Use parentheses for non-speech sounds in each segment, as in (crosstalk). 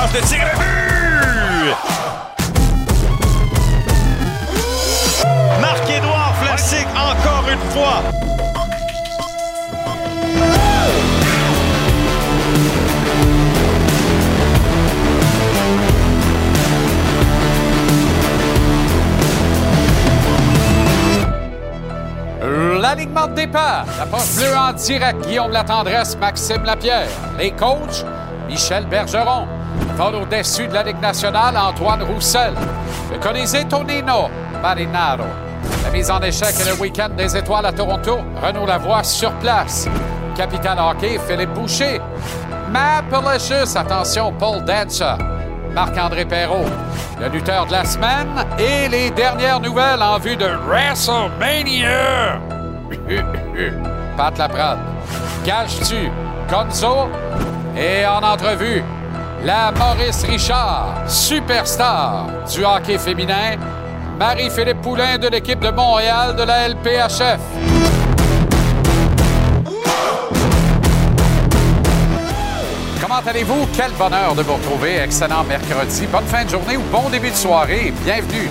Werenski la passe de tir encore une fois. L'alignement de départ. La poche bleue en direct. Guillaume Latendresse, Maxime Lapierre. Les coachs, Michel Bergeron. Vol au-dessus de la Ligue nationale, Antoine Roussel. Le Colisée Tonino, Marinaro. La mise en échec et le week-end des étoiles à Toronto, Renaud Lavoie sur place. Capitaine hockey, Philippe Boucher. Mapalicious, attention, Paul Dancer. Marc-André Perrault, le lutteur de la semaine et les dernières nouvelles en vue de WrestleMania. (laughs) Pat Laprade, Gage-tu, Gonzo? Et en entrevue, la Maurice Richard, superstar du hockey féminin, Marie-Philippe Poulain de l'équipe de Montréal de la LPHF. Comment allez-vous? Quel bonheur de vous retrouver. Excellent mercredi. Bonne fin de journée ou bon début de soirée. Bienvenue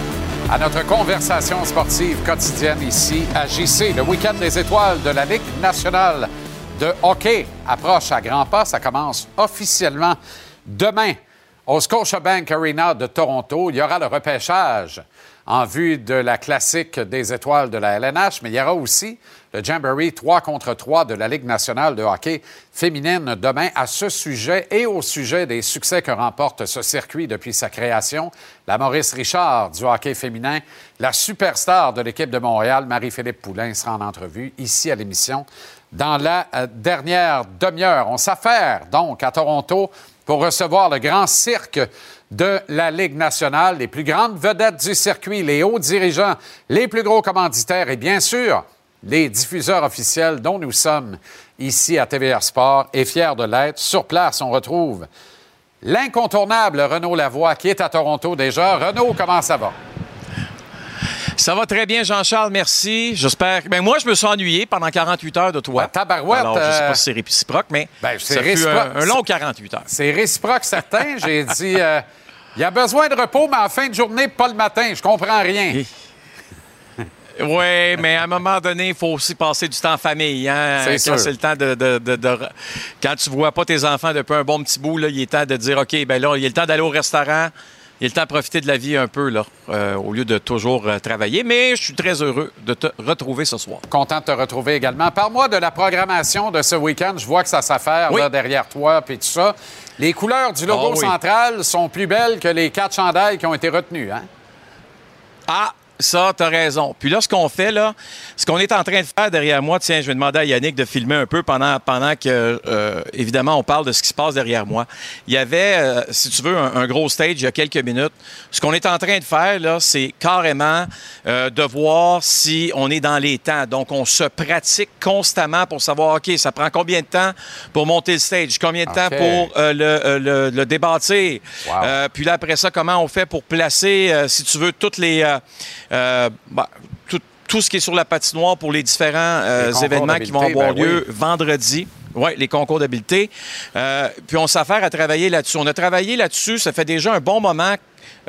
à notre conversation sportive quotidienne ici à JC. Le week-end des étoiles de la Ligue nationale de hockey approche à grands pas. Ça commence officiellement demain au Scotiabank Arena de Toronto. Il y aura le repêchage en vue de la classique des étoiles de la LNH, mais il y aura aussi le Jamboree 3 contre 3 de la Ligue nationale de hockey féminine demain à ce sujet et au sujet des succès que remporte ce circuit depuis sa création. La Maurice Richard du hockey féminin, la superstar de l'équipe de Montréal, Marie-Philippe Poulain, sera en entrevue ici à l'émission dans la euh, dernière demi-heure. On s'affaire donc à Toronto pour recevoir le grand cirque de la Ligue nationale, les plus grandes vedettes du circuit, les hauts dirigeants, les plus gros commanditaires et bien sûr les diffuseurs officiels dont nous sommes ici à TVR Sport et fiers de l'être. Sur place, on retrouve l'incontournable Renaud Lavoie qui est à Toronto déjà. Renaud, comment ça va? Ça va très bien, Jean-Charles, merci. J'espère. Ben moi, je me suis ennuyé pendant 48 heures de toi. Ben, tabarouette, Alors, je sais euh, pas si c'est réciproque, mais Ben, c'est réciproque. un, un long 48 heures. C'est réciproque certain. J'ai (laughs) dit, euh, il y a besoin de repos, mais en fin de journée, pas le matin. Je comprends rien. Et- Oui, mais à un moment donné, il faut aussi passer du temps en famille. Hein? C'est Quand sûr. c'est le temps de, de- de- de- Quand tu vois pas tes enfants depuis un bon petit bout, là, il est temps de dire OK, ben là, il est le temps d'aller au restaurant. Il est temps de profiter de la vie un peu, là, euh, au lieu de toujours euh, travailler. Mais je suis très heureux de te retrouver ce soir. Content de te retrouver également. Parle-moi de la programmation de ce week-end. Je vois que ça s'affaire Oui. là, derrière toi puis tout ça. Les couleurs du logo Ah oui. central sont plus belles que les quatre chandails qui ont été retenus. Hein? Ah, ça, t'as raison. Puis là, ce qu'on fait, là, ce qu'on est en train de faire derrière moi, tiens, je vais demander à Yannick de filmer un peu pendant, pendant que, euh, évidemment, on parle de ce qui se passe derrière moi. Il y avait, euh, si tu veux, un, un gros stage il y a quelques minutes. Ce qu'on est en train de faire, là, c'est carrément euh, de voir si on est dans les temps. Donc, on se pratique constamment pour savoir, OK, ça prend combien de temps pour monter le stage? Combien de temps pour euh, le, euh, le- le? Wow. Euh, puis là, après ça, comment on fait pour placer, si tu veux, toutes les. Euh, bah, tout, tout ce qui est sur la patinoire pour les différents euh, Les événements qui vont avoir ben lieu oui. vendredi. Oui, les concours d'habileté. Euh, puis on s'affaire à travailler là-dessus. On a travaillé là-dessus, ça fait déjà un bon moment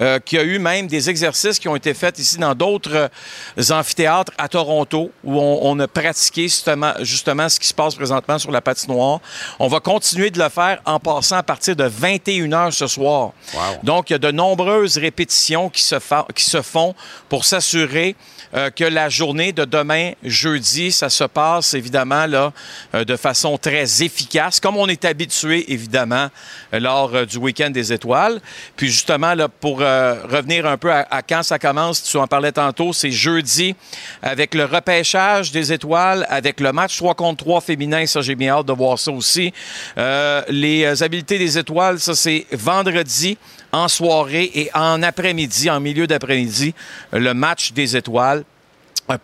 euh, qu'il y a eu même des exercices qui ont été faits ici dans d'autres euh, amphithéâtres à Toronto où on, on a pratiqué justement, justement ce qui se passe présentement sur la patinoire. On va continuer de le faire en passant à partir de 21 h ce soir. Wow. Donc, il y a de nombreuses répétitions qui se, fa- qui se font pour s'assurer euh, que la journée de demain, jeudi, ça se passe évidemment là, euh, de façon très efficace, comme on est habitué évidemment lors euh, du week-end des étoiles. Puis justement, là, pour euh, revenir un peu à, quand ça commence, tu en parlais tantôt, c'est jeudi avec le repêchage des étoiles, avec le match 3 contre 3 féminin, ça j'ai bien hâte de voir ça aussi. Euh, les euh, habiletés des étoiles, ça c'est vendredi en soirée et en après-midi, en milieu d'après-midi, le match des étoiles.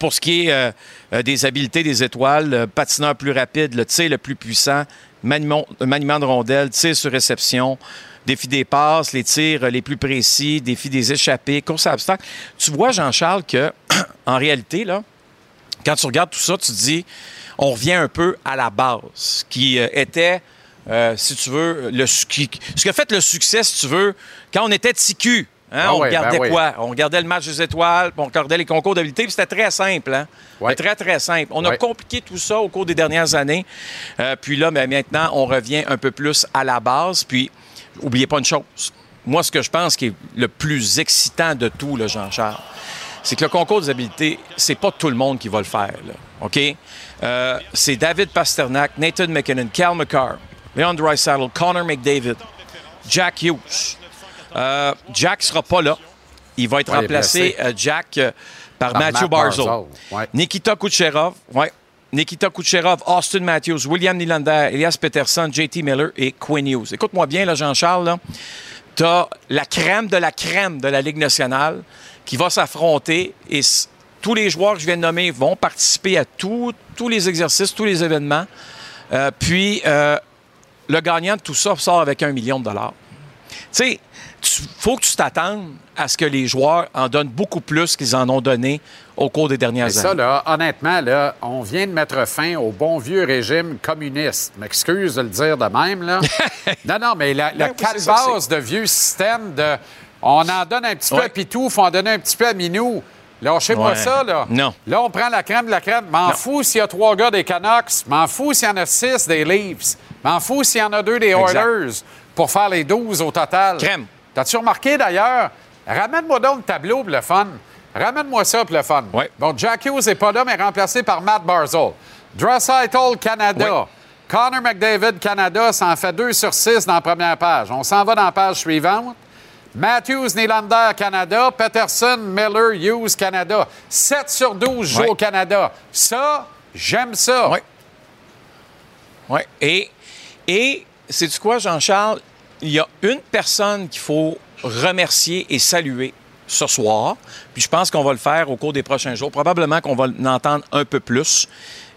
Pour ce qui est des habiletés des étoiles, le patineur plus rapide, le tir le plus puissant, maniement, maniement de rondelle, tir sur réception, défi des passes, les tirs euh, les plus précis, défi des échappées, course à obstacles. Tu vois, Jean-Charles, que (clears throat) en réalité, là, quand tu regardes tout ça, tu te dis, on revient un peu à la base, qui euh, était euh, si tu veux, le, ce qui a fait le succès, si tu veux, quand on était TQ. Hein, Ah on oui, regardait ben oui. quoi? On regardait le match des étoiles, puis on regardait les concours d'habilité, puis c'était très simple. Hein? Très, très simple. On a compliqué tout ça au cours des dernières années. Euh, puis là, ben, maintenant, on revient un peu plus à la base. Puis, oubliez pas une chose. Moi, ce que je pense qui est le plus excitant de tout, Jean-Charles, c'est que le concours des habiletés, c'est pas tout le monde qui va le faire. Là, OK? Euh, c'est David Pasternak, Nathan McKinnon, Cal McCarr, Leon Draisaitl, Connor McDavid, Jack Hughes. Euh, Jack sera pas là. Il va être Ouais, remplacé, euh, Jack, par, Par Matthew Matt ouais. Nikita Kucherov, ouais. Nikita Kucherov, Austin Matthews, William Nylander, Elias Peterson, JT Miller et Quinn Hughes. Écoute-moi bien, Jean-Charles, là. T'as la crème de la crème de la Ligue nationale qui va s'affronter et tous les joueurs que je viens de nommer vont participer à tous les exercices, tous les événements. Euh, puis, euh, le gagnant de tout ça sort avec un million de dollars. Tu sais, il faut que tu t'attendes à ce que les joueurs en donnent beaucoup plus qu'ils en ont donné au cours des dernières Et ça, années. là, honnêtement, là, on vient de mettre fin au bon vieux régime communiste. M'excuse de le dire de même, là. (laughs) non, non, mais la, la Ben oui, de vieux système de on en donne un petit peu à. Pitou, faut en donner un petit peu à Minou. Lâchez-moi Ouais. ça, là. Non. Là, on prend la crème de la crème. M'en fous s'il y a trois gars des Canucks. M'en fous s'il y en a six des Leafs. M'en fous s'il y en a deux des Exact. Oilers pour faire les 12 au total. Crème. T'as-tu remarqué d'ailleurs? Ramène-moi donc le tableau pour le fun. Ramène-moi ça pour le fun. Ouais. Donc, Jack Hughes n'est pas là, mais remplacé par Matt Barzal. Draisaitl, Canada. Connor McDavid, Canada, ça en fait 2 sur 6 dans la première page. On s'en va dans la page suivante. Matthews, Nylander, Canada. Peterson, Miller, Hughes, Canada. 7 sur 12 jouent Ouais. au Canada. Ça, j'aime ça. Oui. Oui. Et, et sais-tu quoi, Jean-Charles? Il y a une personne qu'il faut remercier et saluer ce soir. Puis je pense qu'on va le faire au cours des prochains jours. Probablement qu'on va l'entendre un peu plus.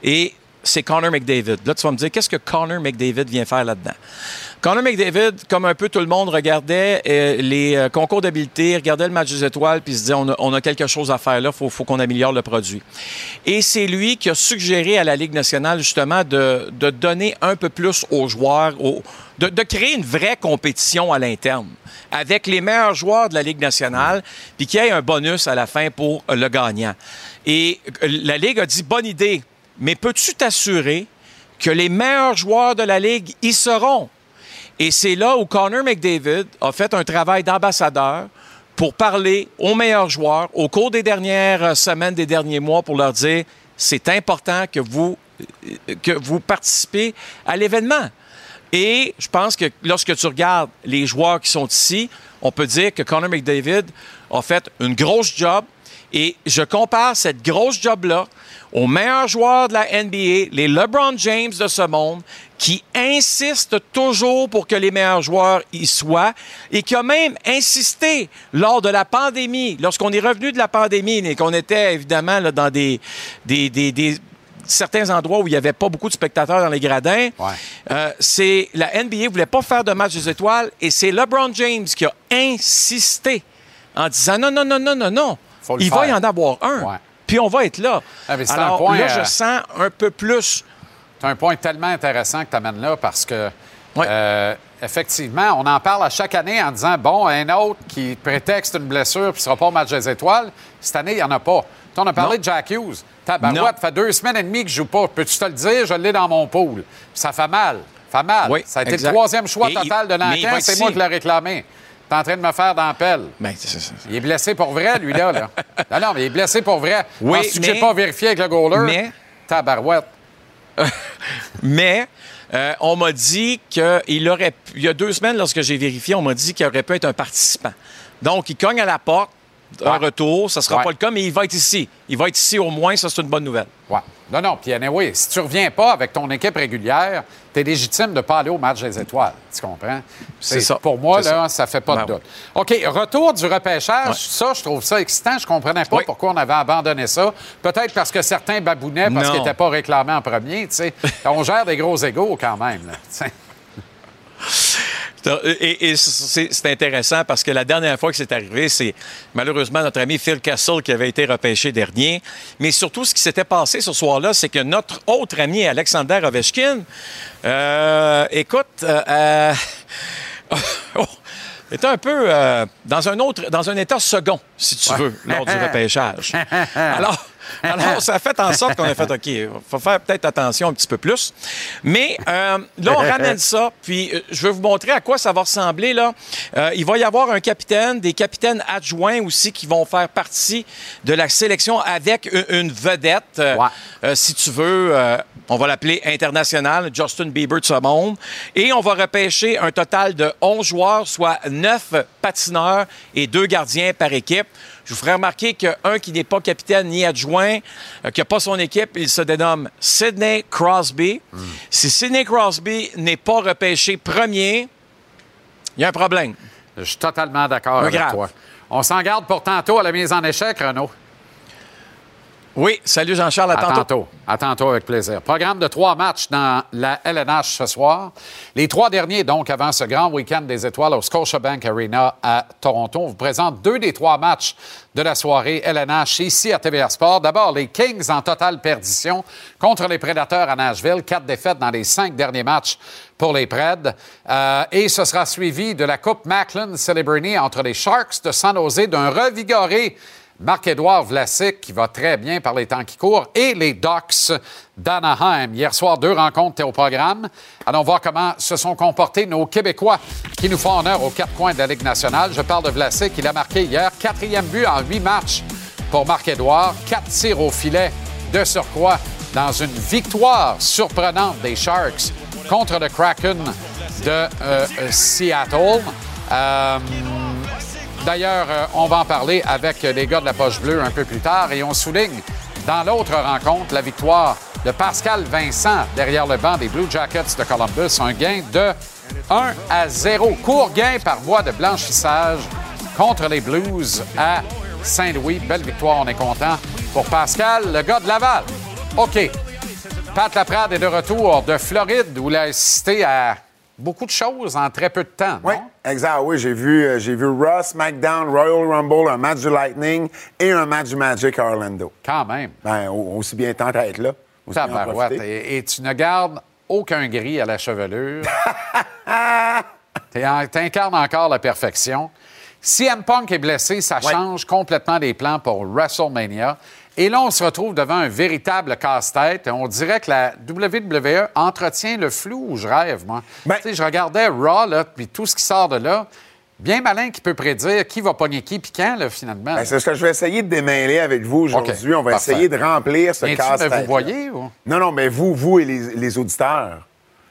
Et c'est Connor McDavid. Là, tu vas me dire, qu'est-ce que Connor McDavid vient faire là-dedans? Connor McDavid, comme un peu tout le monde, regardait euh, les euh, concours d'habileté, regardait le match des étoiles, puis se disait, on a, quelque chose à faire là, il faut, qu'on améliore le produit. Et c'est lui qui a suggéré à la Ligue nationale, justement, de, donner un peu plus aux joueurs, de, de créer une vraie compétition à l'interne avec les meilleurs joueurs de la Ligue nationale, puis qu'il y ait un bonus à la fin pour le gagnant. Et euh, la Ligue a dit, bonne idée, mais peux-tu t'assurer que les meilleurs joueurs de la Ligue y seront? Et c'est là où Connor McDavid a fait un travail d'ambassadeur pour parler aux meilleurs joueurs au cours des dernières euh, semaines, des derniers mois, pour leur dire c'est important que vous, euh, participez à l'événement. Et je pense que lorsque tu regardes les joueurs qui sont ici, on peut dire que Connor McDavid a fait une grosse job. Et je compare cette grosse job-là aux meilleurs joueurs de la NBA, les LeBron James de ce monde, qui insistent toujours pour que les meilleurs joueurs y soient et qui a même insisté lors de la pandémie, lorsqu'on est revenu de la pandémie et qu'on était évidemment là, dans des, des, des- des- certains endroits où il n'y avait pas beaucoup de spectateurs dans les gradins. Ouais. Euh, c'est la NBA ne voulait pas faire de match des étoiles et c'est LeBron James qui a insisté en disant non, non, non, non, non, non. Faut le Il va y en avoir un. Ouais. Puis on va être là. Ah, c'est un Alors point, là, euh, je sens un peu plus. C'est un point tellement intéressant que tu amènes là parce que, euh, effectivement, on en parle à chaque année en disant bon, un autre qui prétexte une blessure puis ne sera pas au match des étoiles. Cette année, il n'y en a pas. On a parlé Non. de Jack Hughes. Tabarouette, ça fait deux semaines et demie que je joue pas. Peux-tu te le dire? Je l'ai dans mon pool. Puis ça fait mal. Ça fait mal. Oui, ça a été exact. le troisième choix Et total il- de l'enquête. C'est moi qui l'ai réclamé. T'es en train de me faire dans la pelle. Ben, c'est- Il est blessé pour vrai, lui-là. Là. (laughs) non, non, mais il est blessé pour vrai. Oui, Penses-tu que mais- j'ai pas vérifié avec le goaler? mais- Tabarouette. (laughs) Mais euh, on m'a dit qu'il aurait pu- il y a deux semaines, lorsque j'ai vérifié, on m'a dit qu'il aurait pu être un participant. Donc, il cogne à la porte, un Ouais. retour, ça sera Ouais. pas le cas, mais il va être ici. Il va être ici au moins, ça c'est une bonne nouvelle. Ouais. Non, non. Puis, anyway, si tu reviens pas avec ton équipe régulière, tu es légitime de ne pas aller au match des étoiles. Tu comprends? C'est ça. Pour moi, là, ça fait pas Ben de doute. OK, retour du repêchage. Ça, je trouve ça excitant. Je comprenais pas Oui. pourquoi on avait abandonné ça. Peut-être parce que certains babounaient parce qu'ils n'étaient pas réclamés en premier. (laughs) on gère des gros égaux quand même. là, sais. Et, c'est intéressant parce que la dernière fois que c'est arrivé, c'est malheureusement notre ami Phil Castle qui avait été repêché dernier. Mais surtout, ce qui s'était passé ce soir-là, c'est que notre autre ami Alexander Ovechkin, euh, écoute, euh, euh (laughs) oh, était un peu euh, dans un autre, dans un état second, si tu veux, lors du repêchage. (laughs) Alors, (laughs) alors, ça a fait en sorte qu'on a fait, OK, il faut faire peut-être attention un petit peu plus. Mais euh, là, on ramène ça, puis euh, je vais vous montrer à quoi ça va ressembler. Là. Euh, il va y avoir un capitaine, des capitaines adjoints aussi qui vont faire partie de la sélection avec une, vedette, si tu veux. on va l'appeler international, Justin Bieber de ce monde. Et on va repêcher un total de 11 joueurs, soit 9 patineurs et 2 gardiens par équipe. Je vous ferai remarquer qu'un qui n'est pas capitaine ni adjoint, euh, qui n'a pas son équipe, il se dénomme Sidney Crosby. Si Sidney Crosby n'est pas repêché premier, il y a un problème. Je suis totalement d'accord avec toi. On s'en garde pour tantôt à la mise en échec, Renaud. Oui, salut Jean-Charles, à, à tantôt. À tantôt, avec plaisir. Programme de trois matchs dans la LNH ce soir. Les trois derniers, donc, avant ce grand week-end des étoiles au Scotiabank Arena à Toronto. On vous présente deux des trois matchs de la soirée LNH ici à TVA Sport. D'abord, les Kings en totale perdition contre les Prédateurs à Nashville. Quatre défaites dans les cinq derniers matchs pour les Preds. Euh, et ce sera suivi de la Coupe Macklin Celebrity entre les Sharks de San Jose d'un revigoré Marc-Édouard Vlasic, qui va très bien par les temps qui courent, et les Ducks d'Anaheim. Hier soir, deux rencontres étaient au programme. Allons voir comment se sont comportés nos Québécois qui nous font honneur aux quatre coins de la Ligue nationale. Je parle de Vlasic. Il a marqué hier quatrième but en huit matchs pour Marc-Édouard. Quatre tirs au filet de surcroît dans une victoire surprenante des Sharks contre le Kraken de euh, euh, Seattle. Euh, D'ailleurs, euh, on va en parler avec les gars de la Poche Bleue un peu plus tard et on souligne dans l'autre rencontre la victoire de Pascal Vincent derrière le banc des Blue Jackets de Columbus. Un gain de 1 à 0. Court gain par voie de blanchissage contre les Blues à Saint-Louis. Belle victoire, on est content pour Pascal, le gars de Laval. OK. Pat Laprade est de retour de Floride où il a assisté à beaucoup de choses en très peu de temps. Oui, exact. Oui, j'ai vu, euh, j'ai vu Raw, SmackDown, Royal Rumble, un match du Lightning et un match du Magic à Orlando. Quand même. Ben, aussi bien temps à être là. Et, et, tu ne gardes aucun gris à la chevelure. (laughs) tu incarnes encore la perfection. Si M. Punk est blessé, ça change complètement les plans pour WrestleMania. Et là, on se retrouve devant un véritable casse-tête. On dirait que la WWE entretient le flou où je rêve, moi. Ben- sais, je regardais Raw, là, puis tout ce qui sort de là. Bien malin qui peut prédire qui va pogner qui puis quand, là, finalement. Ben, c'est ce que je vais essayer de démêler avec vous aujourd'hui. on va essayer de remplir ce casse-tête. vous voyez? Ou? Non, non, mais vous, vous et les, auditeurs.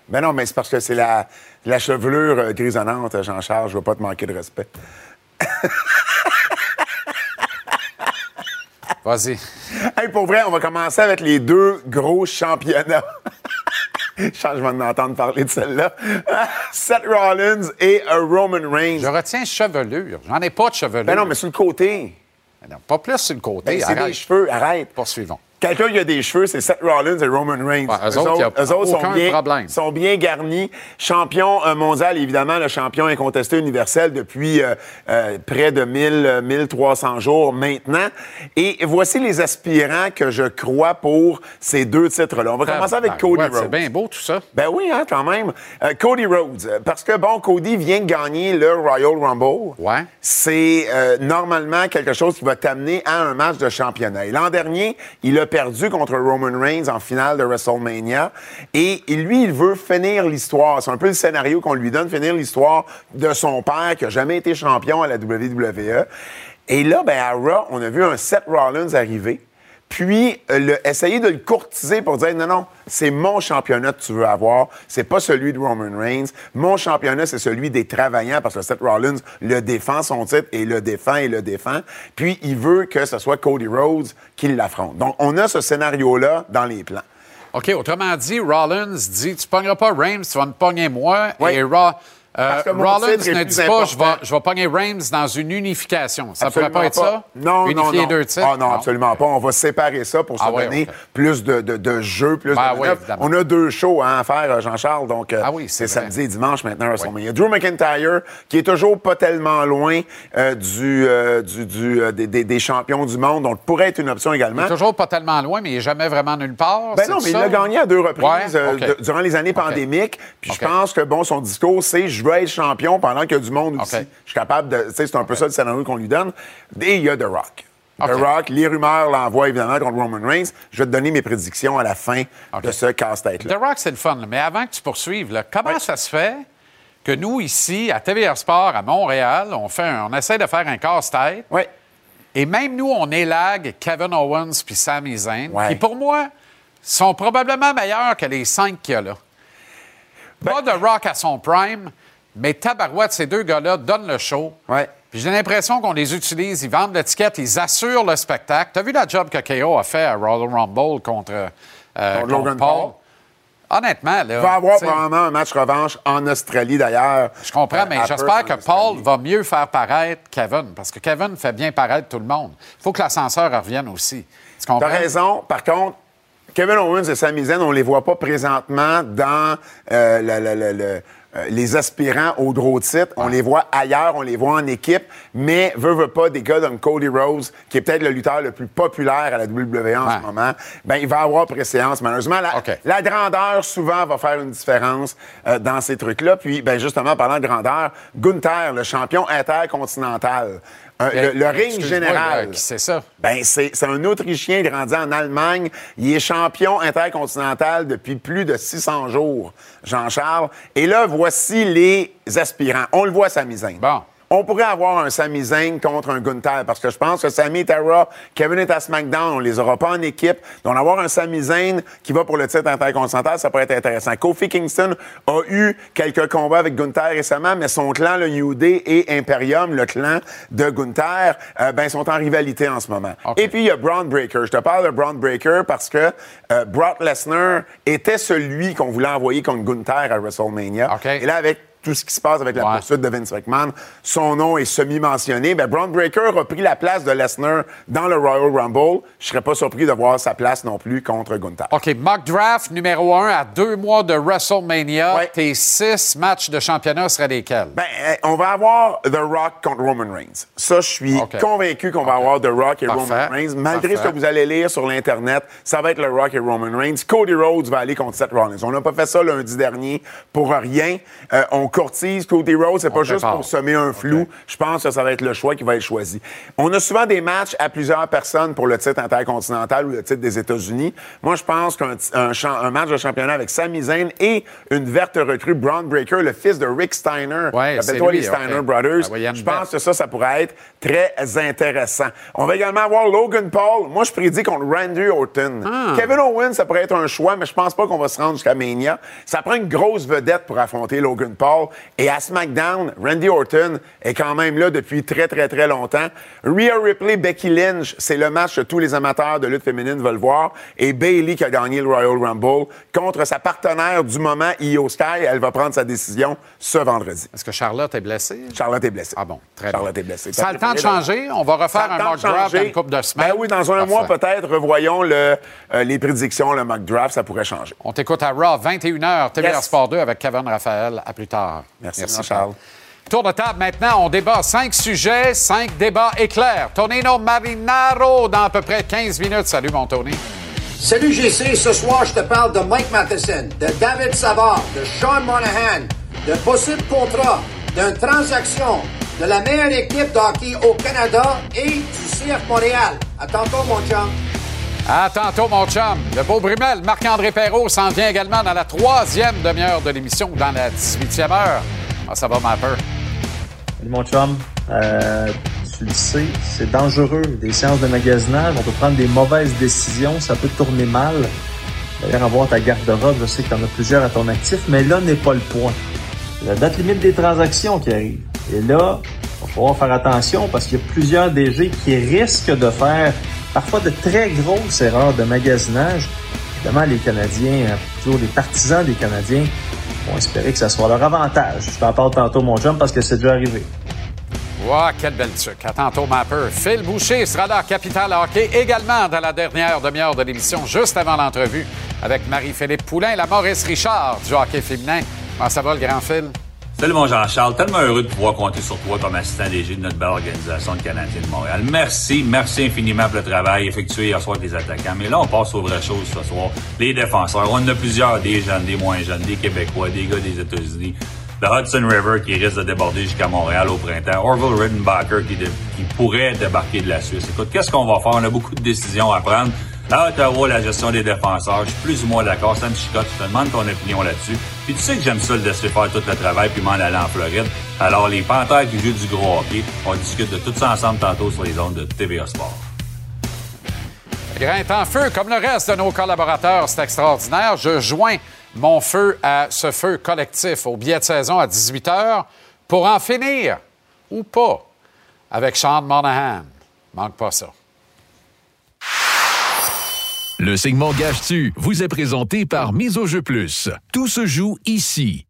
Ben non, mais c'est parce que c'est la, la chevelure euh, grisonnante, Jean-Charles. Je ne veux pas te manquer de respect. (laughs) Vas-y. Hey, pour vrai, on va commencer avec les deux gros championnats. (laughs) Changement d'entendre parler de celle-là. (laughs) Seth Rollins et Roman Reigns. Je retiens chevelure. J'en ai pas de chevelure. Ben non, mais sur le côté. Ben non, pas plus sur le côté. Ben, c'est des cheveux, arrête. Poursuivons. Quelqu'un qui a des cheveux, c'est Seth Rollins et Roman Reigns. eux, autres, sont, bien, sont bien garnis. Champion euh, mondial, évidemment, le champion incontesté universel depuis euh, euh, près de 1000, 1300 jours maintenant. Et voici les aspirants que je crois pour ces deux titres-là. On va commencer avec Cody Rhodes. C'est bien beau tout ça. Ben oui, hein, quand même. Cody Rhodes, parce que, bon, Cody vient de gagner le Royal Rumble. Ouais. C'est normalement quelque chose qui va t'amener à un match de championnat. L'an dernier, il a perdu contre Roman Reigns en finale de WrestleMania. Et lui, il veut finir l'histoire. C'est un peu le scénario qu'on lui donne, finir l'histoire de son père qui n'a jamais été champion à la WWE. Et là, ben, à Raw, on a vu un Seth Rollins arriver puis euh, essayer de le courtiser pour dire non, non, c'est mon championnat que tu veux avoir, c'est pas celui de Roman Reigns. Mon championnat, c'est celui des travaillants parce que Seth Rollins le défend son titre et le défend et le défend. Puis il veut que ce soit Cody Rhodes qui l'affronte. Donc on a ce scénario-là dans les plans. OK, autrement dit, Rollins dit Tu pogneras pas Reigns, tu vas me pogner moi. Et Euh, Rollins ne dit pas je vais, je vais pogner Reims dans une unification. Ça Absolument pourrait pas être ça? Non, Unifier non, non. deux titres? Ah non, absolument pas. On va séparer ça pour Ah se donner plus de, de, de jeux, plus Ben de oui. On a deux shows à faire, euh, Jean-Charles, donc euh, Ah oui, c'est samedi et dimanche maintenant à WrestleMania. Drew McIntyre, qui est toujours pas tellement loin euh, du, euh, du, du, des, des- des champions du monde, donc pourrait être une option également. Il est toujours pas tellement loin, mais il n'est jamais vraiment nulle part. Ben non, mais il l'a gagné à deux reprises Ouais, durant les années pandémiques. Puis je pense que, bon, son discours, c'est « je veux être champion pendant qu'il y a du monde aussi. Je suis capable de... Tu sais, c'est un peu ça le scénario qu'on lui donne. Et il y a The Rock. The Rock, les rumeurs l'envoient évidemment contre Roman Reigns. Je vais te donner mes prédictions à la fin de ce casse-tête-là. The Rock, c'est le fun. là. Mais avant que tu poursuives, là, comment ça se fait que nous, ici, à TVR Sport, à Montréal, on, fait un- on essaie de faire un casse-tête? Oui. et même nous, on élague Kevin Owens puis Sami Zayn, Ouais. qui, pour moi, sont probablement meilleurs que les cinq qu'il y a là. Ben- Pas The Rock à son prime, mais tabarouette, ces deux gars-là donnent le show. Ouais. Puis j'ai l'impression qu'on les utilise, ils vendent l'étiquette, ils assurent le spectacle. T'as vu la job que KO a fait à Royal Rumble contre, euh, Contre Logan Paul? Paul. Honnêtement, là. Il va y avoir probablement un match revanche en Australie, d'ailleurs. Je comprends, Euh, mais j'espère que Paul va mieux faire paraître Kevin, parce que Kevin fait bien paraître tout le monde. Il faut que l'ascenseur revienne aussi. Tu comprends? T'as raison. Par contre, Kevin Owens et Sami Zayn, on les voit pas présentement dans euh, le- le- le- le- les aspirants au gros titre. On les voit ailleurs, on les voit en équipe, mais veut, veut pas, des gars comme Cody Rose, qui est peut-être le lutteur le plus populaire à la WWE en Ouais. ce moment, ben il va avoir préséance. Malheureusement, la grandeur, souvent, va faire une différence euh, dans ces trucs-là. Puis, ben justement, parlant de grandeur, Gunther, le champion intercontinental, euh, le, le ring général. c'est ça? Ben, c'est un Autrichien grandi en Allemagne. Il est champion intercontinental depuis plus de 600 jours, Jean-Charles. Et là, voici les aspirants. On le voit, Sami Zayn. Bon. On pourrait avoir un Sami Zayn contre un Gunther parce que je pense que Sami est à Raw, Kevin est à SmackDown, on les aura pas en équipe. Donc, avoir un Sami Zayn qui va pour le titre intercontinental, ça pourrait être intéressant. Kofi Kingston a eu quelques combats avec Gunther récemment, mais son clan, le New Day et Imperium, le clan de Gunther, euh, ben, sont en rivalité en ce moment. Et puis, il y a Braun Breaker. Je te parle de Braun Breaker parce que euh, Brock Lesnar était celui qu'on voulait envoyer contre Gunther à WrestleMania. Et là, avec tout ce qui se passe avec la Ouais. poursuite de Vince McMahon, son nom est semi-mentionné. Ben, Braun Breaker a pris la place de Lesnar dans le Royal Rumble. Je serais pas surpris de voir sa place non plus contre Gunther. OK, mock draft numéro un à deux mois de WrestleMania. Ouais. Tes six matchs de championnat seraient lesquels? Ben, euh, on va avoir The Rock contre Roman Reigns. Ça, je suis convaincu qu'on va avoir The Rock et Parfait. Roman Reigns. Malgré Parfait. ce que vous allez lire sur l'Internet, ça va être le Rock et Roman Reigns. Cody Rhodes va aller contre Seth Rollins. On n'a pas fait ça lundi dernier pour rien. Euh, on courtise Cody Rhodes. C'est pas juste pour semer un flou. Je pense que ça va être le choix qui va être choisi. On a souvent des matchs à plusieurs personnes pour le titre intercontinental ou le titre des États-Unis. Moi, je pense qu'un un match de championnat avec Sami Zayn et une verte recrue, Braun Breaker, le fils de Rick Steiner. Ouais, lui, les Steiner. Brothers. Ah je pense que ça, ça pourrait être très intéressant. On va également avoir Logan Paul. Moi, je prédis contre Randy Orton. Ah. Kevin Owens, ça pourrait être un choix, mais je pense pas qu'on va se rendre jusqu'à Mania. Ça prend une grosse vedette pour affronter Logan Paul. Et à SmackDown, Randy Orton est quand même là depuis très, très, très longtemps. Rhea Ripley, Becky Lynch, c'est le match que tous les amateurs de lutte féminine veulent voir. Et Bailey qui a gagné le Royal Rumble contre sa partenaire du moment, Io Sky. Elle va prendre sa décision ce vendredi. Est-ce que Charlotte est blessée? Charlotte est blessée. Ah bon, très Charlotte bien. est blessée. Ça a le temps de changer. On va refaire un mock draft dans une couple de semaines. Ben oui, dans un Parfait. mois peut-être, revoyons le, euh, les prédictions, le mock draft, ça pourrait changer. On t'écoute à Raw, 21h, TVR Yes. Sport 2 avec Kevin Raphaël. À plus tard. Merci, Jean-Charles. Tour de table maintenant, on débat cinq sujets, cinq débats éclairs. Tonino Marinaro dans à peu près 15 minutes. Salut mon Tony. Salut GC, ce soir je te parle de Mike Matheson, de David Savard, de Sean Monahan, de possibles contrats, d'une transaction, de la meilleure équipe de hockey au Canada et du CF Montréal. À tantôt mon chum. À tantôt, mon chum. Le beau Brumel, Marc-André Perrault s'en vient également dans la troisième demi-heure de l'émission, dans la 18e heure. Ah, ça va, ma peur. Salut mon chum. Euh, tu le sais, c'est dangereux. Des séances de magasinage, on peut prendre des mauvaises décisions, ça peut tourner mal. D'ailleurs, avoir ta garde-robe, je sais que tu en as plusieurs à ton actif, mais là n'est pas le point. La date limite des transactions qui arrive. Et là, il va falloir faire attention parce qu'il y a plusieurs DG qui risquent de faire parfois de très grosses erreurs de magasinage. Évidemment, les Canadiens, euh, toujours les partisans des Canadiens, On va espérer que ça soit leur avantage. Je t'en parle tantôt, mon chum, parce que c'est déjà arrivé. Wow, quel bel truc. À tantôt, Mapper. Phil Boucher sera là, Capital Hockey, également dans la dernière demi-heure de l'émission, juste avant l'entrevue avec Marie-Philippe Poulain, la Maurice Richard du hockey féminin. Comment ça va, le grand Phil? Salut mon Jean-Charles, tellement heureux de pouvoir compter sur toi comme assistant DG de notre belle organisation de Canadiens de Montréal. Merci, merci infiniment pour le travail effectué hier soir des attaquants. Mais là, on passe aux vraies choses ce soir. Les défenseurs, on en a plusieurs, des jeunes, des moins jeunes, des Québécois, des gars des États-Unis. Le Hudson River qui risque de déborder jusqu'à Montréal au printemps. Orville Rittenbacher qui, pourrait débarquer de la Suisse. Écoute, qu'est-ce qu'on va faire? On a beaucoup de décisions à prendre. À Ottawa, la gestion des défenseurs, je suis plus ou moins d'accord. Ça me chicote. Je te demande ton opinion là-dessus. Puis tu sais que j'aime ça le laisser faire tout le travail puis m'en aller en Floride. Alors, les Panthères qui jouent du gros hockey, on discute de tout ça ensemble tantôt sur les ondes de TVA Sport. Grain en feu, comme le reste de nos collaborateurs, c'est extraordinaire. Je joins mon feu à ce feu collectif au billet de saison à 18 h pour en finir, ou pas, avec Sean Monahan. Manque pas ça. Le segment Gage-tu vous est présenté par Mise au jeu plus. Tout se joue ici.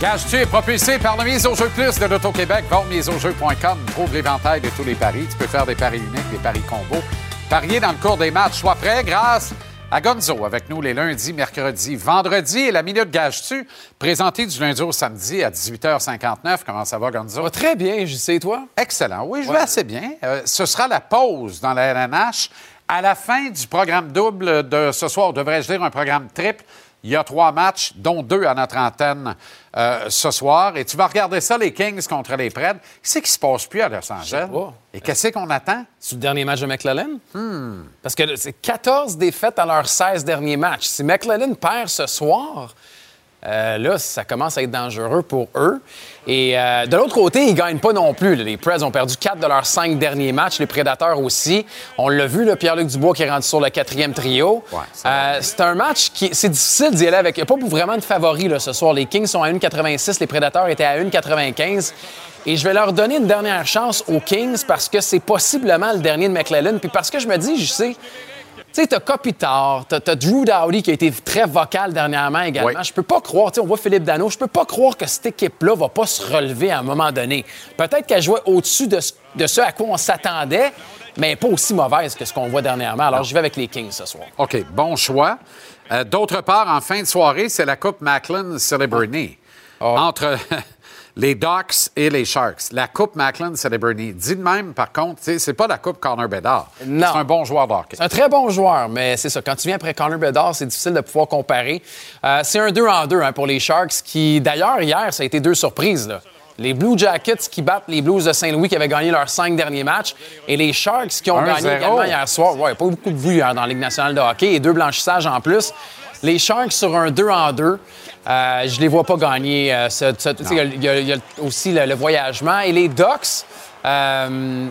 Gage-tu est propulsé par le Mise au jeu plus de l'Auto-Québec. Va miseaujeu.com. Trouve l'éventail de tous les paris. Tu peux faire des paris uniques, des paris combos. Parier dans le cours des matchs. Sois prêt grâce à Gonzo avec nous les lundis, mercredis, vendredis et la Minute Gage-tu, présentée du lundi au samedi à 18h59. Comment ça va, Gonzo? très bien, je sais, toi? Excellent. Oui, je vais assez bien. Euh, ce sera la pause dans la LNH. À la fin du programme double de ce soir, devrais-je dire un programme triple, il y a trois matchs, dont deux à notre antenne euh, ce soir. Et tu vas regarder ça, les Kings contre les Preds. Qu'est-ce qui se passe plus à Los Angeles? Et qu'est-ce qu'on attend? C'est le dernier match de McClellan? Hmm. Parce que c'est 14 défaites à leurs 16 derniers matchs. Si McClellan perd ce soir, euh, là, ça commence à être dangereux pour eux. Et euh, de l'autre côté, ils ne gagnent pas non plus. Les Preds ont perdu quatre de leurs cinq derniers matchs, les Prédateurs aussi. On l'a vu, Pierre-Luc Dubois qui est rendu sur le quatrième trio. Euh, c'est un match qui. C'est difficile d'y aller avec. Il n'y a pas vraiment de favoris ce soir. Les Kings sont à 1,86, les Prédateurs étaient à 1,95. Et je vais leur donner une dernière chance aux Kings parce que c'est possiblement le dernier de McClellan. Puis parce que je me dis, je sais, tu sais, t'as Kopitar, t'as as Drew Dowdy qui a été très vocal dernièrement également. Je peux pas croire, tu sais, on voit Philippe Dano, je peux pas croire que cette équipe-là va pas se relever à un moment donné. Peut-être qu'elle jouait au-dessus de, ce à quoi on s'attendait, mais pas aussi mauvaise que ce qu'on voit dernièrement. Alors, je vais avec les Kings ce soir. OK, bon choix. Euh, d'autre part, en fin de soirée, c'est la Coupe Macklin Celebrity. Ah. Entre (laughs) les Ducks et les Sharks. La Coupe Macklin Celebrity. Dit de même, par contre, c'est pas la Coupe Connor Bedard. Non. C'est un bon joueur de C'est un très bon joueur, mais c'est ça. Quand tu viens après Connor Bedard, c'est difficile de pouvoir comparer. Euh, c'est un 2 en 2 hein, pour les Sharks, qui, d'ailleurs, hier, ça a été deux surprises. Les Blue Jackets qui battent les Blues de Saint-Louis qui avaient gagné leurs cinq derniers matchs et les Sharks qui ont gagné également hier soir. Ouais, pas beaucoup de vues hein, dans la Ligue nationale de hockey et deux blanchissages en plus. Les Sharks sur un 2 en 2. Euh, je les vois pas gagner. Euh, il y, a aussi le, voyagement. Et les Ducks, euh,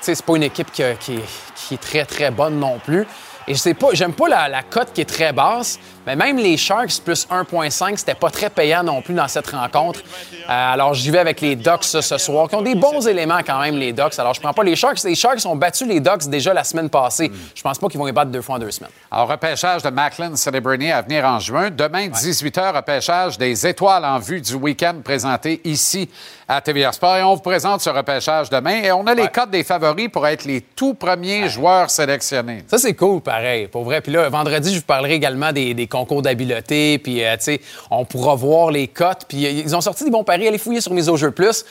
c'est pas une équipe qui, est très, très bonne non plus. Et je sais pas, j'aime pas la, la cote qui est très basse, mais même les Sharks plus 1,5, c'était pas très payant non plus dans cette rencontre. Euh, alors, j'y vais avec les Ducks ce soir, qui ont des bons éléments quand même, les Ducks. Alors, je prends pas les Sharks. Les Sharks ont battu les Ducks déjà la semaine passée. Je pense pas qu'ils vont les battre deux fois en deux semaines. Alors, repêchage de Macklin Celebrity à venir en juin. Demain, 18h, repêchage des étoiles en vue du week-end présenté ici à TVA Sport. Et on vous présente ce repêchage demain. Et on a les codes des favoris pour être les tout premiers joueurs sélectionnés. Ça, c'est cool, pareil, pour vrai. Puis là, vendredi, je vous parlerai également des, des concours d'habileté, puis, euh, on pourra voir les cotes. Puis, euh, ils ont sorti des bons paris. Allez fouiller sur Mise au plus.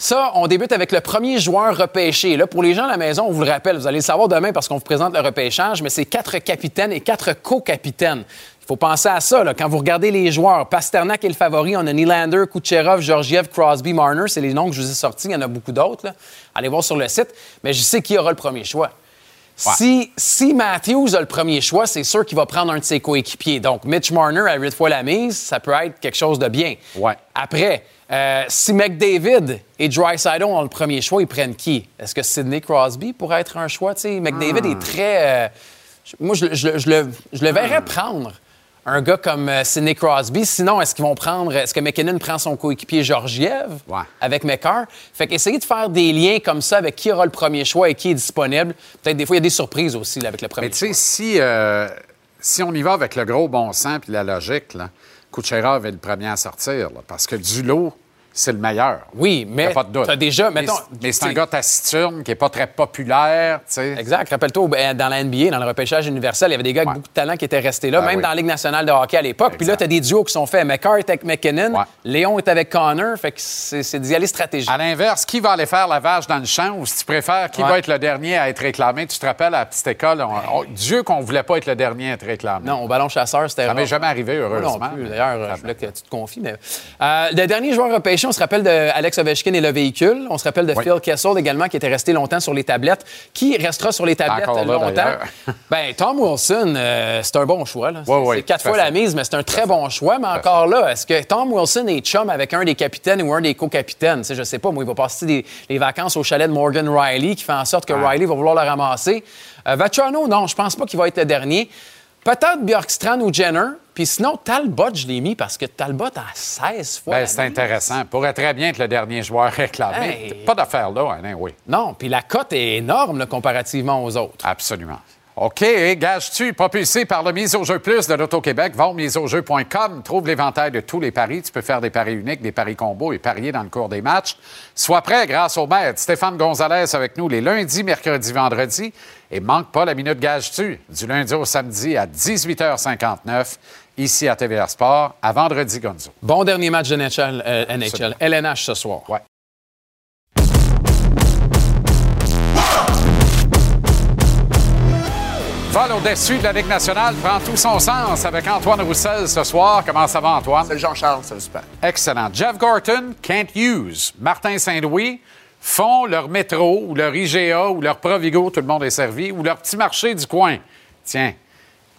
Ça, on débute avec le premier joueur repêché. Là, pour les gens à la maison, on vous le rappelle, vous allez le savoir demain parce qu'on vous présente le repêchage, mais c'est quatre capitaines et quatre co-capitaines. Il faut penser à ça. Là. Quand vous regardez les joueurs, Pasternak est le favori. On a Nylander, Kucherov, Georgiev, Crosby, Marner. C'est les noms que je vous ai sortis. Il y en a beaucoup d'autres. Allez voir sur le site. Mais je sais qui aura le premier choix. Si, si Matthews a le premier choix, c'est sûr qu'il va prendre un de ses coéquipiers. Donc, Mitch Marner à 8 fois la mise, ça peut être quelque chose de bien. Ouais. Après, euh, si McDavid et Dreisaitl ont le premier choix, ils prennent qui? Est-ce que Sidney Crosby pourrait être un choix? McDavid est hmm. très... Euh, moi, je, le, je, le, verrais prendre un gars comme euh, Sidney Crosby. Sinon, est-ce qu'ils vont prendre. Est-ce que McKinnon prend son coéquipier Georgiev Ouais. avec McCarr? Fait qu'essayer de faire des liens comme ça avec qui aura le premier choix et qui est disponible. Peut-être des fois, il y a des surprises aussi là, avec le premier Mais tu sais, choix. si, euh, si on y va avec le gros bon sens puis la logique, là, Kucherov est le premier à sortir, là, parce que du lot, c'est le meilleur. Oui, mais déjà, Mais mettons, c'est- mais c'est un gars taciturne qui est pas très populaire. Exact. Rappelle-toi, ben, dans la NBA, dans le repêchage universel, il y avait des gars avec beaucoup de talent qui étaient restés là, Ah même oui. dans la Ligue nationale de hockey à l'époque. Puis là, tu as des duos qui sont faits. McCarr est avec McKinnon, Ouais. Léon est avec Connor. Fait que c'est d'y aller stratégique. À l'inverse, qui va aller faire la vache dans le champ? Ou si tu préfères, qui Ouais. va être le dernier à être réclamé? Tu te rappelles, à la petite école, on- on- Dieu qu'on voulait pas être le dernier à être réclamé. Non, au ballon chasseur, c'était Ça m'est jamais arrivé, heureusement. D'ailleurs, euh, je voulais que tu te confies. Mais... Euh, le dernier joueur repêché, on se rappelle de Alex Ovechkin et le véhicule. On se rappelle de Oui. Phil Kessel également, qui était resté longtemps sur les tablettes. Qui restera sur les tablettes là, longtemps? (laughs) ben, Tom Wilson, euh, c'est un bon choix. là. C'est Oui, oui, c'est quatre fois la mise, mais c'est un très bon choix. Mais encore là, est-ce que Tom Wilson est chum avec un des capitaines ou un des co-capitaines? Je sais pas, moi, il va passer des, les vacances au chalet de Morgan Riley, qui fait en sorte que Ah. Riley va vouloir le ramasser. Euh, Vatrano, non, je pense pas qu'il va être le dernier. Peut-être Bjorkstrand ou Jenner. Puis sinon, Talbot, je l'ai mis parce que Talbot a 16 fois. Ben, c'est intéressant. Pourrait très bien être le dernier joueur réclamé. Hey. Pas d'affaire là, hein, oui. Non, puis la cote est énorme là, comparativement aux autres. Absolument. OK, gage-tu, propulsé par le Mise au jeu plus de l'Auto-Québec. Va au miseaujeu.com, trouve l'éventail de tous les paris. Tu peux faire des paris uniques, des paris combos et parier dans le cours des matchs. Sois prêt grâce au maître Stéphane Gonzalez avec nous les lundis, mercredis, vendredis. Et manque pas la minute gage-tu, du lundi au samedi à 18h59, ici à TVA Sport, à vendredi, Gonzo. Bon dernier match de NHL, euh, NHL, LNH ce soir. Ouais. Au-dessus de la Ligue nationale prend tout son sens avec Antoine Roussel ce soir. Comment ça va, Antoine? C'est Jean-Charles, ça va super. Excellent. Jeff Gorton, Can't Use. Martin Saint-Louis font leur métro ou leur IGA ou leur Provigo, tout le monde est servi, ou leur petit marché du coin. Tiens.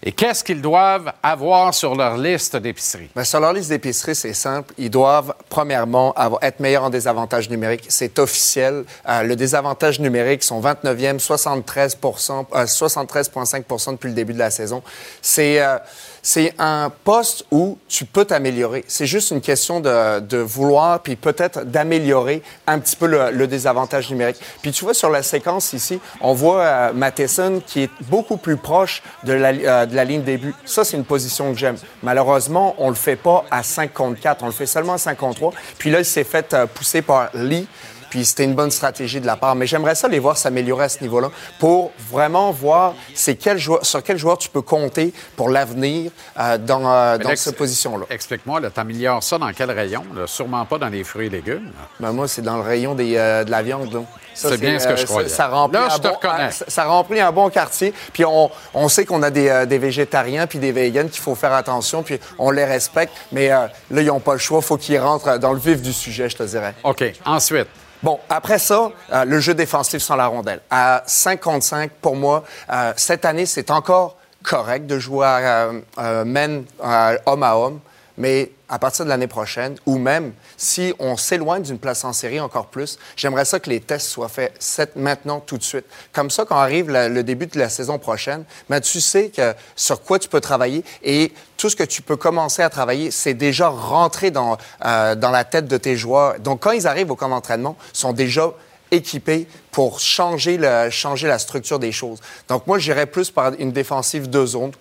Et qu'est-ce qu'ils doivent avoir sur leur liste d'épicerie? Ben, sur leur liste d'épicerie, c'est simple. Ils doivent, premièrement, être meilleurs en désavantage numérique. C'est officiel. Euh, le désavantage numérique, sont 29e, 73 euh, 73,5% depuis le début de la saison. C'est euh, c'est un poste où tu peux t'améliorer. C'est juste une question de, de vouloir, puis peut-être d'améliorer un petit peu le, le désavantage numérique. Puis tu vois, sur la séquence ici, on voit euh, Matheson qui est beaucoup plus proche de la, euh, de la ligne début. Ça, c'est une position que j'aime. Malheureusement, on le fait pas à 5 contre 4, on le fait seulement à 5 contre 3. Puis là, il s'est fait euh, pousser par Lee. Puis c'était une bonne stratégie de la part. Mais j'aimerais ça les voir s'améliorer à ce niveau-là pour vraiment voir c'est quel joueur, sur quel joueur tu peux compter pour l'avenir euh, dans, euh, dans cette position-là. Explique-moi, là, t'améliores ça dans quel rayon? là? Sûrement pas dans les fruits et légumes. Ben, moi, c'est dans le rayon des, euh, de la viande. là. Ça, C'est bien ce que je ça- croyais. Ça, remplit Là, un je te bon, reconnais. ça, ça remplit un bon quartier. Puis on, on sait qu'on a des, des végétariens puis des véganes qu'il faut faire attention. Puis on les respecte. Mais là, ils n'ont pas le choix. Il faut qu'ils rentrent dans le vif du sujet, je te dirais. OK. Ensuite, Bon, après ça, euh, le jeu défensif sans la rondelle. À 55, pour moi, euh, cette année, c'est encore correct de jouer à euh, euh, men, euh, homme à homme, mais à partir de l'année prochaine, ou même si on s'éloigne d'une place en série encore plus, j'aimerais ça que les tests soient faits maintenant, tout de suite. Comme ça, quand arrive le début de la saison prochaine, ben, tu sais que sur quoi tu peux travailler et tout ce que tu peux commencer à travailler, c'est déjà rentré dans, euh, dans la tête de tes joueurs. Donc, quand ils arrivent au camp d'entraînement, ils sont déjà équipés pour changer, le, changer la structure des choses. Donc, moi, j'irais plus par une défensive de zone,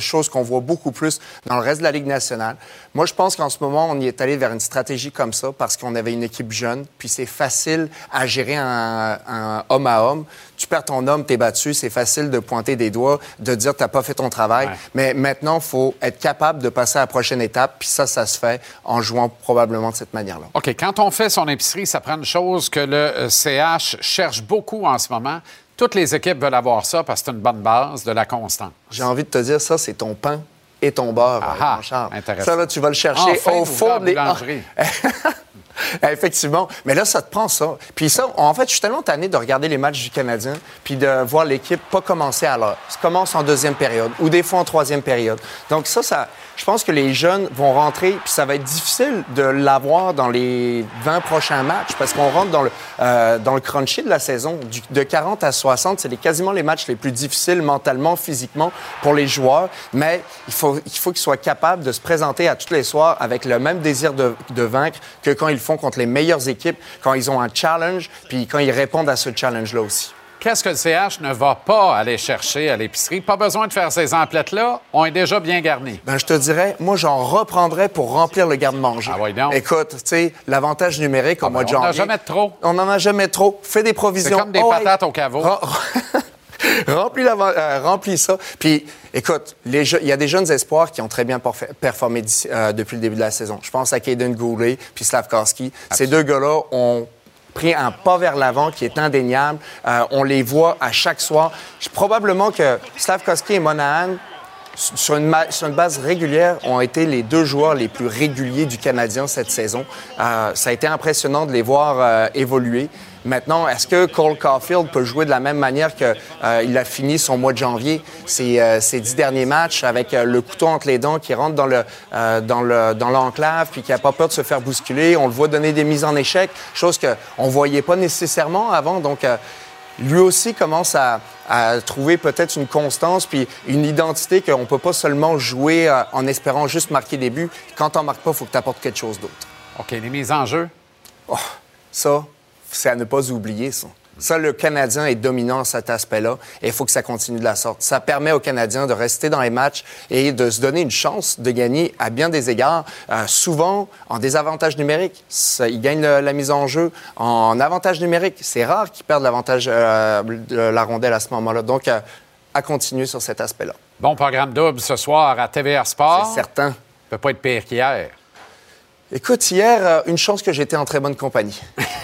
chose qu'on voit beaucoup plus dans le reste de la Ligue nationale. Moi, je pense qu'en ce moment, on y est allé vers une stratégie comme ça parce qu'on avait une équipe jeune, puis c'est facile à gérer un, un homme à homme. Tu perds ton homme, t'es battu, c'est facile de pointer des doigts, de dire t'as pas fait ton travail. Ouais. Mais maintenant, il faut être capable de passer à la prochaine étape, puis ça, ça se fait en jouant probablement de cette manière-là. OK, quand on fait son épicerie, ça prend une chose que le euh, CH cherche beaucoup en ce moment. Toutes les équipes veulent avoir ça parce que c'est une bonne base, de la constante. J'ai envie de te dire, ça, c'est ton pain et ton beurre, Ah ah, Jean-Charles. intéressant. Ça, là, tu vas le chercher Enfin, au fond des... boulangerie. (laughs) Effectivement. Mais là, ça te prend ça. Puis ça, en fait, je suis tellement tanné de regarder les matchs du Canadien puis de voir l'équipe pas commencer à l'heure. Ça commence en deuxième période ou des fois en troisième période. Donc ça, ça, je pense que les jeunes vont rentrer, puis ça va être difficile de l'avoir dans les 20 prochains matchs parce qu'on rentre dans le, euh, dans le crunchy de la saison. De 40 à 60, c'est quasiment les matchs les plus difficiles mentalement, physiquement pour les joueurs. Mais il faut faut qu'ils soient capables de se présenter à tous les soirs avec le même désir de, de vaincre que quand ils font contre les meilleures équipes, quand ils ont un challenge, puis quand ils répondent à ce challenge-là aussi. Qu'est-ce que le CH ne va pas aller chercher à l'épicerie? Pas besoin de faire ces emplettes-là. On est déjà bien garnis. Ben, je te dirais, moi, j'en reprendrais pour remplir le garde-manger. Ah oui, donc? Écoute, tu sais, l'avantage numérique au mois de on en a janvier. jamais trop. On n'en a jamais trop. Fais des C'est provisions. comme des Oh, patates hey, au caveau. (laughs) remplis, euh, remplis ça. Puis, écoute, il y a des jeunes espoirs qui ont très bien performé euh, depuis le début de la saison. Je pense à Kaden Goulet puis Slavkowski. Ces deux gars-là ont pris un pas vers l'avant qui est indéniable. Euh, on les voit à chaque soir. Probablement que Slavkowski et Monahan, sur une base régulière, ont été les deux joueurs les plus réguliers du Canadien cette saison. Euh, ça a été impressionnant de les voir euh, évoluer. Maintenant, est-ce que Cole Caulfield peut jouer de la même manière qu'il a fini son mois de janvier, ses, euh, ses dix derniers matchs, avec euh, le couteau entre les dents, qui rentre dans le euh, dans le dans l'enclave, puis qui n'a pas peur de se faire bousculer? On le voit donner des mises en échec, chose qu'on ne voyait pas nécessairement avant. Donc, euh, lui aussi commence à, à trouver peut-être une constance puis une identité qu'on ne peut pas seulement jouer euh, en espérant juste marquer des buts. Quand on marque pas, il faut que tu apportes quelque chose d'autre. OK, les mises en jeu? Ça, c'est à ne pas oublier, ça. Ça, le Canadien est dominant à cet aspect-là et il faut que ça continue de la sorte. Ça permet aux Canadiens de rester dans les matchs et de se donner une chance de gagner à bien des égards. Euh, souvent, en désavantage numérique, ça- ils gagnent le- la mise en jeu. En avantage numérique, c'est rare qu'ils perdent l'avantage euh, de la rondelle à ce moment-là. Donc, euh, à continuer sur cet aspect-là. Bon programme double ce soir à TVR Sport. C'est certain. peut pas être pire qu'hier. Écoute, hier, euh, une chance que j'étais en très bonne compagnie.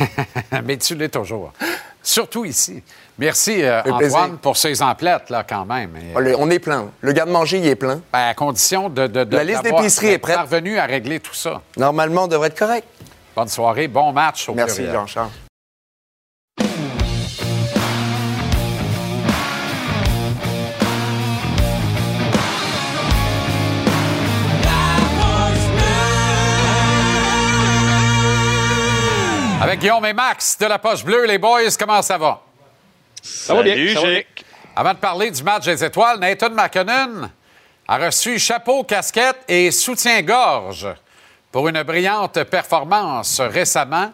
(laughs) Mais tu l'es toujours. Surtout ici. Merci, euh, Antoine, plaisir. pour ces emplettes, là, quand même. Et, On est- plein. Le garde-manger, il est plein. ben, à condition de, de, de- La liste d'épicerie est prête. parvenu à régler tout ça. Normalement, on devrait être correct. Bonne soirée, bon match au Merci. Jean-Charles. Avec Guillaume et Max de la Poche Bleue, les boys, comment ça va? Ça va bien. Salut, ça va bien. Jake. Avant de parler du match des étoiles, Nathan McKinnon a reçu chapeau, casquette et soutien-gorge pour une brillante performance récemment.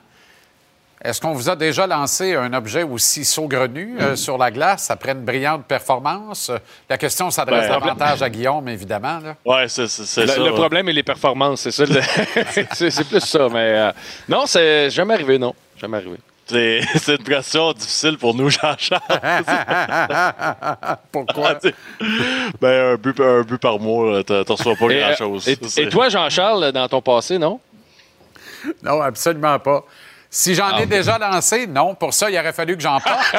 Est-ce qu'on vous a déjà lancé un objet aussi saugrenu euh, sur la glace après une brillante performance? La question s'adresse Ben, davantage à Guillaume, évidemment. Ouais, c'est c'est- c'est Le- ça. le problème est les performances, c'est ça. le- (laughs) c'est plus ça, mais euh, non, c'est jamais arrivé, non. Jamais arrivé. C'est (laughs) une question difficile pour nous, Jean-Charles. (laughs) Pourquoi? ben, un but, un but par mois, t'en reçois pas Et, euh, grand-chose. et- et toi, Jean-Charles, dans ton passé, non? Non, absolument pas. Si j'en ai déjà lancé, non. Pour ça, il aurait fallu que j'en porte.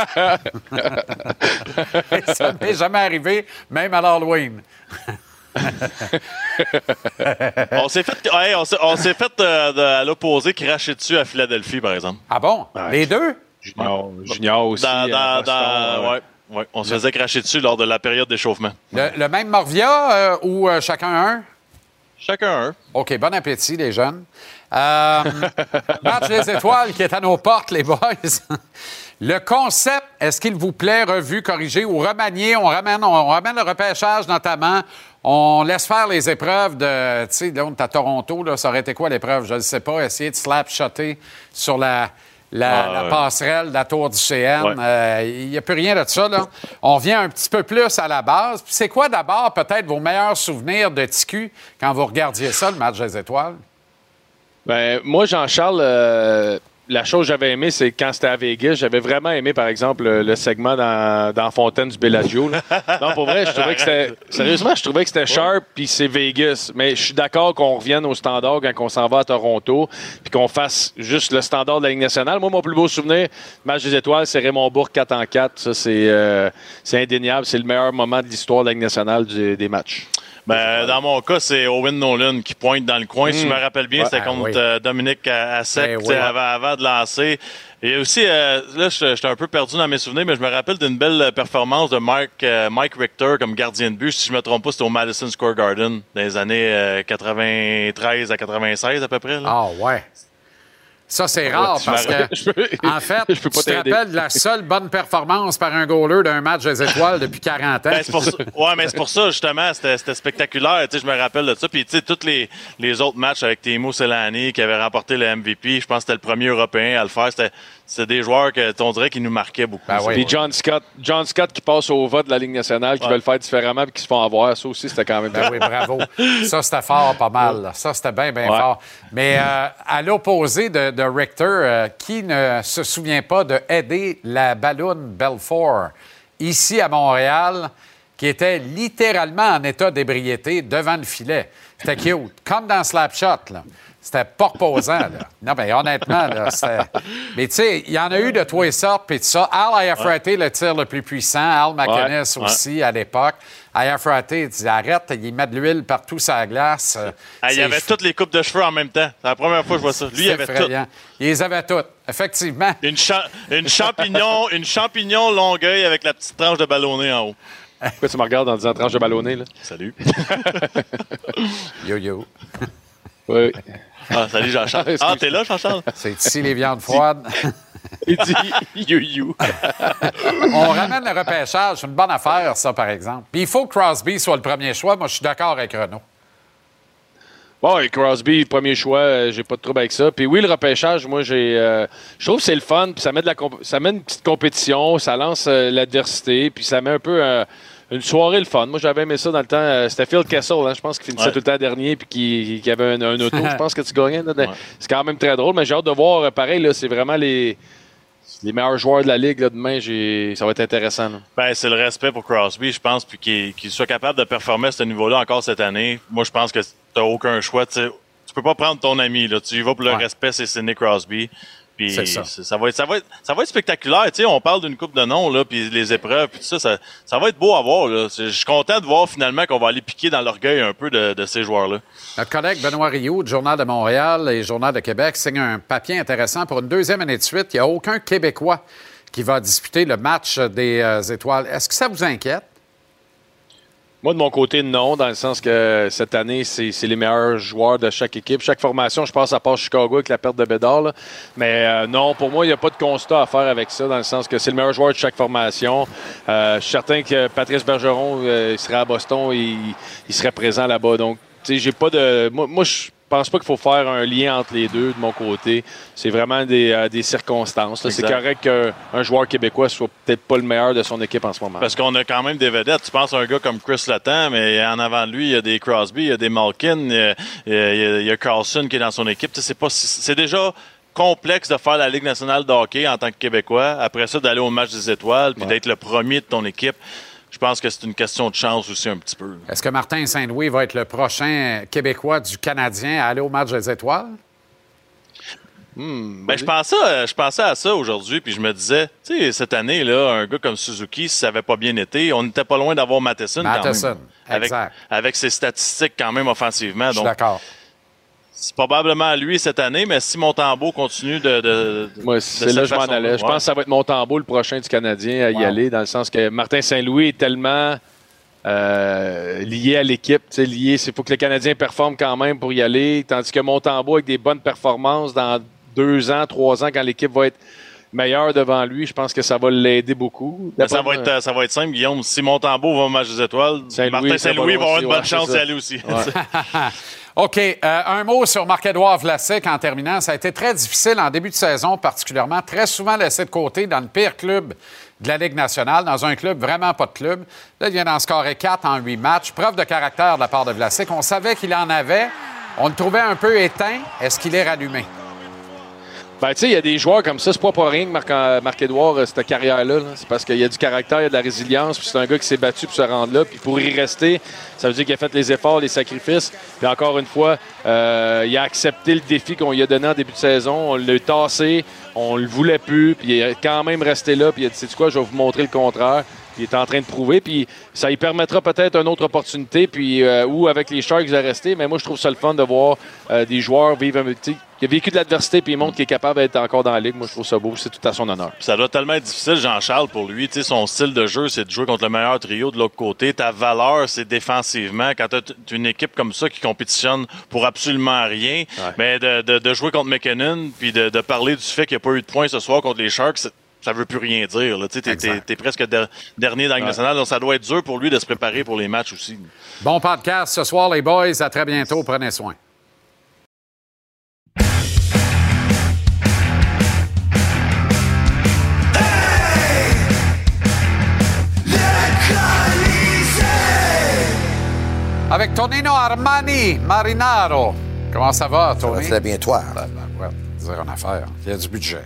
Et (laughs) ça m'est jamais arrivé, même à l'Halloween. On s'est fait, hey, on s'est- fait euh, de- à l'opposé cracher dessus à Philadelphie, par exemple. Ah bon? Les deux? Junior, junior aussi. Dans, euh, dans- Boston, dans- ouais. ouais, ouais. On se faisait cracher dessus lors de la période d'échauffement. Le, le même Morvia euh, ou euh, chacun un? Chacun un. OK, bon appétit, les jeunes. Euh, match des étoiles qui est à nos portes, les boys. Le concept, est-ce qu'il vous plaît, revu, corrigé ou remanié? On ramène, on ramène le repêchage notamment. On laisse faire les épreuves de. Tu sais, là, on est à Toronto, là, ça aurait été quoi l'épreuve? Je ne sais pas. Essayer de slap-shotter sur la, la, Ah, la passerelle de la tour du CN. Ouais. Euh, Il n'y a plus rien de ça. Là. On revient un petit peu plus à la base. C'est quoi d'abord peut-être vos meilleurs souvenirs de TQ quand vous regardiez ça, le match des étoiles? Ben, moi, Jean-Charles, euh, la chose que j'avais aimé, c'est quand c'était à Vegas, j'avais vraiment aimé, par exemple, le, le segment dans, dans Fontaine du Bellagio. là. (laughs) non, pour vrai, je trouvais que c'était. Sérieusement, je trouvais que c'était sharp, puis c'est Vegas. Mais je suis d'accord qu'on revienne au standard quand on s'en va à Toronto, puis qu'on fasse juste le standard de la Ligue nationale. Moi, mon plus beau souvenir, match des étoiles, c'est Raymond Bourg 4 en 4. Ça, c'est euh, c'est indéniable. C'est le meilleur moment de l'histoire de la Ligue nationale du- des matchs. Ben, dans mon cas, c'est Owen Nolan qui pointe dans le coin. Si je me rappelle bien, Ouais, c'était contre oui. euh, Dominique Assec Ben avant, avant de lancer. Et aussi, euh, là, je- j'étais un peu perdu dans mes souvenirs, mais je me rappelle d'une belle performance de Mike, euh, Mike Richter comme gardien de but. Si je me trompe pas, c'était au Madison Square Garden dans les années euh, 93 à 96 à peu près. là. Ah ouais. Ça, c'est rare parce que, (laughs) peux- en fait, (laughs) je peux pas tu te rappelles de la seule bonne performance par un goaler d'un match des étoiles depuis 40 ans. Ben, c'est pour ça, ouais, mais c'est pour ça, justement, c'était c'était spectaculaire. Tu sais, je me rappelle de ça. Puis, tu sais, tous les, les autres matchs avec Timo Selani qui avait remporté le MVP, je pense que c'était le premier Européen à le faire. C'était c'était des joueurs que, on dirait, qui nous marquaient beaucoup. Ben. Puis John Scott, John Scott qui passe au vote de la Ligue nationale, qui Ouais. veut le faire différemment et qui se font avoir. Ça aussi, c'était quand même Ben oui, bravo. Ça, c'était fort, pas mal. là. Ça, c'était bien, bien Ouais. fort. Mais euh, à l'opposé de, de Richter, euh, qui ne se souvient pas de aider la Balloon Belfort ici à Montréal, qui était littéralement en état d'ébriété devant le filet? C'était cute. Comme dans Slapshot, là. C'était pas reposant, là. Non, mais honnêtement, là, c'était... Mais tu sais, il y en a eu de tous les sortes, puis tout ça. Al Ayafrate, le tir le plus puissant. Al McInnes Ouais, aussi, à l'époque. Ayafrate, il dit arrête, il met de l'huile partout sur la glace. Ah, il y avait toutes les coupes de cheveux en même temps. C'est la première fois que je vois ça. Lui, il avait tout. effrayant. Il les avait toutes, effectivement. Une, cha- une champignon, une champignon longueuil avec la petite tranche de ballonné en haut. Pourquoi tu me regardes en disant tranche de ballonné, là? Salut. (laughs) (laughs) Yo-yo. Oui. Ah, salut Jean-Charles. (laughs) Ah, t'es là, Jean-Charles? C'est ici les viandes froides. Il dit (laughs) you-you. (laughs) On ramène le repêchage. C'est une bonne affaire, ça, par exemple. Puis il faut que Crosby soit le premier choix. Moi, je suis d'accord avec Renault. Bon, et Crosby, premier choix, euh, j'ai pas de trouble avec ça. Puis oui, le repêchage, moi, j'ai, euh, je trouve que c'est le fun, puis ça met de la, comp- ça met une petite compétition, ça lance euh, l'adversité, puis ça met un peu euh, une soirée le fun. Moi, j'avais aimé ça dans le temps. euh, C'était Phil Kessel, hein, je pense, qui finissait Ouais. tout le temps dernier, puis qui, qui avait un, un auto. je (laughs) pense que tu gagnais. C'est quand même très drôle, mais j'ai hâte de voir. euh, pareil, là, c'est vraiment les, les meilleurs joueurs de la ligue là, demain. Ça va être intéressant. Ben, c'est le respect pour Crosby, je pense, puis qu'il soit capable de performer à ce niveau-là encore cette année. Moi, je pense que t'as aucun choix. Tu sais, tu peux pas prendre ton ami, là. Tu y vas pour le Ouais. respect, c'est Sidney Crosby. Puis ça. ça va être, ça va être, ça va être spectaculaire. Tu sais, on parle d'une coupe de noms, là, puis les épreuves, puis tout ça, ça, ça va être beau à voir, là. Je suis content de voir finalement qu'on va aller piquer dans l'orgueil un peu de, de ces joueurs-là. Notre collègue Benoît Rioux, du Journal de Montréal et Journal de Québec, signe un papier intéressant pour une deuxième année de suite. Il n'y a aucun Québécois qui va disputer le match des euh, étoiles. Est-ce que ça vous inquiète? Moi, de mon côté, non, dans le sens que cette année, c'est les meilleurs joueurs de chaque équipe. Chaque formation, je pense, à part Chicago avec la perte de Bédard. Mais euh, non, pour moi, il n'y a pas de constat à faire avec ça, dans le sens que c'est le meilleur joueur de chaque formation. Euh, je suis certain que Patrice Bergeron, euh, il serait à Boston, il, il serait présent là-bas. Donc, tu sais, j'ai pas de. Moi, moi je pense pas qu'il faut faire un lien entre les deux de mon côté. C'est vraiment des, euh, des circonstances. C'est correct qu'un joueur québécois soit peut-être pas le meilleur de son équipe en ce moment. Parce qu'on a quand même des vedettes. Tu penses à un gars comme Chris Letang, mais en avant de lui, il y a des Crosby, il y a des Malkin, il y a, il y Carlson qui est dans son équipe. Pas, c'est déjà complexe de faire la Ligue nationale de hockey en tant que Québécois. Après ça, d'aller au match des étoiles, puis d'être le premier de ton équipe. Je pense que c'est une question de chance aussi un petit peu. Est-ce que Martin Saint-Louis va être le prochain Québécois du Canadien à aller au match des étoiles? Ben, je, pensais, à- je pensais à ça aujourd'hui, puis je me disais, tu sais, cette année, là, un gars comme Suzuki, si ça n'avait pas bien été, on n'était pas loin d'avoir Matheson, Matheson, quand même. Avec, exact. avec ses statistiques quand même offensivement. Je suis d'accord. C'est probablement lui cette année, mais si Montembeau continue de. de, de- c'est là que je m'en allais. Je pense que ça va être Montembeau, le prochain du Canadien, à y aller, dans le sens que Martin Saint-Louis est tellement euh, lié à l'équipe. lié, Il faut que le Canadien performe quand même pour y aller. Tandis que Montembeau, avec des bonnes performances dans deux ans, trois ans, quand l'équipe va être meilleure devant lui, je pense que ça va l'aider beaucoup. Ça, va être, euh, ça va être simple, Guillaume. Si Montembeau va au match des étoiles, Martin Saint-Louis va avoir une bonne chance c'est d'y aller aussi. (laughs) OK. euh, un mot sur Marc-Édouard Vlasic en terminant. Ça a été très difficile en début de saison, particulièrement. Très souvent laissé de côté dans le pire club de la Ligue nationale, dans un club vraiment pas de club. Là, il vient d'en scorer 4 en 8 matchs. Preuve de caractère de la part de Vlasic. On savait qu'il en avait. On le trouvait un peu éteint. Est-ce qu'il est rallumé? Ben, tu sais, il y a des joueurs comme ça, c'est pas pour rien que Marc- euh, Marc-Édouard, cette carrière-là. là. C'est parce qu'il y a du caractère, il y a de la résilience, puis c'est un gars qui s'est battu pour se rendre là. Puis pour y rester, ça veut dire qu'il a fait les efforts, les sacrifices. Puis encore une fois, euh, il a accepté le défi qu'on lui a donné en début de saison. On l'a tassé, on le voulait plus, puis il est quand même resté là. Puis il a dit, sais quoi, je vais vous montrer le contraire. Il est en train de prouver, puis ça lui permettra peut-être une autre opportunité, puis euh, ou avec les Sharks de rester. Mais moi, je trouve ça le fun de voir euh, des joueurs vivre un petit. Il a vécu de l'adversité, puis il montre qu'il est capable d'être encore dans la ligue. Moi, je trouve ça beau. C'est tout à son honneur. Ça doit tellement être difficile, Jean-Charles, pour lui. Tu sais, son style de jeu, c'est de jouer contre le meilleur trio de l'autre côté. Ta valeur, c'est défensivement. Quand tu as une équipe comme ça qui compétitionne pour absolument rien, mais de, de- de jouer contre McKinnon, puis de, de parler du fait qu'il n'y a pas eu de points ce soir contre les Sharks, c'est- ça veut plus rien dire. là. Tu sais, T'es, t'es- t'es presque der- dernier dans la Ligue nationale, donc ça doit être dur pour lui de se préparer pour les matchs aussi. Bon podcast ce soir, les boys. À très bientôt. Prenez soin. Avec Tonino Armani Marinaro. Comment ça va, Tony? très bien, toi? Ben, ben, ouais, dire une affaire. Il y a du budget.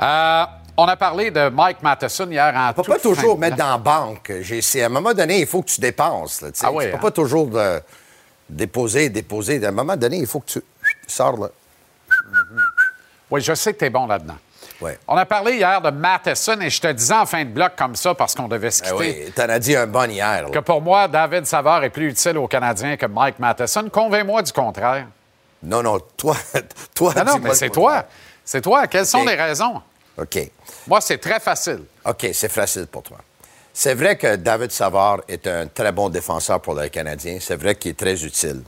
Euh, on a parlé de Mike Matheson hier en Tu peux pas toujours fin- mettre dans la banque. À un moment donné, il faut que tu dépenses. là. Ah oui, tu peux hein? pas toujours euh, déposer, déposer. À un moment donné, il faut que tu sors là. Oui, je sais que tu es bon là-dedans. Ouais. On a parlé hier de Matheson et je te disais en fin de bloc comme ça parce qu'on devait se Ben quitter. oui, t'en as dit un bon hier. là. Que pour moi, David Savard est plus utile aux Canadiens que Mike Matheson. Convainc-moi du contraire. Non, non, toi, (laughs) toi Non, non, mais c'est toi. C'est toi. Quelles sont les raisons? OK. Moi, c'est très facile. OK, c'est facile pour toi. C'est vrai que David Savard est un très bon défenseur pour le Canadien. C'est vrai qu'il est très utile.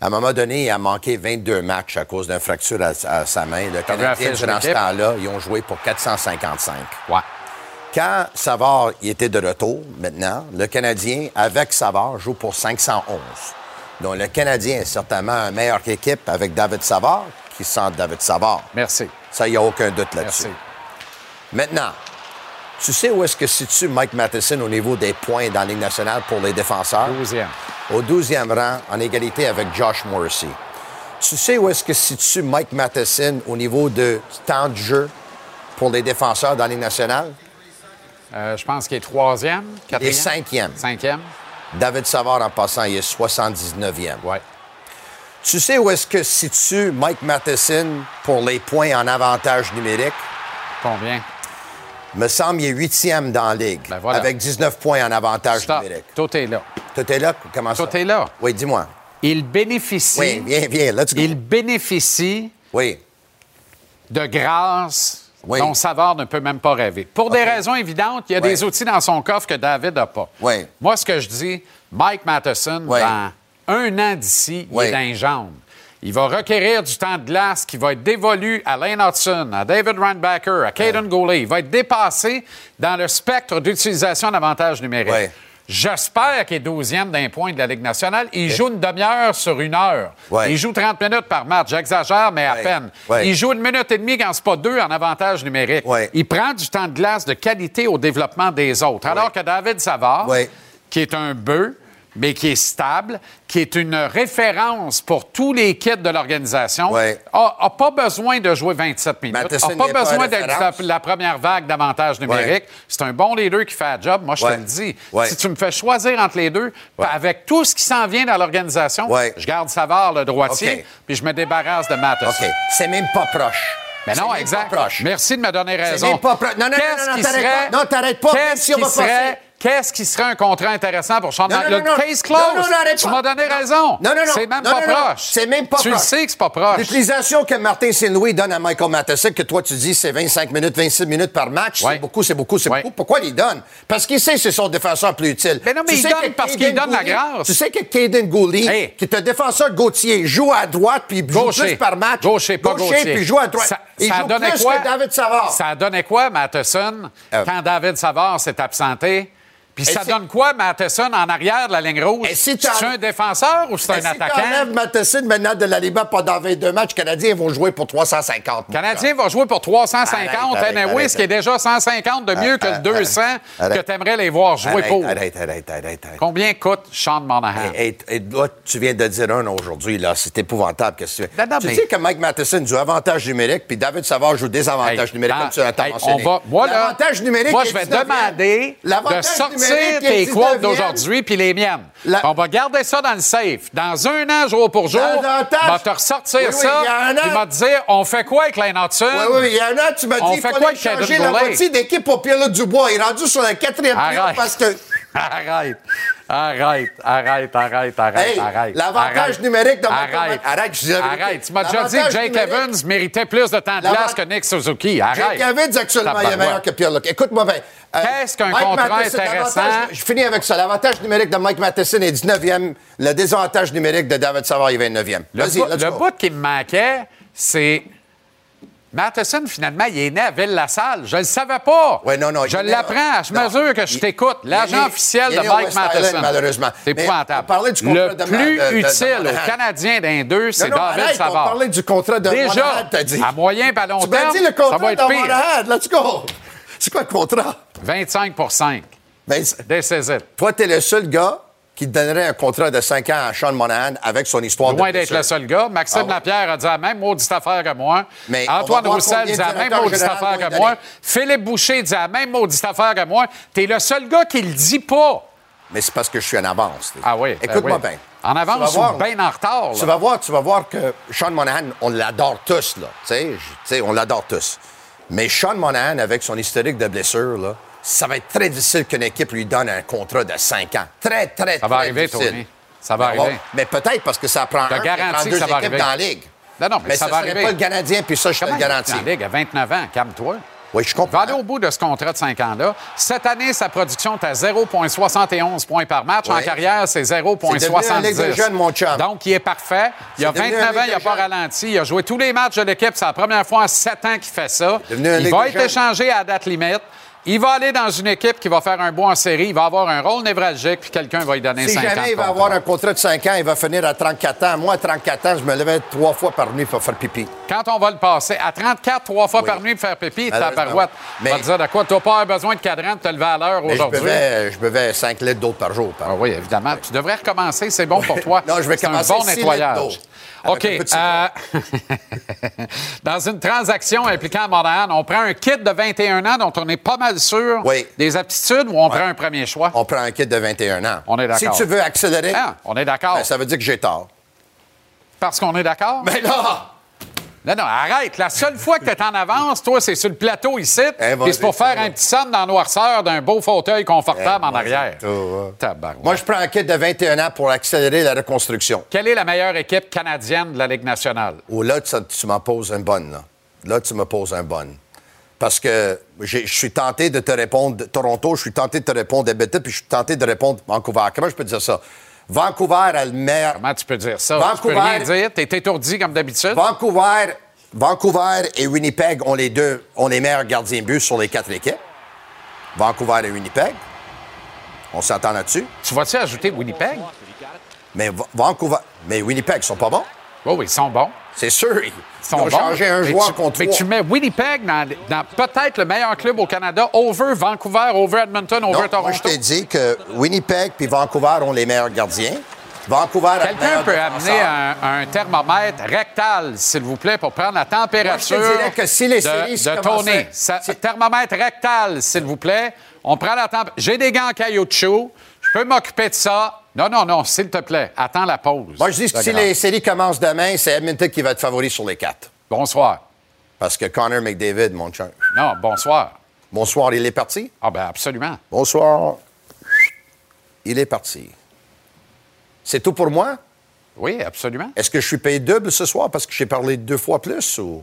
À un moment donné, il a manqué 22 matchs à cause d'une fracture à, à sa main. Le Canadien, durant ce temps-là, ils ont joué pour 455. Ouais. Quand Savard il était de retour, maintenant, le Canadien, avec Savard, joue pour 511. Donc, le Canadien est certainement une meilleure équipe avec David Savard qui sent David Savard. Merci. Ça, il n'y a aucun doute là-dessus. Maintenant, tu sais où est-ce que situe Mike Matheson au niveau des points dans la Ligue nationale pour les défenseurs? 12e. Au 12e rang, en égalité avec Josh Morrissey. Tu sais où est-ce que situe Mike Matheson au niveau de temps de jeu pour les défenseurs dans la Ligue nationale? Euh, je pense qu'il est troisième, Il est quatrième. cinquième. Cinquième. David Savard, en passant, il est 79e. Ouais. Tu sais où est-ce que situe Mike Matheson pour les points en avantage numérique? Combien? Me semble qu'il est huitième dans la Ligue, Ben voilà. avec 19 points en avantage Stop. numérique. Tout est là. Tout est là? Comment ça? Tout est là. Oui, dis-moi. Il bénéficie. Oui, viens, viens, let's go. Il bénéficie Oui, de grâce Oui. dont Savard ne peut même pas rêver. Pour des raisons évidentes, il y a Oui. des outils dans son coffre que David n'a pas. Oui. Moi, ce que je dis, Mike Matheson, dans un an d'ici, il est dans les jambes. Il va requérir du temps de glace qui va être dévolu à Lane Hudson, à David Randbacker, à Caden Goulet. Il va être dépassé dans le spectre d'utilisation d'avantages numériques. J'espère qu'il est 12e d'un point de la Ligue nationale. Il joue une demi-heure sur une heure. Il joue 30 minutes par match. J'exagère, mais à peine. Il joue une minute et demie quand c'est pas deux en avantage numérique. Il prend du temps de glace de qualité au développement des autres. Alors que David Savard, qui est un bœuf, mais qui est stable, qui est une référence pour tous les kits de l'organisation, n'a pas besoin de jouer 27 minutes, n'a pas besoin d'être la, la première vague d'avantages numériques. C'est un bon leader qui fait le job. Moi, je te Ouais. le dis. Ouais. Si tu me fais choisir entre les deux, Ouais. avec tout ce qui s'en vient dans l'organisation, Ouais. je garde Savard, le droitier, OK. puis je me débarrasse de Matheson. OK. C'est même pas proche. Mais non, exact. Merci de me donner raison. même pas proche. Non, non, non, non, t'arrêtes serait- pas. Non, t'arrêtes pas, Qu'est-ce si qui serait... Qu'est-ce qui serait un contrat intéressant pour Sean Le non, case close. Non, non, tu m'as donné raison. Non, non, non. C'est même pas proche. C'est même pas tu proche. le sais que c'est pas proche. L'utilisation que Martin Saint-Louis donne à Michael Matheson, que toi tu dis c'est 25 minutes, 26 minutes par match, Ouais. c'est beaucoup, c'est beaucoup, c'est Ouais. beaucoup. Pourquoi il donne? Parce qu'il sait que c'est son défenseur plus utile. Mais non, mais Tu il sais donne parce qu'il donne la grâce. Tu sais que Caden Gouli, Hey. qui est un défenseur Gauthier, joue à droite puis joue Gaucher. plus par match. Gaucher, pas Gauthier. puis joue à droite. Ça, il ça joue donnait plus quoi? que David Savard. Ça a donné quoi, Matheson, Euh. quand David Savard s'est absenté? Puis ça donne quoi, Matheson, en arrière de la ligne rouge? Si c'est un défenseur ou c'est un si attaquant? t'enlèves Matheson maintenant de la Liga pendant 22 matchs, les Canadiens vont jouer pour 350. Le Canadien va jouer pour 350. Arrête, arrête, anyway, ce qui est déjà 150 de mieux que le Arrête, 200 arrête. que tu aimerais les voir jouer pour. arrête, arrête, arrête, arrête. Combien coûte Sean Monahan? Et, et là, tu viens de dire un aujourd'hui, là. C'est épouvantable. que tu sais que Mike Matheson joue avantage numérique, puis David Savard joue désavantage numérique, comme tu as hey, mentionné. on va, moi, L'avantage numérique moi, je vais 19e. demander de sortir sortir tes quotes d'aujourd'hui puis les miennes. On va garder ça dans le safe. Dans un an, jour pour jour, on va te ressortir Oui, oui, ça il va te dire on fait quoi avec Lane Hudson? Oui, oui, il y en a, tu m'as dit fait fallait quoi avec changer la moitié d'équipe pour Pierre-Luc Dubois. Il est rendu sur le quatrième Arrête. parce que... (laughs) Arrête. Arrête, arrête, arrête, arrête, Hey, arrête. l'avantage numérique de Michael Arrête. Mac- Arrête, je. Arrête. Tu m'as déjà dit que Jake numérique- Evans méritait plus de temps de glace que Nick Suzuki. Arrête. Jake Evans, actuellement, il est meilleur que Pierre-Luc. Écoute-moi bien. Euh, Qu'est-ce qu'un contrat Matheson, intéressant? Je finis avec ça. L'avantage numérique de Mike Matheson est 19e. Le désavantage numérique de David Savard est 29e. Le, bout, le bout qui me manquait, c'est. Matheson, finalement, il est né à Ville-la-Salle. Je le savais pas. Ouais, non, non, je l'apprends. Je mesure que je t'écoute. L'agent officiel il est de Mike Matheson. malheureusement. C'est épouvantable. du contrat Le de- plus de- de- de utile aux Canadiens d'un deux, c'est David arrête, Savard. On parlait du contrat de Déjà, t'as dit. à moyen à long Tu terme, dit le ça contrat va de être pire. Let's go. C'est quoi le contrat? 25 pour 5. Ben, Des toi, t'es le seul gars qui donnerait un contrat de 5 ans à Sean Monahan avec son histoire Loin de d'être blessure. le seul gars. Maxime Ah. Lapierre a dit la même maudite affaire que moi. Mais Antoine Roussel dit la même maudite affaire que moi. Philippe Boucher dit la même maudite affaire que moi. T'es le seul gars qui le dit pas. Mais c'est parce que je suis en avance. là. Ah oui. ben Écoute-moi oui. bien. En avance voir, ou bien en retard. là. Tu vas voir, tu vas voir que Sean Monahan, on l'adore tous, là. Tu sais, je- tu sais, on l'adore tous. Mais Sean Monahan, avec son historique de blessures, là, ça va être très difficile qu'une équipe lui donne un contrat de 5 ans. Très, très, Ça va très arriver, difficile. Tony. Ça va Mais arriver. Mais peut-être parce que ça prend un, te ça prend deux ça va équipes arriver. dans la ligue. Non, non, mais ça ce va arriver. pas le Canadien, puis ça, je te le Comment il est garantis. dans la Ligue? À 29 ans, calme-toi. Oui, je Va comprends. aller au bout de ce contrat de 5 ans-là. Cette année, sa production est à 0,71 points par match. En carrière, c'est C'est devenu une 0,70. ligue de jeunes, mon chum. Donc, il est parfait. Il a C'est devenu 29 une ans, il n'a pas ralenti. Il a joué tous les matchs de l'équipe. C'est la première fois en 7 ans qu'il fait ça. Il va être échangé à date limite. Il va aller dans une équipe qui va faire un bout en série. Il va avoir un rôle névralgique, puis quelqu'un va lui donner Si 5 ans. jamais de il va avoir un contrat de 5 ans, il va finir à 34 ans. Moi, à 34 ans, je me levais trois fois par nuit pour faire pipi. Quand on va le passer à 34, trois fois Oui. par nuit pour faire pipi, ta Malheureusement, parouette. oui. On va Mais- te dire de quoi? Tu n'as pas besoin de cadran de te lever à l'heure Mais je aujourd'hui. buvais, je buvais 5 litres d'eau par jour. par Ah oui, évidemment. Tu devrais recommencer, c'est bon pour (laughs) toi. Non, je vais C'est commencer un bon nettoyage. OK. un euh, (laughs) Dans une transaction impliquant Monahan, on prend un kit de 21 ans dont on est pas mal sûr Oui. des aptitudes ou on prend un premier choix? On prend un kit de 21 ans. On est Si d'accord. tu veux accélérer, Ah, on est d'accord. ben, ça veut dire que j'ai tort. Parce qu'on est d'accord? Mais là, Non, non, arrête. La seule fois que tu es en avance, toi, c'est sur le plateau ici. Eh, Puis c'est pour faire un petit somme dans la noirceur d'un beau fauteuil confortable Eh, en arrière. moi, je prends un kit de 21 ans pour accélérer la reconstruction. Quelle est la meilleure équipe canadienne de la Ligue nationale? Ou là, tu, tu m'en poses une bonne. Là, là tu me poses un bonne. Parce que je suis tenté de te répondre Toronto, je suis tenté de te répondre Edmonton, puis je suis tenté de répondre Vancouver. Comment je peux dire ça? Vancouver a le meilleur. Comment tu peux dire ça? Vancouver- Tu peux rien dire. T'es étourdi comme d'habitude? Vancouver, Vancouver et Winnipeg ont les deux ont les meilleurs gardiens de but sur les quatre équipes. Vancouver et Winnipeg. On s'entend là-dessus? Tu vas-tu ajouter Winnipeg? Mais Va- Vancouver. Mais Winnipeg sont pas bons. Oui, oui, ils sont bons. C'est sûr. Ils, ont bons. changé un Mais joueur tu, contre mais trois. tu mets Winnipeg dans, dans peut-être le meilleur club au Canada, over Vancouver, over Edmonton, over Non, moi, Toronto. je t'ai dit que Winnipeg puis Vancouver ont les meilleurs gardiens. Vancouver Quelqu'un peut amener un, un thermomètre rectal, s'il vous plaît, pour prendre la température Moi, je te dirais que si les de, séries de. Ça- thermomètre rectal, s'il vous plaît. On prend la température. J'ai des gants en caoutchouc. Je peux m'occuper de ça. Non, non, non, s'il te plaît. Attends la pause. Moi, je dis que si les séries commencent demain, c'est Edmonton qui va être favori sur les quatre. Bonsoir. Parce que Connor McDavid, mon chum. Non, bonsoir. Bonsoir, il est parti? Ah, ben absolument. Bonsoir. Il est parti. C'est tout pour moi? Oui, absolument. Est-ce que je suis payé double ce soir parce que j'ai parlé deux fois plus ou?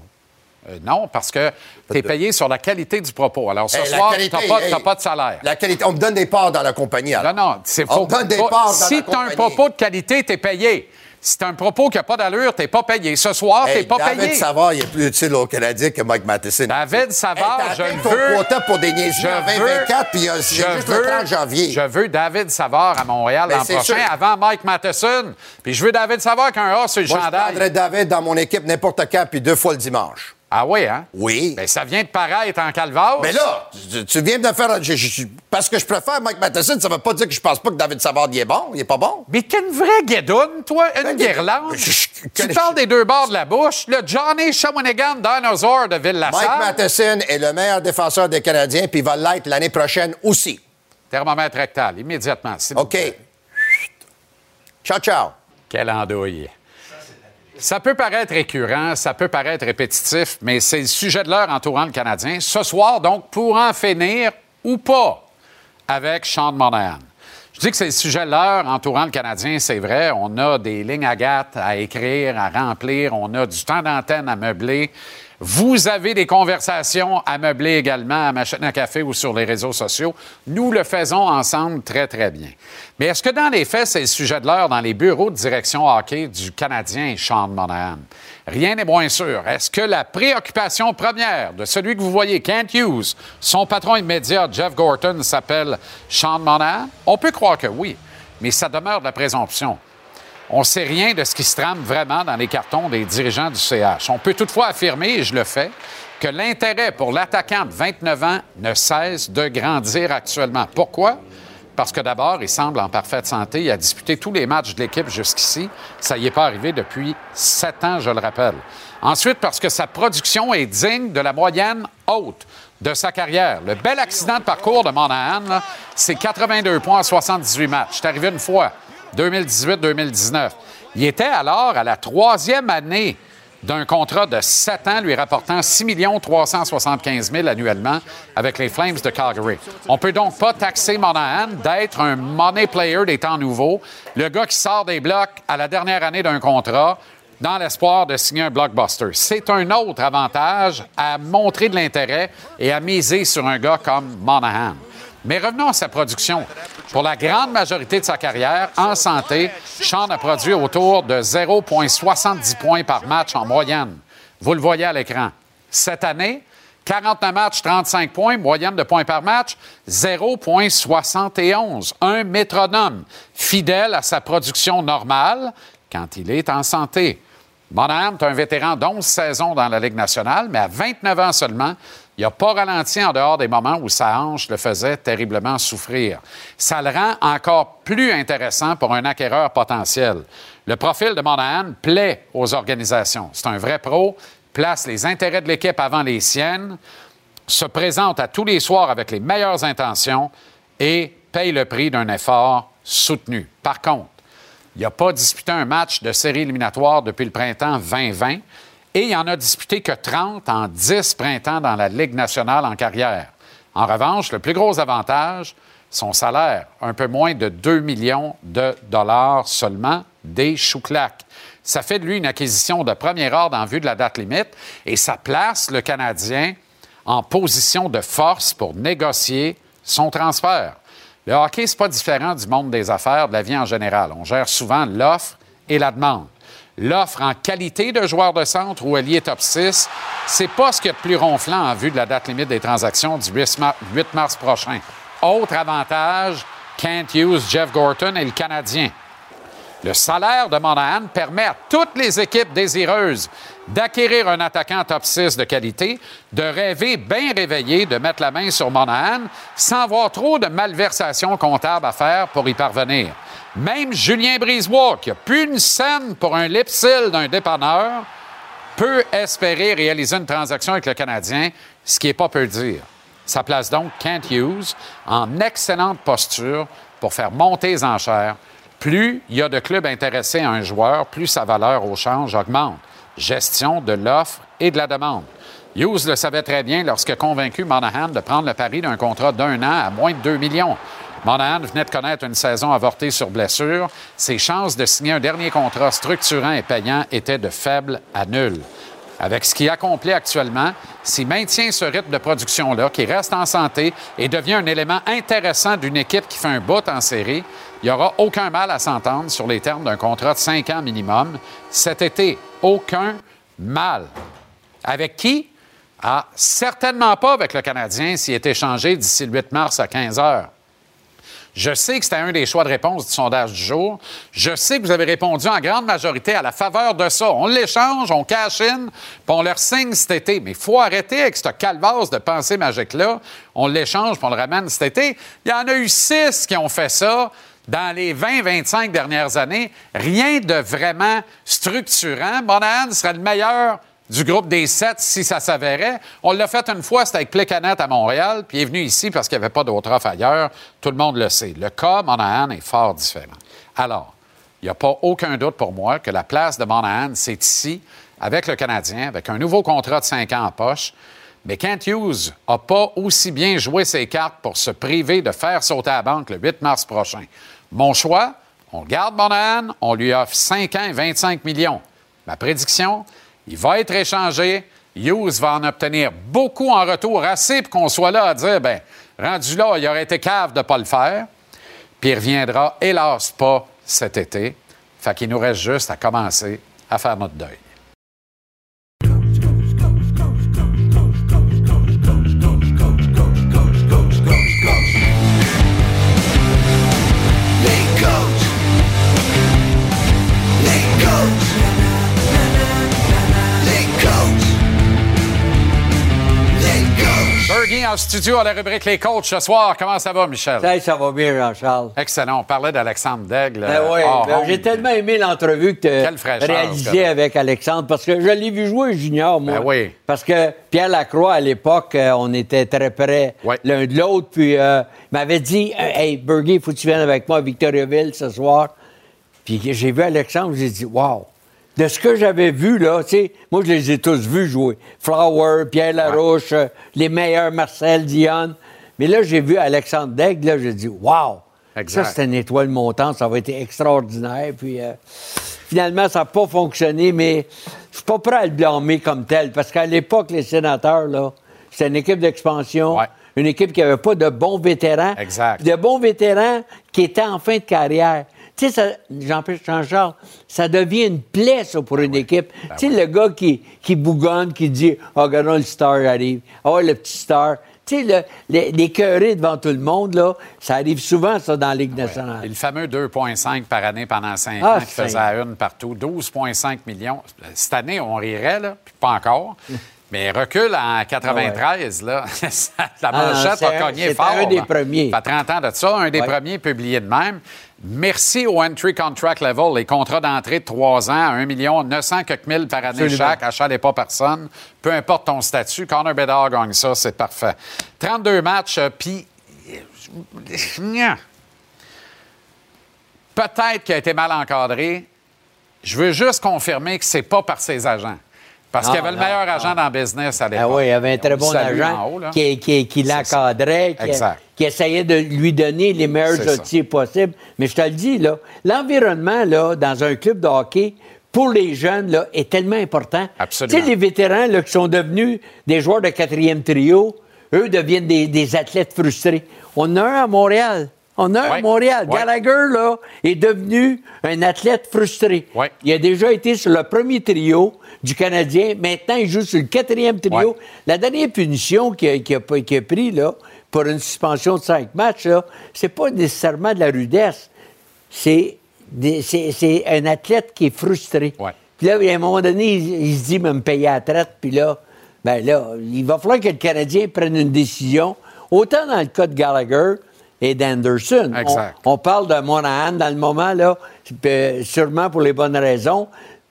Euh, non, parce que tu es payé sur la qualité du propos. Alors, ce Hey, la soir, tu n'as pas, hey. t'as pas de salaire. La qualité. On me donne des parts dans la compagnie. alors. Non, non, c'est On faux. me donne des parts dans Si la tu as un propos de qualité, tu es payé. Si tu as un propos qui n'a pas d'allure, tu n'es pas payé. Ce soir, tu Hey, n'es pas David payé. Savard, il est plus utile au Canadien que Mike Matheson. David Savard, Hey, t'as je ton veux. quota pour des niaiseries Je en veux- 2024, puis euh, c'est juste le 30 janvier. Je veux David Savard à Montréal Ben, l'an prochain, sûr. avant Mike Matheson. Puis je veux David Savard avec un A sur le Moi, je prendrais David dans mon équipe n'importe quand, puis deux fois le dimanche. Ah oui, hein? Oui. Ben, ça vient de paraître en calvaire. Mais là, tu, tu viens de faire. je- je- je- parce que je préfère Mike Matheson, ça ne veut pas dire que je pense pas que David Savard il est bon. Il est pas bon. Mais t'es une vraie guédoune, toi, une Ben, guirlande. je- tu parles des deux bords de la bouche. Le Johnny Shawinigan Dinosaur de Mike Ville-la-Salle. Matheson est le meilleur défenseur des Canadiens, puis il va l'être l'année prochaine aussi. Thermomètre rectal, immédiatement. OK. Ciao, ciao. Quelle andouille. Ça peut paraître récurrent, ça peut paraître répétitif, mais c'est le sujet de l'heure entourant le Canadien. Ce soir, donc, pour en finir ou pas avec Sean Monahan. Je dis que c'est le sujet de l'heure entourant le Canadien, c'est vrai. On a des lignes à gâte à écrire, à remplir. On a du temps d'antenne à meubler. Vous avez des conversations à meubler également à machine à café ou sur les réseaux sociaux. Nous le faisons ensemble très, très bien. Mais est-ce que dans les faits, c'est le sujet de l'heure dans les bureaux de direction hockey du Canadien Sean Monahan? Rien n'est moins sûr. Est-ce que la préoccupation première de celui que vous voyez, Kent Hughes, son patron immédiat, Jeff Gorton, s'appelle Sean Monahan? On peut croire que oui, mais ça demeure de la présomption. On ne sait rien de ce qui se trame vraiment dans les cartons des dirigeants du CH. On peut toutefois affirmer, et je le fais, que l'intérêt pour l'attaquant de 29 ans ne cesse de grandir actuellement. Pourquoi? Parce que d'abord, il semble en parfaite santé. Il a disputé tous les matchs de l'équipe jusqu'ici. Ça n'y est pas arrivé depuis sept ans, je le rappelle. Ensuite, parce que sa production est digne de la moyenne haute de sa carrière. Le bel accident de parcours de Monahan, c'est 82 points en 78 matchs. C'est arrivé une fois. 2018-2019. Il était alors à la troisième année d'un contrat de 7 ans lui rapportant 6 375 000 annuellement avec les Flames de Calgary. On peut donc pas taxer Monahan d'être un money player des temps nouveaux, le gars qui sort des blocs à la dernière année d'un contrat dans l'espoir de signer un blockbuster. C'est un autre avantage à montrer de l'intérêt et à miser sur un gars comme Monahan. Mais revenons à sa production. Pour la grande majorité de sa carrière, en santé, Sean a produit autour de 0,70 points par match en moyenne. Vous le voyez à l'écran. Cette année, 49 matchs, 35 points, moyenne de points par match, 0,71. Un métronome, fidèle à sa production normale quand il est en santé. Monahan est un vétéran d'11 saisons dans la Ligue nationale, mais à 29 ans seulement, il n'a pas ralenti en dehors des moments où sa hanche le faisait terriblement souffrir. Ça le rend encore plus intéressant pour un acquéreur potentiel. Le profil de Monahan plaît aux organisations. C'est un vrai pro, place les intérêts de l'équipe avant les siennes, se présente à tous les soirs avec les meilleures intentions et paye le prix d'un effort soutenu. Par contre, il n'a pas disputé un match de série éliminatoire depuis le printemps 2020 et il en a disputé que 30 en 10 printemps dans la Ligue nationale en carrière. En revanche, le plus gros avantage, son salaire, un peu moins de 2 millions de dollars seulement des chouclacs. Ça fait de lui une acquisition de premier ordre en vue de la date limite et ça place le Canadien en position de force pour négocier son transfert. Le hockey, c'est pas différent du monde des affaires, de la vie en général. On gère souvent l'offre et la demande. L'offre en qualité de joueur de centre ou allié top 6, c'est pas ce qui est plus ronflant en vue de la date limite des transactions du 8 mars, 8 mars prochain. Autre avantage, Kent Hughes, Jeff Gorton et le Canadien. Le salaire de Monahan permet à toutes les équipes désireuses d'acquérir un attaquant top 6 de qualité, de rêver bien réveillé de mettre la main sur Monahan sans avoir trop de malversations comptables à faire pour y parvenir. Même Julien Brisebois, qui a plus une scène pour un lipsil d'un dépanneur, peut espérer réaliser une transaction avec le Canadien, ce qui n'est pas peu dire. Ça place donc Kent Hughes en excellente posture pour faire monter les enchères. Plus il y a de clubs intéressés à un joueur, plus sa valeur au change augmente. Gestion de l'offre et de la demande. Hughes le savait très bien lorsque convaincu Monahan de prendre le pari d'un contrat d'un an à moins de 2 millions. Monahan venait de connaître une saison avortée sur blessure. Ses chances de signer un dernier contrat structurant et payant étaient de faibles à nulles. Avec ce qu'il accomplit actuellement, s'il maintient ce rythme de production-là, qui reste en santé et devient un élément intéressant d'une équipe qui fait un bout en série, il n'y aura aucun mal à s'entendre sur les termes d'un contrat de 5 ans minimum cet été. Aucun mal. Avec qui? Ah, certainement pas avec le Canadien s'il est échangé d'ici le 8 mars à 15 heures. Je sais que c'était un des choix de réponse du sondage du jour. Je sais que vous avez répondu en grande majorité à la faveur de ça. On l'échange, on cash in, puis on leur signe cet été. Mais il faut arrêter avec cette calvasse de pensée magique-là. On l'échange, puis on le ramène cet été. Il y en a eu six qui ont fait ça dans les 20-25 dernières années. Rien de vraiment structurant. Monahan serait le meilleur du groupe des sept si ça s'avérait. On l'a fait une fois, c'était avec Plecanet à Montréal, puis il est venu ici parce qu'il n'y avait pas d'autre offre ailleurs. Tout le monde le sait. Le cas Monahan est fort différent. Alors, il n'y a pas aucun doute pour moi que la place de Monahan, c'est ici, avec le Canadien, avec un nouveau contrat de cinq ans en poche. Mais Kent Hughes n'a pas aussi bien joué ses cartes pour se priver de faire sauter à la banque le 8 mars prochain. Mon choix, on garde Monahan, on lui offre 5 ans et 25 millions. Ma prédiction, il va être échangé. Hughes va en obtenir beaucoup en retour, assez pour qu'on soit là à dire, ben, rendu là, il aurait été cave de ne pas le faire. Puis il reviendra, hélas, pas cet été. Fait qu'il nous reste juste à commencer à faire notre deuil. Bergie en studio à la rubrique Les Coachs ce soir. Comment ça va, Michel? Ça, ça va bien, Jean-Charles. Excellent. On parlait d'Alexandre Daigle. Ben oui, hors ben, j'ai tellement aimé l'entrevue que tu as réalisée avec Alexandre parce que je l'ai vu jouer junior, moi. Ben oui. Parce que Pierre Lacroix, à l'époque, euh, on était très près l'un de l'autre. Puis euh, il m'avait dit Hey, Bergie, il faut que tu viennes avec moi à Victoriaville ce soir. Puis j'ai vu Alexandre, j'ai dit Wow! De ce que j'avais vu, là, tu sais, moi, je les ai tous vus jouer. Flower, Pierre Larouche, euh, les meilleurs, Marcel, Dion. Mais là, j'ai vu Alexandre Daigle, là, j'ai dit Wow! Exact. Ça, c'est une étoile montante, ça va être extraordinaire. Puis euh, finalement, ça n'a pas fonctionné, mais je suis pas prêt à le blâmer comme tel, parce qu'à l'époque, les sénateurs, là, c'était une équipe d'expansion, une équipe qui n'avait pas de bons vétérans. Exact. De bons vétérans qui étaient en fin de carrière. Tu sais, Jean-Pierre Jean-Charles, ça devient une plaie, ça, pour une équipe. tu sais, le gars qui, qui bougonne, qui dit « Ah, regardons, le star arrive. Ah, ouais, le petit star. » Tu sais, le- les, les devant tout le monde, là, ça arrive souvent, ça, dans la Ligue nationale. Et le fameux 2,5 par année pendant 5 Ah, ans qui faisait à une partout, 12,5 millions. Cette année, on rirait, là, puis pas encore. (laughs) Mais recule en 93, là, (laughs) la Ah, manchette a cogné fort. un des premiers. Ça fait 30 ans de ça, un des Ouais. premiers publiés de même. Merci au entry contract level, les contrats d'entrée de 3 ans à 1 million 900 quelques mille par année chaque, achat pas personne. Peu importe ton statut, Connor Bedard gagne ça, c'est parfait. 32 matchs, euh, puis... Nya. (clears throat) Peut-être qu'il a été mal encadré. Je veux juste confirmer que c'est pas par ses agents. Parce qu'il y avait le non, meilleur non. agent dans le business à l'époque. Ah oui, il avait un très On bon agent haut, qui, qui- qui l'encadrait, qui, essayait de lui donner les meilleurs ça. outils possibles. Mais je te le dis, là, l'environnement là, dans un club de hockey, pour les jeunes, là, est tellement important. Absolument. Tu sais, les vétérans là, qui sont devenus des joueurs de quatrième trio, eux deviennent des, des athlètes frustrés. On en a un à Montréal. On a un à Ouais. Montréal. Ouais. Gallagher, là, est devenu un athlète frustré. Ouais. Il a déjà été sur le premier trio du Canadien. Maintenant, il joue sur le quatrième trio. La dernière punition qu'il a, a pris, là, pour une suspension de cinq matchs, là, c'est pas nécessairement de la rudesse. C'est un athlète qui est frustré. Puis là, à un moment donné, il, il se dit, me me payer à la traite. Puis là, ben là, il va falloir que le Canadien prenne une décision. Autant dans le cas de Gallagher et d'Anderson. Exact. On, on parle de Monahan dans le moment, là, euh, sûrement pour les bonnes raisons.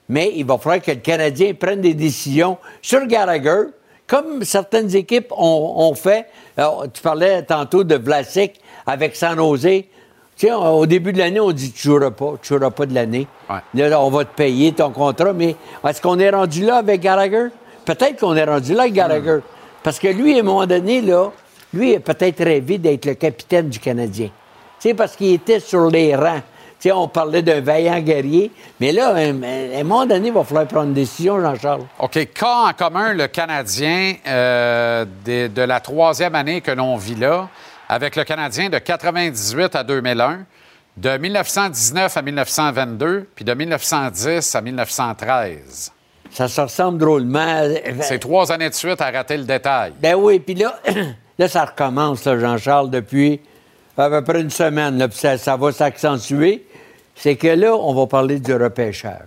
Mais il va falloir que le Canadien prenne des décisions sur Gallagher, comme certaines équipes ont, ont fait. Alors, tu parlais tantôt de Vlasic avec San Jose. Tu sais, au début de l'année, on dit tu joueras pas, tu joueras pas de l'année. Ouais. Là, on va te payer ton contrat, mais est-ce qu'on est rendu là avec Gallagher? Peut-être qu'on est rendu là avec Gallagher. Hmm. Parce que lui, à un moment donné, là, lui, a peut-être rêvé d'être le capitaine du Canadien. Sais, parce qu'il était sur les rangs. On parlait d'un vaillant guerrier, mais là, à un, à moment donné, il va falloir prendre une décision, Jean-Charles. OK. Qu'a en commun le Canadien euh, de, de la troisième année que l'on vit là, avec le Canadien de 98 à 2001, de 1919 à 1922, puis de 1910 à 1913. Ça se ressemble drôlement. C'est trois années de suite à rater le détail. Ben oui, puis là, (clears throat) là, ça recommence, Jean-Charles, depuis à peu près une semaine, là, puis ça, ça va s'accentuer. C'est que là, on va parler du repêchage.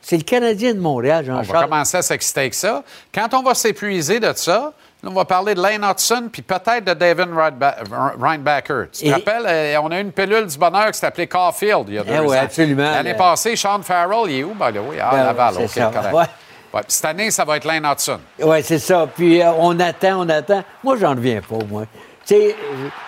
C'est le Canadien de Montréal, On va Jean-Charles. commencer à s'exciter avec ça. Quand on va s'épuiser de ça, on va parler de Lane Hudson puis peut-être de David Reinba- Reinbacker. Tu te Et- rappelles, euh, on a eu une pilule du bonheur qui s'appelait Caulfield il y a deux Eh ans. oui, absolument. L'année Le- passée, Sean Farrell, il est où? Ben là, oui, à Ben, Laval. c'est OK, correct. Ouais. Cette année, ça va être Lane Hudson. Oui, c'est ça. Puis euh, on attend, on attend. Moi, j'en reviens pas, moi. Tu sais,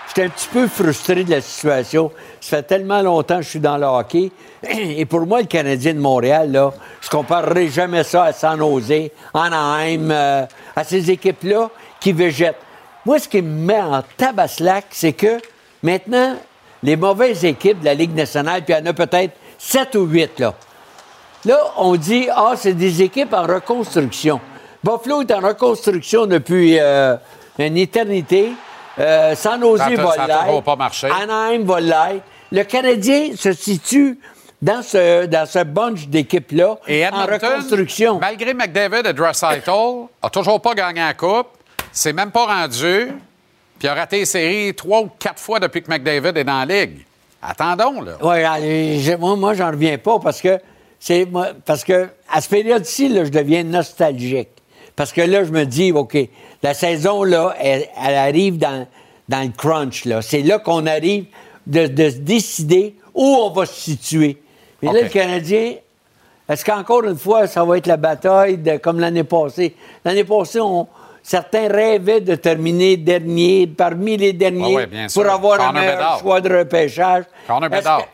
j'étais un petit peu frustré de la situation. Ça fait tellement longtemps que je suis dans le hockey. (clears throat) Et pour moi, le Canadien de Montréal, là, je comparerai jamais ça à San Jose, Anaheim, euh, à ces équipes-là qui végètent. Moi, ce qui me met en tabaslac, c'est que maintenant, les mauvaises équipes de la Ligue nationale, puis il y en a peut-être sept ou huit, là. Là, on dit, ah, c'est des équipes en reconstruction. Buffalo est en reconstruction depuis euh, une éternité. Euh, San Jose va l'être. Anaheim va l'être. Le Canadien se situe dans ce, dans ce bunch d'équipes-là Et en reconstruction. malgré McDavid et Draisaitl, a toujours pas gagné la Coupe, c'est même pas rendu, puis a raté les séries trois ou quatre fois depuis que McDavid est dans la Ligue. Attendons, là. Oui, moi, moi j'en reviens pas parce que c'est moi- parce que à ce période-ci, là, je deviens nostalgique. Parce que là, je me dis, OK, la saison, là, elle, elle arrive dans, dans le crunch. Là. C'est là qu'on arrive de, de se décider où on va se situer. Et là, OK. le Canadien, est-ce qu'encore une fois, ça va être la bataille de- comme l'année passée? L'année passée, on- certains rêvaient de terminer dernier, parmi les derniers, Ah ouais, pour avoir un meilleur choix de repêchage. Connor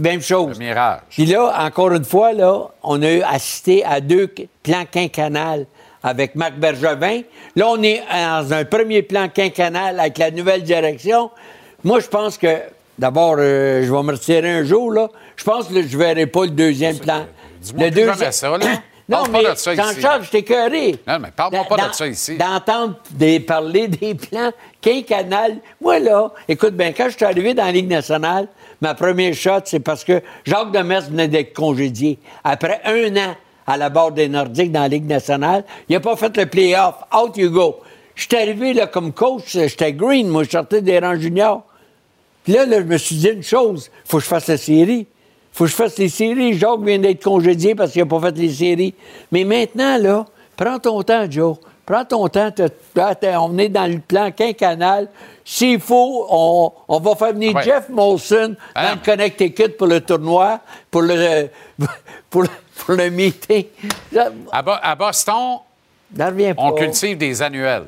même chose. Le mirage. Puis là, encore une fois, là, on a eu assisté à deux plans quinquennales avec Marc Bergevin. Là, on est dans un premier plan quinquennal avec la nouvelle direction. Moi, je pense que, d'abord, euh, je vais me retirer un jour, là. Je pense que je ne verrai pas le deuxième plan. Dis-moi Le plus deuxi- jamais ça, là. (coughs) non, Parle pas mais de ça ici. Jean-Charles, je t'ai écœuré. Non, mais parle-moi pas de ça ici. D'entendre des- parler des plans quinquennales. Moi, là, écoute bien, quand je suis arrivé dans la Ligue nationale, ma première shot, c'est parce que Jacques Demers venait d'être congédié. Après un an à la barre des Nordiques dans la Ligue nationale, il n'a pas fait le play-off. Out you go. Je suis arrivé là, comme coach, j'étais green, moi, je sortais des rangs juniors. Puis là, là, je me suis dit une chose, faut que je fasse la série. faut que je fasse les séries. Jacques vient d'être congédié parce qu'il n'a pas fait les séries. Mais maintenant, là, prends ton temps, Joe. Prends ton temps. T'as- t'as- on est dans le plan quinquennal. S'il faut, on, on va faire venir Ouais. Jeff Molson dans non. le Connecticut pour le tournoi, pour le, (laughs) pour le, pour le meeting. À, Bo- à Boston, on cultive des annuels.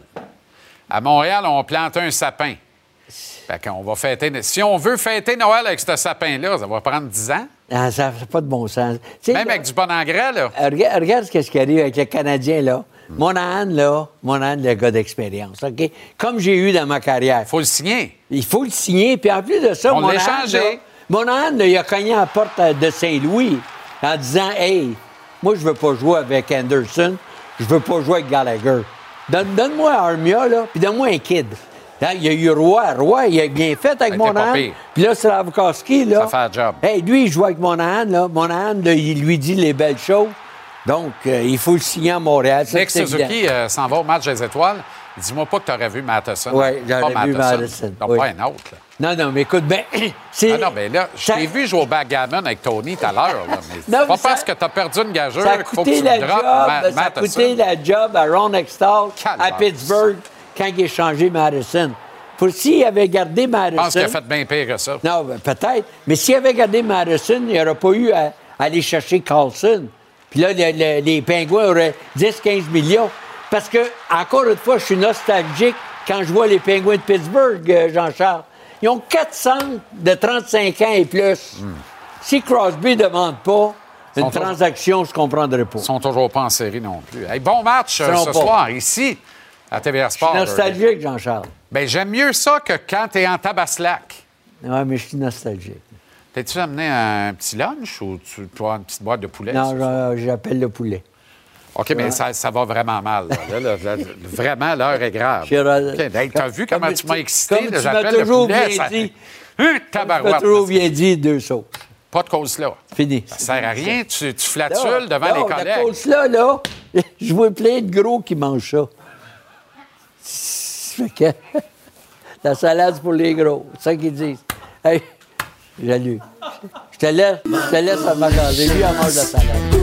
À Montréal, on plante un sapin. Fait qu'on va fêter. Si on veut fêter Noël avec ce sapin-là, ça va prendre 10 ans. Ah, ça n'a pas de bon sens. Même là- avec du bon engrais, là. Regarde, regarde ce qui arrive avec le Canadien, là. Monahan, là, Monahan, le gars d'expérience, OK? Comme j'ai eu dans ma carrière. Il faut le signer. Il faut le signer. Puis en plus de ça, On Monahan, échangé. là, Monahan, là, il a cogné à la porte de Saint-Louis en disant Hey, moi, je veux pas jouer avec Anderson, je veux pas jouer avec Gallagher. Donne- Donne-moi Armia, là, puis donne-moi un kid. Là, il y a eu Roy. Roy, il a bien fait avec Monahan. Puis là, Slavkowski, là. Ça fait le job. Hey, lui, il joue avec Monahan, là. Monahan, là, il lui dit les belles choses. Donc, euh, il faut le signer à Montréal. Nick. Suzuki euh, s'en va au match des étoiles. Dis-moi pas que tu aurais vu Matheson. Ouais, j'aurais Pas vu Matheson, oui. pas un autre. là. Non, non, mais écoute, ben, (clears throat) c'est. Ah non, mais là, je t'ai vu jouer au backgammon avec Tony tout à l'heure. (laughs) pas ça- parce que tu as perdu une gageure a qu'il faut que tu la le job, Ma- ça a Matheson. coûté la job à Ron Extall à. Pittsburgh quand il a changé Madison. Pour s'il avait gardé Je Madison. pense qu'il a fait bien pire que ça. Non, ben, peut-être. Mais s'il avait gardé Madison, il n'aurait pas eu à, à aller chercher Carlson. Puis là, le- le- les Pingouins auraient 10-15 millions. Parce que, encore une fois, je suis nostalgique quand je vois les Pingouins de Pittsburgh, euh, Jean-Charles. Ils ont 400 de 35 ans et plus. Si Crosby ne demande pas une Hmm. Transaction, je ne comprendrais pas. Ils sont toujours pas en série non plus. Hey, bon match euh, ce pas. soir, ici, à TVR Je Sport. suis nostalgique, Jean-Charles. Ben, j'aime mieux ça que quand tu es en tabaslac. Oui, mais je suis nostalgique. T'as-tu amené un petit lunch ou tu as une petite boîte de poulet? Non, j'appelle le poulet. OK, mais ça, ça va vraiment mal. là. Là, là, là, vraiment, l'heure est grave. T'as vu comment Comme tu m'as excité? J'appelle le poulet. bien ça- dit. Hum, Tu m'as tabarouette. toujours bien dit deux sauces. Pas de cause là. Fini. Ça sert à rien. Tu, flatules devant non, les La collègues. course-là, là, (laughs) je vois plein de gros qui mangent ça. Fait que, (laughs) la salade, pour les gros. C'est ça qu'ils disent. Hey, Jaloux. Je te laisse, je te laisse à manger. Lui, il mange la salade.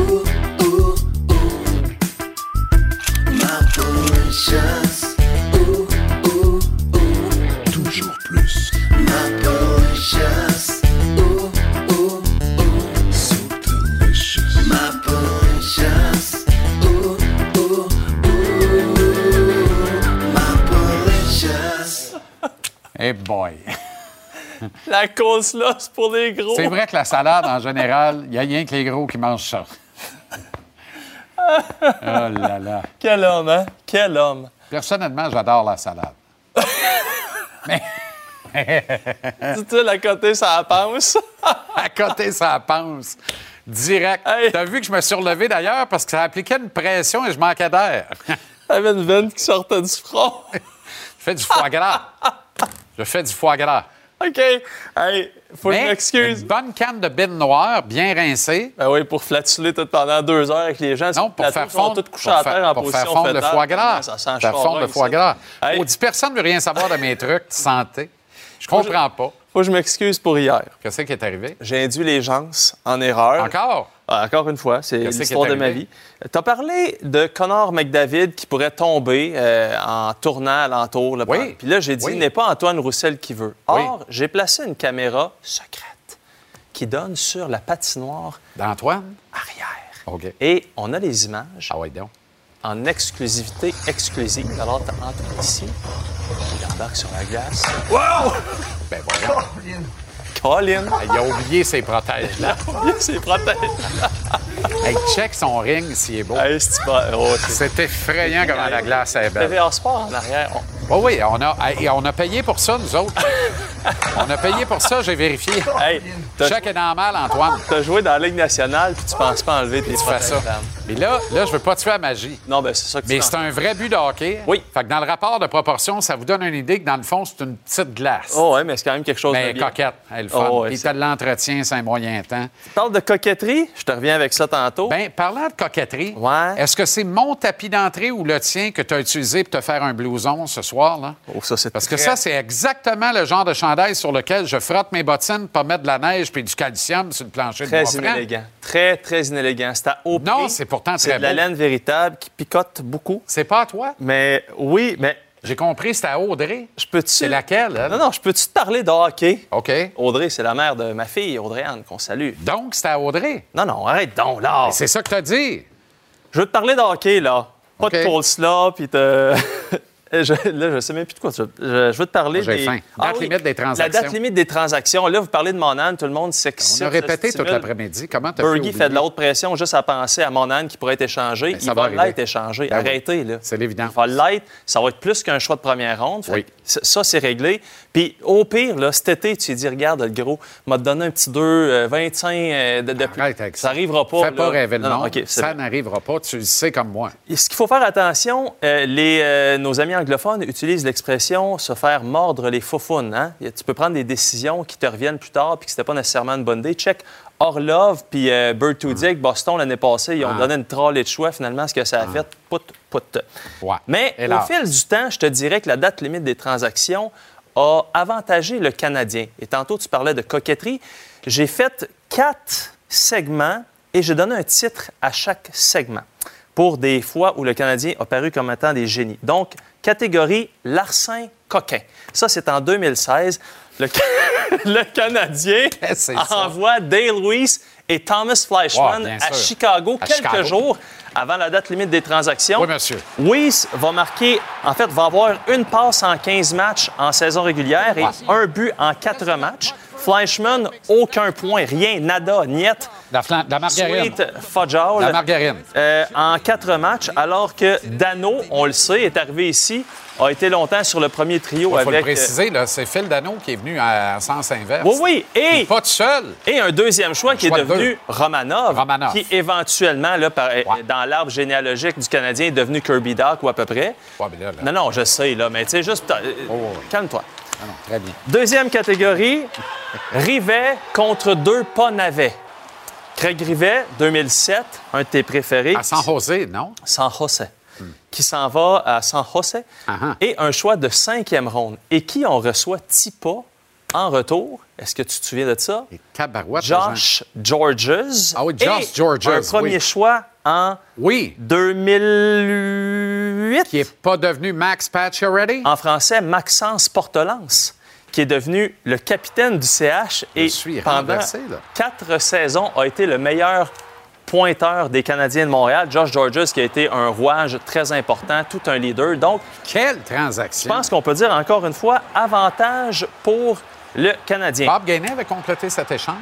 La coleslaw, c'est pour les gros. C'est vrai que la salade, en général, il n'y a rien que les gros qui mangent ça. (laughs) Oh là là. Quel homme, hein? Quel homme. Personnellement, j'adore la salade. (laughs) Mais (laughs) Dis-tu, la côté, ça pense? à côté, ça pense. Direct. T'as vu que je me suis relevé d'ailleurs parce que ça appliquait une pression et je manquais d'air. T'avais une veine qui sortait du front. je fais du foie gras. Je fais du foie gras. OK. Hey, faut que je m'excuse. Une bonne canne de bine noire, bien rincée. Ben oui, pour flatuler tout pendant deux heures avec les gens. Non, pour faire fondre, pour faire- en pour faire fondre le foie gras. Ça sent faire fondre le foie gras. Hey. On dit personne ne veut rien savoir de mes trucs de santé. Je comprends pas. Faut que je m'excuse pour hier. Qu'est-ce qui est arrivé? J'ai induit les gens en erreur. Encore? Ah, encore une fois, c'est l'histoire de ma vie. Tu as parlé de Connor McDavid qui pourrait tomber euh, en tournant alentour. Là, Oui. Puis là, j'ai dit, Oui. n'est pas Antoine Roussel qui veut. Oui. Or, j'ai placé une caméra secrète qui donne sur la patinoire D'Antoine? arrière. OK. Et on a les images Ah oui, donc. en exclusivité exclusive. Alors, tu entres ici, il embarque sur la glace. Wow! Ben voyons. Colin! Il a oublié ses protèges là. (laughs) C'est protège. (laughs) hey, check son ring s'il est beau. Hey, c'est. Oh, effrayant comment la glace est belle. TVA Sport en arrière. On- Oui, oui, on a, hey, on a payé pour ça, nous autres. (laughs) on a payé pour ça, j'ai vérifié. Hey, Chèque est normal, Antoine. T'as joué dans la Ligue nationale puis tu penses pas enlever tes Tu fais ça. protèges. Mais là, là, je veux pas tuer la magie. Non, ben c'est ça que tu Mais c'est un vrai but de hockey. Oui. Fait que dans le rapport de proportion, ça vous donne une idée que dans le fond, c'est une petite glace. Oh, ouais, mais c'est quand même quelque chose Mais de bien. coquette, elle le fun. Oh, ouais, Puis c'est- t'as de l'entretien, c'est un moyen temps. Tu parles de coquetterie, je te reviens avec ça tantôt. Ben, parlant de coquetterie, Ouais. est-ce que c'est mon tapis d'entrée ou le tien que tu as utilisé pour te faire un blouson ce soir, là? Oh, ça, c'est Parce que très- ça, c'est exactement le genre de chandail sur lequel je frotte mes bottines pour mettre de la neige puis du calcium sur le plancher de Très bois franc. inélégant. Très, très inélégant. C'est à haut Non, c'est pourtant C'est très de la laine véritable qui picote beaucoup. C'est pas à toi? Mais oui, mais J'ai compris, c'était à Audrey. je peux-tu... C'est laquelle, elle? Non, non, je peux-tu te parler de hockey? OK. Audrey, c'est la mère de ma fille, Audrey-Anne, qu'on salue. Donc, c'était à Audrey? Non, non, arrête donc, là. C'est ça que tu as dit. Je veux te parler de hockey, là. Pas de coleslaw, puis de... (laughs) (laughs) Je, là, je sais même plus de quoi. tu veux- Je, je veux te parler J'ai des... faim. Date limite des transactions. La date limite des transactions. Là, vous parlez de Monan, tout le monde s'excite. On a répété toute l'après-midi. Comment tu as Bergie fait de la haute pression juste à penser à Monan qui pourrait être échangé. Ben, ça Il va l'être échangé. Ben. Arrêtez, là. C'est l'évident. Il va l'être. Ça va être plus qu'un choix de première ronde. Fait Oui. Ça, c'est réglé. Puis au pire, là, cet été, tu lui dis, regarde, le gros, m'a donné un petit 2, euh, 25 euh, de, de plus. Ça ça. arrivera pas. Fais pas rêver le Non, monde. Ça n'arrivera pas. Tu le sais comme moi. Et Ce qu'il faut faire attention, euh, les, euh, nos amis anglophones utilisent l'expression se faire mordre les faufounes. Hein? Tu peux prendre des décisions qui te reviennent plus tard puis que c'était pas nécessairement une bonne idée. Check Orlov puis euh, Bertuzzi avec Boston l'année passée, ils ont Ah. donné une trolley de choix. Finalement, ce que ça a fait, pout, pout. Ouais. Mais au fil du temps, je te dirais que la date limite des transactions a avantagé le Canadien. Et tantôt, tu parlais de coquetterie. J'ai fait quatre segments et j'ai donné un titre à chaque segment pour des fois où le Canadien a paru comme étant des génies. Donc, catégorie larcin coquin. Ça, c'est en 2016. Le, Ca- (laughs) le Canadien (laughs) ça. envoie Dale Weiss et Thomas Fleischmann à. Chicago À quelques Chicago. jours avant la date limite des transactions. Oui, monsieur. Weiss va marquer, en fait, va avoir une passe en 15 matchs en saison régulière et un but en 4 matchs. Fleischmann, aucun point, rien, nada, niet. La, la margarine. Sweet Fudgeall. La margarine. Euh, en quatre matchs, alors que Dano, on le sait, est arrivé ici, a été longtemps sur le premier trio Il faut avec. le préciser, là, c'est Phil Dano qui est venu à sens inverse. euh, Oui, oui, et, Pas tout seul. et un deuxième choix qui est choix devenu. Romanov, Romanov. qui éventuellement, là, par- dans l'arbre généalogique du Canadien, est devenu Kirby Doc ou à peu près. Ouais, là, là. Non, non, je sais, là, mais tu sais, juste. euh, Oh. Calme-toi. Ah non, très bien. Deuxième catégorie, Rivet contre deux pas navets. Craig Rivet, 2007, un de tes préférés. À San José, non? San José. Qui s'en va à San José. Ah, ah. Et un choix de cinquième ronde. Et qui on reçoit Tipa en retour? Est-ce que tu te souviens de ça? Josh Georges. Ah oui, Josh Et Georges, Un premier oui. choix en Oui. 2008. Qui n'est pas devenu Max Pacioretty? En français, Maxence Portelance, qui est devenu le capitaine du CH et suis pendant renversé, quatre saisons a été le meilleur pointeur des Canadiens de Montréal. Josh Georges, qui a été un rouage très important, tout un leader. Donc, quelle transaction! Je pense qu'on peut dire encore une fois avantage pour le Canadien. Bob Gainé avait complété cet échange?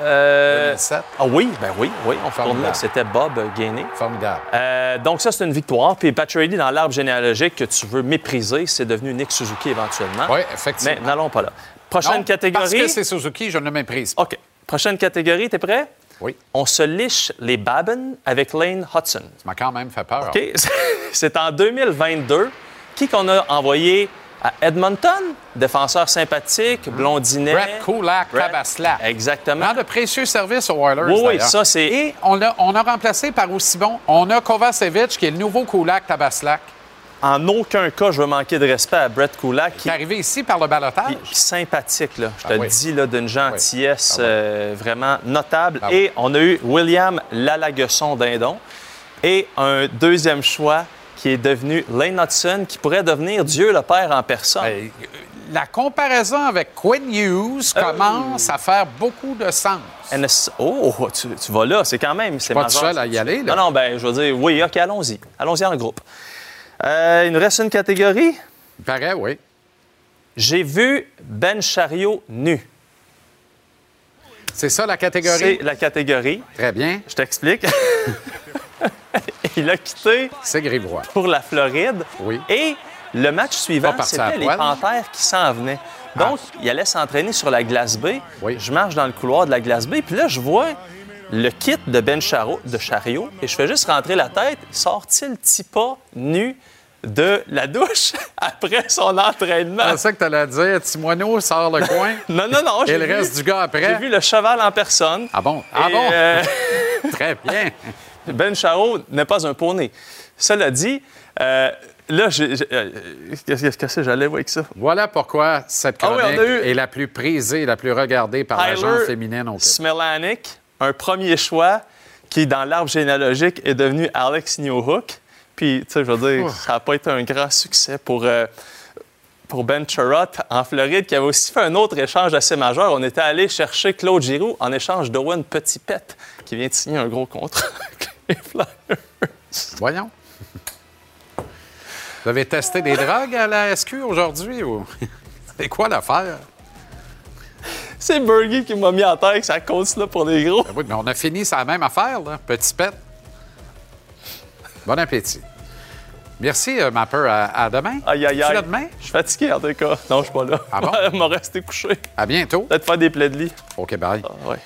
Euh, 2007. Ah oui, ben oui, oui, on retourne là. C'était Bob Gainé. Formidable. Euh, donc ça, c'est une victoire. Puis Patrick dans l'arbre généalogique que tu veux mépriser, c'est devenu Nick Suzuki éventuellement. Oui, effectivement. Mais n'allons pas là. Prochaine Non, catégorie? Parce que c'est Suzuki, je ne le méprise pas. OK. Prochaine catégorie, t'es prêt? Oui. On se liche les Babin avec Lane Hudson. Ça m'a quand même fait peur. OK? (laughs) c'est en 2022. Qui qu'on a envoyé à Edmonton? Défenseur sympathique, blondinet. Brett Kulak, Tabaslav. Exactement. Rend de précieux services aux Oilers. Oui, ça, c'est- Et on a, on a remplacé par aussi bon, on a Kovacevic, qui est le nouveau Kulak Tabaslak, En aucun cas, je veux manquer de respect à Brett Kulak. qui est arrivé ici par le balotage. Sympathique, là. Je te Ah le oui. dis, là, d'une gentillesse Ah oui. euh, vraiment notable. Ah. Et on a eu William Lalaguesson d'Indon et un deuxième choix qui est devenu Lane Hudson, qui pourrait devenir Dieu le Père en personne. La comparaison avec Quinn Hughes Euh. commence à faire beaucoup de sens. NS Oh, tu, tu vas là, c'est quand même... C'est pas majeur. tout seul à y aller, là. Non, non, ben, je veux dire, oui, OK, allons-y. Allons-y en groupe. Euh, il nous reste une catégorie? Il paraît, oui. J'ai vu Ben Chariot nu. C'est ça la catégorie? C'est la catégorie. Très bien. Je t'explique. (laughs) il a quitté C'est pour la Floride. Oui. Et le match suivant, c'était les. Panthères qui s'en venaient. Donc, il allait s'entraîner sur la glace B. Oui. Je marche dans le couloir de la glace B, puis là, je vois le kit de Ben Charo- de Chariot, et je fais juste rentrer la tête. Sort-il petit pas nu de la douche (laughs) après son entraînement? C'est ça que tu allais dire. Timoineau sort le coin. (laughs) Non, non, non. Et le vu- reste du gars après? J'ai vu le cheval en personne. Ah bon? Ah Et, bon? euh, (laughs) Très bien. Ben Charo n'est pas un poney. Cela dit, euh, là, euh, qu'est-ce que j'allais voir avec ça? Voilà pourquoi cette Ah oui, chronique eu- est la plus prisée, la plus regardée par la gente Tyler féminine au Québec. Smelanik, un premier choix qui, dans l'arbre généalogique, est devenu Alex Newhook. Puis, tu sais, je veux dire, ça n'a pas été un grand succès pour, euh, pour Ben Charrot en Floride, qui avait aussi fait un autre échange assez majeur. On était allé chercher Claude Giroux en échange d'Owen Petitpet, qui vient de signer un gros contrat (laughs) les Flyers. Voyons. Vous avez testé des drogues à la SQ aujourd'hui ou? C'est quoi l'affaire? C'est Bergie qui m'a mis en tête que ça continue pour les gros. Ben oui, mais on a fini la même affaire, là. Petit pet. Bon appétit. Merci, euh, ma peur. À, à demain. Aïe, aïe, là demain? Je suis fatigué, en tout cas. Non, je suis pas là. Ah bon? Je vais rester couché. À bientôt. Peut-être faire des plaies de lit. OK, bye. Ah, ouais.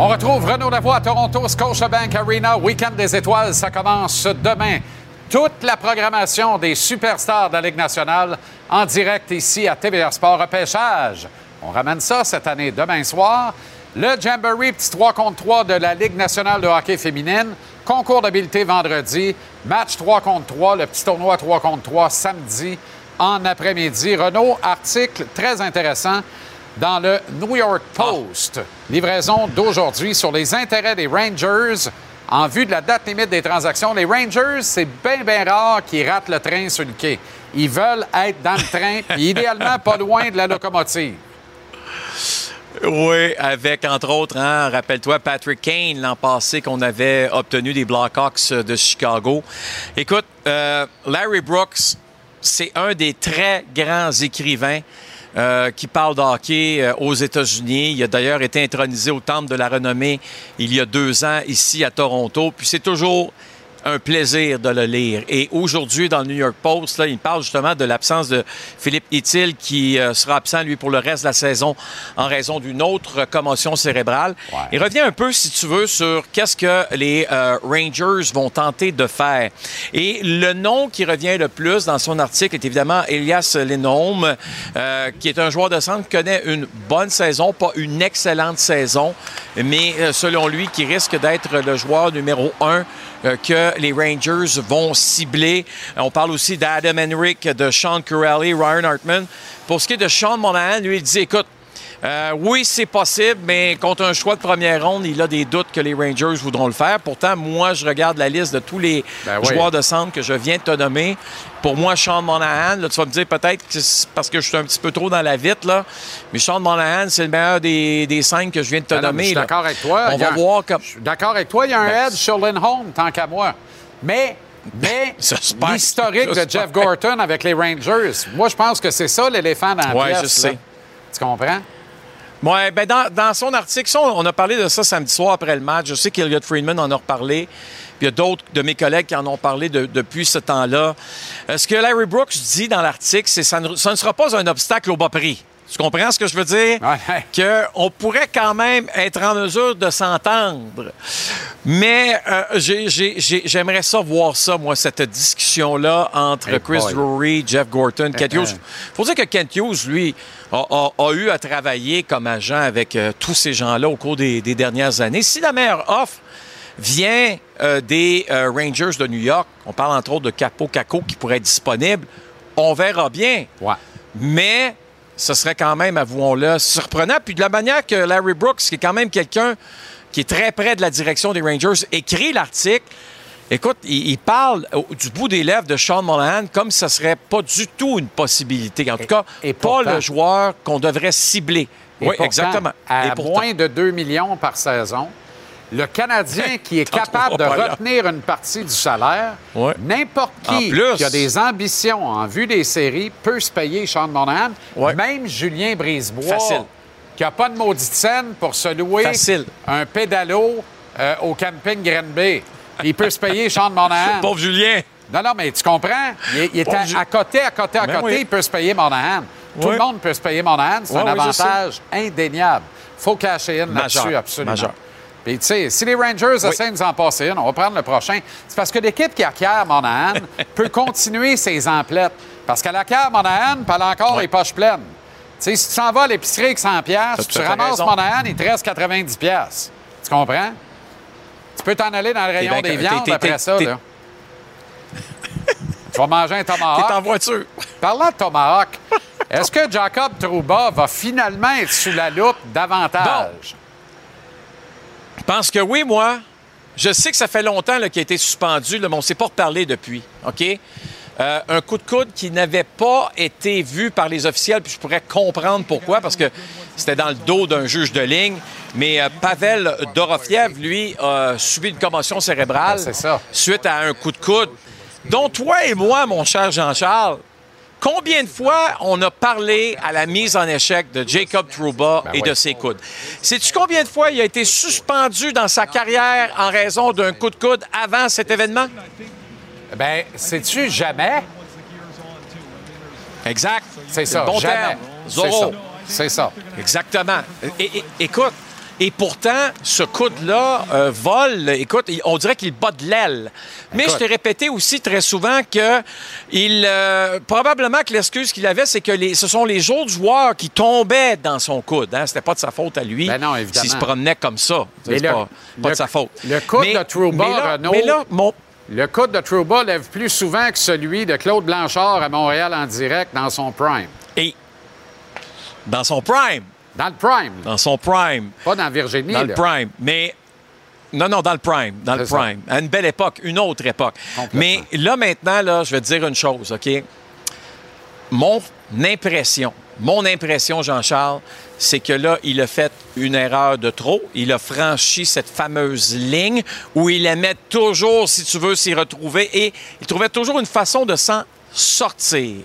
On retrouve Renaud Lavoie à Toronto, Scotiabank Arena, Week-end des étoiles. Ça commence demain. Toute la programmation des superstars de la Ligue nationale en direct ici à TVA Sport Repêchage. On ramène ça cette année, demain soir. Le Jamboree, petit 3 contre 3 de la Ligue nationale de hockey féminine. Concours d'habileté vendredi. Match 3 contre 3, le petit tournoi 3 contre 3 samedi en après-midi. Renaud, article très intéressant dans le New York Post. Livraison d'aujourd'hui sur les intérêts des Rangers en vue de la date limite des transactions. Les Rangers, c'est bien, bien rare qu'ils ratent le train sur le quai. Ils veulent être dans le train, (laughs) puis idéalement pas loin de la locomotive. Oui, avec entre autres, hein, rappelle-toi, Patrick Kane l'an passé qu'on avait obtenu des Blackhawks de Chicago. Écoute, euh, Larry Brooks, c'est un des très grands écrivains euh, qui parle de hockey euh, aux États-Unis. Il a d'ailleurs été intronisé au Temple de la Renommée il y a deux ans ici à Toronto. Puis c'est toujours un plaisir de le lire. Et aujourd'hui, dans le New York Post, là, il parle justement de l'absence de Philippe Hitil qui euh, sera absent, lui, pour le reste de la saison en raison d'une autre commotion cérébrale. Il revient un peu, si tu veux, sur qu'est-ce que les euh, Rangers vont tenter de faire. Et le nom qui revient le plus dans son article est évidemment Elias Lindholm, euh, qui est un joueur de centre qui connaît une bonne saison, pas une excellente saison, mais euh, selon lui, qui risque d'être le joueur numéro un que les Rangers vont cibler. Euh, On parle aussi d'Adam Henrik, de Sean Corelli, Ryan Hartman. Pour ce qui est de Sean Monahan, lui, il dit, écoute, Euh, oui, c'est possible, mais contre un choix de première ronde, il a des doutes que les Rangers voudront le faire. Pourtant, moi, je regarde la liste de tous les Ben oui. joueurs de centre que je viens de te nommer. Pour moi, Sean Monahan, là, tu vas me dire peut-être que c'est parce que je suis un petit peu trop dans la vite, là, mais Sean Monahan, c'est le meilleur des, des cinq que je viens de te Ah non, nommer. je suis d'accord avec toi. On va un- voir comme. Je suis d'accord avec toi. Il y a un Ben, edge sur Lindholm, tant qu'à moi. Mais, mais (laughs) l'historique de. Jeff Gorton avec les Rangers, moi, je pense que c'est ça l'éléphant dans la Ouais, pièce. je sais. là. Tu comprends? Ben dans, son article, on a parlé de ça samedi soir après le match. Je sais qu'Eliott Friedman en a reparlé. Puis il y a d'autres de mes collègues qui en ont parlé de- depuis ce temps-là. Euh, ce que Larry Brooks dit dans l'article, c'est que ça ne sera pas un obstacle au bas prix. Tu comprends ce que je veux dire? Qu'on pourrait quand même être en mesure de s'entendre. Mais euh, j'ai- j'ai- j'ai- j'aimerais ça voir ça, moi, cette discussion-là entre Hey Chris. Drury, Jeff Gorton, Kent Hughes. (laughs) faut dire que Kent Hughes, lui, a, a- a eu à travailler comme agent avec euh, tous ces gens-là au cours des, des dernières années. Si la meilleure offre vient euh, des Rangers de New York, on parle entre autres de Capo Caco qui pourrait être disponible, on verra bien. Mais ce serait quand même, avouons-le, surprenant. Puis de la manière que Larry Brooks, qui est quand même quelqu'un qui est très près de la direction des Rangers, écrit l'article, écoute, il, il parle du bout des lèvres de Sean Monahan comme si ce serait pas du tout une possibilité. En tout cas, pas pourtant- le joueur qu'on devrait cibler. Et oui, pourtant, exactement. À Et pourtant- moins de 2 millions par saison, le Canadien qui est (laughs) capable de retenir une partie du salaire, Ouais. n'importe qui plus. qui a des ambitions en vue des séries peut se payer Sean Monahan. Ouais. Même Julien Brisebois, Facile. qui n'a pas de maudite scène pour se louer Facile. un pédalo euh, au camping Granby. Il peut se payer Sean Monahan. (laughs) Pauvre Julien. Non, non, mais tu comprends? Il, est- il à, côté, à côté, à Ben côté, oui. il peut se payer Monahan. Tout Oui. le monde peut se payer Monahan. C'est un avantage indéniable. faut cacher in là-dessus, absolument. Puis, tu sais, si les Rangers essaient de nous en passer une, on va prendre le prochain. C'est parce que l'équipe qui acquiert Monahan (laughs) peut continuer ses emplettes. Parce qu'elle acquiert Monahan, puis elle a encore les poches pleines. Tu sais, si tu s'en vas à l'épicerie avec 100 pièces, tu ramasses raison. Monahan, il te reste 90 pièces. Tu comprends? Tu peux t'en aller dans le rayon des viandes après ça, là. (laughs) tu vas manger un tomahawk. T'es en voiture. Parlant de tomahawk, est-ce que Jacob Trouba va finalement être sous la loupe davantage? Pense que oui, moi. Je sais que ça fait longtemps qu'il a été suspendu, là, mais on ne s'est pas reparlé depuis. OK? Euh, un coup de coude qui n'avait pas été vu par les officiels, puis je pourrais comprendre pourquoi, parce que c'était dans le dos d'un juge de ligne. Mais euh, Pavel Dorofiev, lui, a subi une commotion cérébrale Ben, ça. suite à un coup de coude. Dont toi et moi, mon cher Jean-Charles, Combien de fois on a parlé à la mise en échec de Jacob Trouba et de ses coudes? Sais-tu combien de fois il a été suspendu dans sa carrière en raison d'un coup de coude avant cet événement? Ben, sais-tu jamais? Exact. C'est ça, bon jamais. terme. C'est Zorro. ça. C'est ça. Exactement. Écoute, et pourtant, ce coude-là euh, vole, écoute, on dirait qu'il bat de l'aile. Mais je t'ai répété aussi très souvent que il, euh, probablement que l'excuse qu'il avait, c'est que les- ce sont les autres joueurs qui tombaient dans son coude. Hein? C'était pas de sa faute à lui. Ben non, évidemment. S'il se promenait comme ça. C'est pas, pas le- de sa faute. Le coude Mais- de Trouba, mais là- Renaud, mais là, mon, le coude de Trouba lève plus souvent que celui de Claude Blanchard à Montréal en direct dans son prime. Et dans son prime. Dans le prime. Dans son prime. Pas dans Virginie. Dans là. le prime. Mais. Non, non, dans le prime. Dans le ça. prime. À une belle époque, une autre époque. Mais là, maintenant, là, je vais te dire une chose, OK? Mon impression, mon impression, Jean-Charles, c'est que là, il a fait une erreur de trop. Il a franchi cette fameuse ligne où il aimait toujours, si tu veux, s'y retrouver et il trouvait toujours une façon de s'en sortir.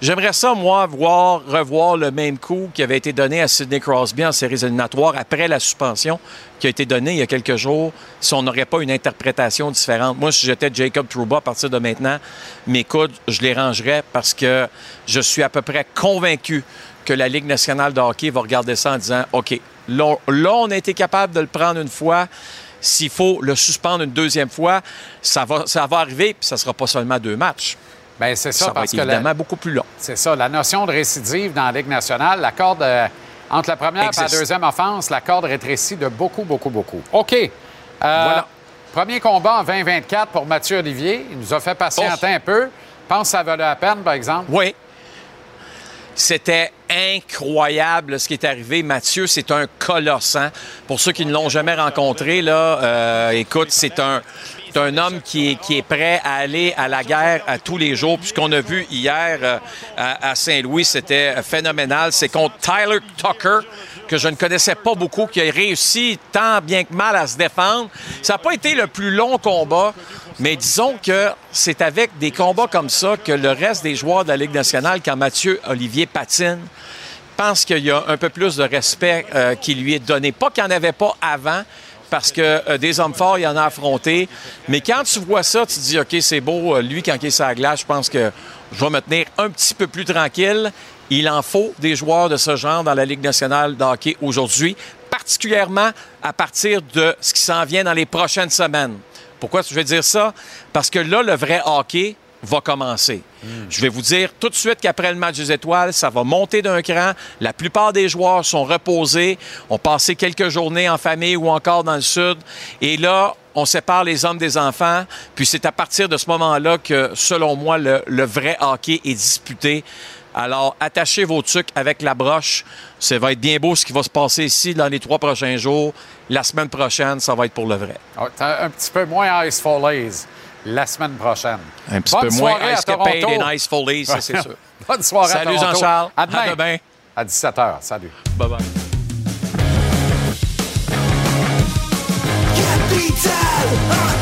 J'aimerais ça, moi, voir, revoir le même coup qui avait été donné à Sidney Crosby en séries éliminatoires après la suspension qui a été donnée il y a quelques jours, si on n'aurait pas une interprétation différente. Moi, si j'étais Jacob Trouba, à partir de maintenant, mes coudes, je les rangerais parce que je suis à peu près convaincu que la Ligue nationale de hockey va regarder ça en disant, OK, là, on a été capable de le prendre une fois. S'il faut le suspendre une deuxième fois, ça va, ça va arriver, puis ça ne sera pas seulement deux matchs. Ben, c'est ça, Ça va parce être que la- évidemment beaucoup plus long. C'est ça, la notion de récidive dans la Ligue nationale, la corde euh, entre la première et la deuxième offense, la corde rétrécit de beaucoup, beaucoup, beaucoup. OK. Euh, Premier combat en 2024 pour Mathieu Olivier. Il nous a fait patienter Oh. un peu. Pense que ça valait la peine, par exemple. Oui. C'était incroyable ce qui est arrivé. Mathieu, c'est un colosse. hein. Pour ceux qui ne l'ont jamais rencontré, là, euh, écoute, c'est un, c'est un homme qui est, prêt à aller à la guerre à tous les jours. Puis ce qu'on a vu hier euh, à, à Saint-Louis, c'était phénoménal. C'est contre Tyler Tucker, que je ne connaissais pas beaucoup, qui a réussi tant bien que mal à se défendre. Ça n'a pas été le plus long combat, mais disons que c'est avec des combats comme ça que le reste des joueurs de la Ligue nationale, quand Mathieu Olivier patine, pense qu'il y a un peu plus de respect euh, qui lui est donné. Pas qu'il n'y en avait pas avant, parce que euh, des hommes forts, il y en a affronté. Mais quand tu vois ça, tu te dis, OK, c'est beau, euh, lui, quand il est sur la glace, je pense que je vais me tenir un petit peu plus tranquille. Il en faut des joueurs de ce genre dans la Ligue nationale de aujourd'hui, particulièrement à partir de ce qui s'en vient dans les prochaines semaines. Pourquoi je vais dire ça? Parce que là, le vrai hockey va commencer. Je vais vous dire tout de suite qu'après le match des étoiles, ça va monter d'un cran. La plupart des joueurs sont reposés, ont passé quelques journées en famille ou encore dans le sud. Et là, on sépare les hommes des enfants. Puis c'est à partir de ce moment-là que, selon moi, le, vrai hockey est disputé. Alors, attachez vos trucs avec la broche. Ça va être bien beau ce qui va se passer ici dans les trois prochains jours. La semaine prochaine, ça va être pour le vrai. Ah, un petit peu moins Ice Follies la semaine prochaine. Un petit Bonne peu moins à Ice Capade Toronto. et Nice Follies, ça, c'est (laughs) sûr. Bonne soirée Salut, à Toronto. Jean-Charles. À demain. À demain. À 17h. Salut. Bye-bye. Capital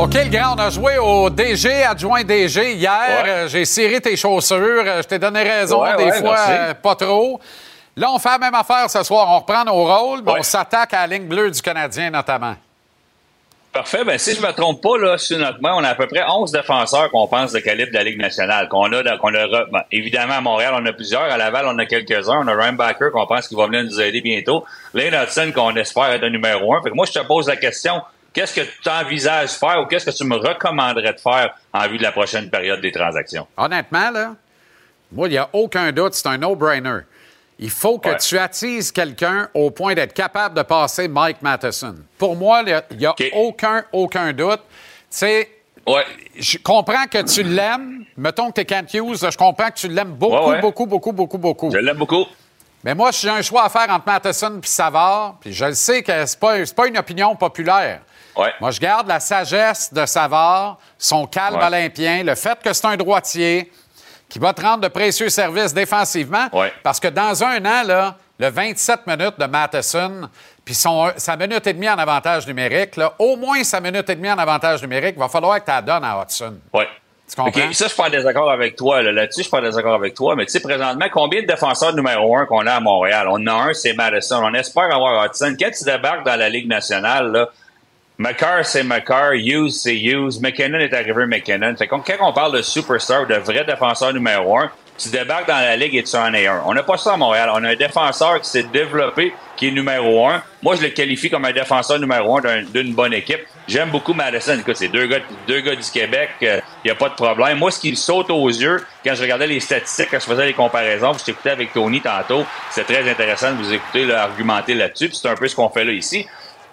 OK, le grand, on a joué au DG, adjoint DG hier. Ouais. Euh, J'ai ciré tes chaussures. Euh, Je t'ai donné raison, Ouais, des ouais, fois, euh, pas trop. Là, on fait la même affaire ce soir. On reprend nos rôles, mais on s'attaque à la ligne bleue du Canadien, notamment. Parfait. Ben, si je me trompe pas, là, sur notre main, on a à peu près 11 défenseurs qu'on pense de calibre de la Ligue nationale. Qu'on a, qu'on a ben, évidemment, à Montréal, on a plusieurs. À Laval, on a quelques-uns. On a Ryan Backer qu'on pense qu'il va venir nous aider bientôt. Lane Hudson, qu'on espère être le numéro un. Fait que moi, je te pose la question. Qu'est-ce que tu envisages faire ou qu'est-ce que tu me recommanderais de faire en vue de la prochaine période des transactions? Honnêtement, là, moi, il n'y a aucun doute, c'est un no-brainer. Il faut que Ouais. tu attises quelqu'un au point d'être capable de passer Mike Matheson. Pour moi, il n'y a aucun, aucun doute. Tu sais, je comprends que tu l'aimes. Mettons que tu es Kent Hughes, je comprends que tu l'aimes beaucoup, Ouais, beaucoup, beaucoup, beaucoup, beaucoup. Je l'aime beaucoup. Mais moi, j'ai un choix à faire entre Matheson et Savard, puis je le sais que pas, c'est pas une opinion populaire. Moi, je garde la sagesse de Savard, son calme Ouais. olympien, le fait que c'est un droitier qui va te rendre de précieux services défensivement. Parce que dans un an, là, le 27 minutes de Matheson, puis son- sa minute et demie en avantage numérique, là, au moins sa minute et demie en avantage numérique, il va falloir que tu la donnes à Hudson. Ouais. Tu comprends? OK, ça, je suis pas en désaccord avec toi. là. Là-dessus, je suis pas en désaccord avec toi. Mais tu sais, présentement, combien de défenseurs numéro un qu'on a à Montréal? On en a un, c'est Madison. On espère avoir Hudson. Quand tu débarques dans la Ligue nationale, là, McCarr, c'est McCarr. Hughes, c'est Hughes. McKinnon est arrivé McKinnon. Fait quand on parle de superstar, de vrai défenseur numéro un, tu débarques dans la Ligue et tu en es un. On n'a pas ça à Montréal. On a un défenseur qui s'est développé, qui est numéro un. Moi, je le qualifie comme un défenseur numéro un d'un- d'une bonne équipe. J'aime beaucoup Madison. Écoute, c'est deux gars, deux gars du Québec. Il n'y a pas de problème. Moi, ce qui saute aux yeux, quand je regardais les statistiques, quand je faisais les comparaisons, je t'écoutais avec Tony tantôt, c'était très intéressant de vous écouter là, argumenter là-dessus. C'est un peu ce qu'on fait là ici.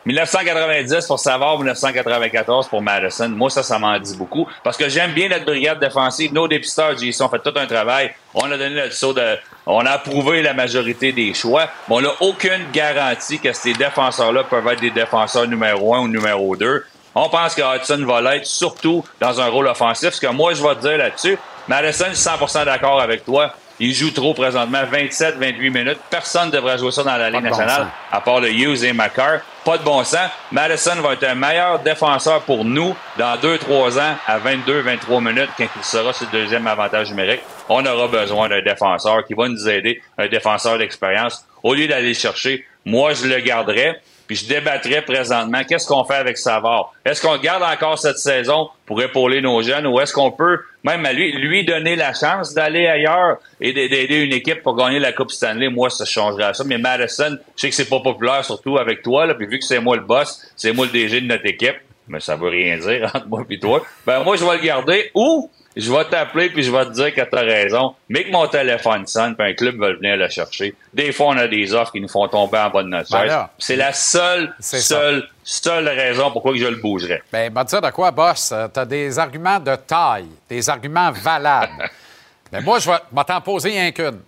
1990 pour Savard, 1994 pour Madison. Moi, ça, ça m'en dit beaucoup. Parce que j'aime bien notre brigade défensive. Nos dépisteurs, JC, ont fait tout un travail. On a donné le saut de. On a approuvé la majorité des choix. Mais on n'a aucune garantie que ces défenseurs-là peuvent être des défenseurs numéro un ou numéro deux. On pense que Hudson va l'être, surtout dans un rôle offensif. Ce que moi, je vais te dire là-dessus, Madison, je suis 100% d'accord avec toi. Il joue trop présentement, 27-28 minutes. Personne ne devrait jouer ça dans la Ligue nationale, à part le Hughes et McCarr. Pas de bon sens. Madison va être un meilleur défenseur pour nous dans 2-3 ans à 22-23 minutes quand il sera le deuxième avantage numérique. On aura besoin d'un défenseur qui va nous aider, un défenseur d'expérience. Au lieu d'aller le chercher, moi, je le garderais. Puis je débattrais présentement, qu'est-ce qu'on fait avec Savard? Est-ce qu'on garde encore cette saison pour épauler nos jeunes ou est-ce qu'on peut même à lui, lui donner la chance d'aller ailleurs et d'a- d'aider une équipe pour gagner la Coupe Stanley? Moi, ça changerait ça. Mais Madison, je sais que c'est pas populaire, surtout avec toi, là, puis vu que c'est moi le boss, c'est moi le DG de notre équipe, mais ça veut rien dire entre moi et toi. Ben moi, je vais le garder ou je vais t'appeler puis je vais te dire que t'as raison. Mais que mon téléphone sonne puis un club va venir le chercher. Des fois, on a des offres qui nous font tomber en bas de notre Ben chaise. C'est la seule, seule, seule raison pourquoi je le bougerais. Ben, va te dire de quoi, boss? Tu as des arguments de taille, des arguments valables. (laughs) Mais moi, je vais t'en poser rien qu'une.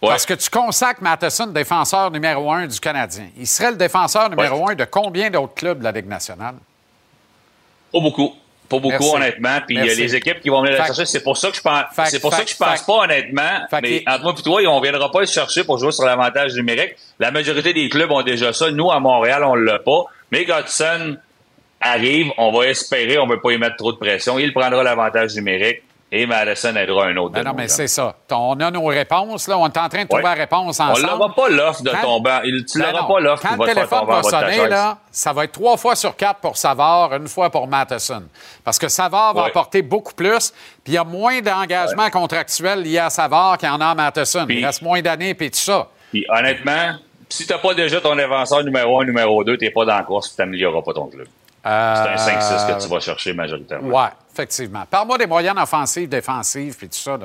Parce que tu consacres Matheson défenseur numéro un du Canadien. Il serait le défenseur numéro un de combien d'autres clubs de la Ligue nationale? Pas beaucoup. Pas beaucoup, Merci. honnêtement. Puis il y a les équipes qui vont venir le Fait- chercher. C'est pour ça que je pense, c'est pour ça que je pense pas, honnêtement. mais entre moi et toi, on viendra pas le chercher pour jouer sur l'avantage numérique. La majorité des clubs ont déjà ça. Nous, à Montréal, on l'a pas. Mais Godson arrive, on va espérer, on veut pas y mettre trop de pression. Il prendra l'avantage numérique et Madison aidera un autre. Ben de non, mais c'est ça. On a nos réponses, là. On est en train de trouver la réponse On ensemble. l'aura pas l'offre de tomber. en- il- Tu Ben l'auras pas l'offre Quand le téléphone va sonner, là, ça va être trois fois sur quatre pour Savard, une fois pour Matheson. Parce que Savard va apporter beaucoup plus, puis il y a moins d'engagement contractuel lié à Savard qu'il y en a à Matheson. Il reste moins d'années, puis tout ça. Puis honnêtement, si t'as pas déjà ton défenseur numéro 1, numéro 2, t'es pas dans la course, tu t'amélioreras pas ton club. C'est un 5-6 que tu vas chercher majoritairement. Oui, effectivement. Parle-moi des moyennes offensives, défensives, puis tout ça.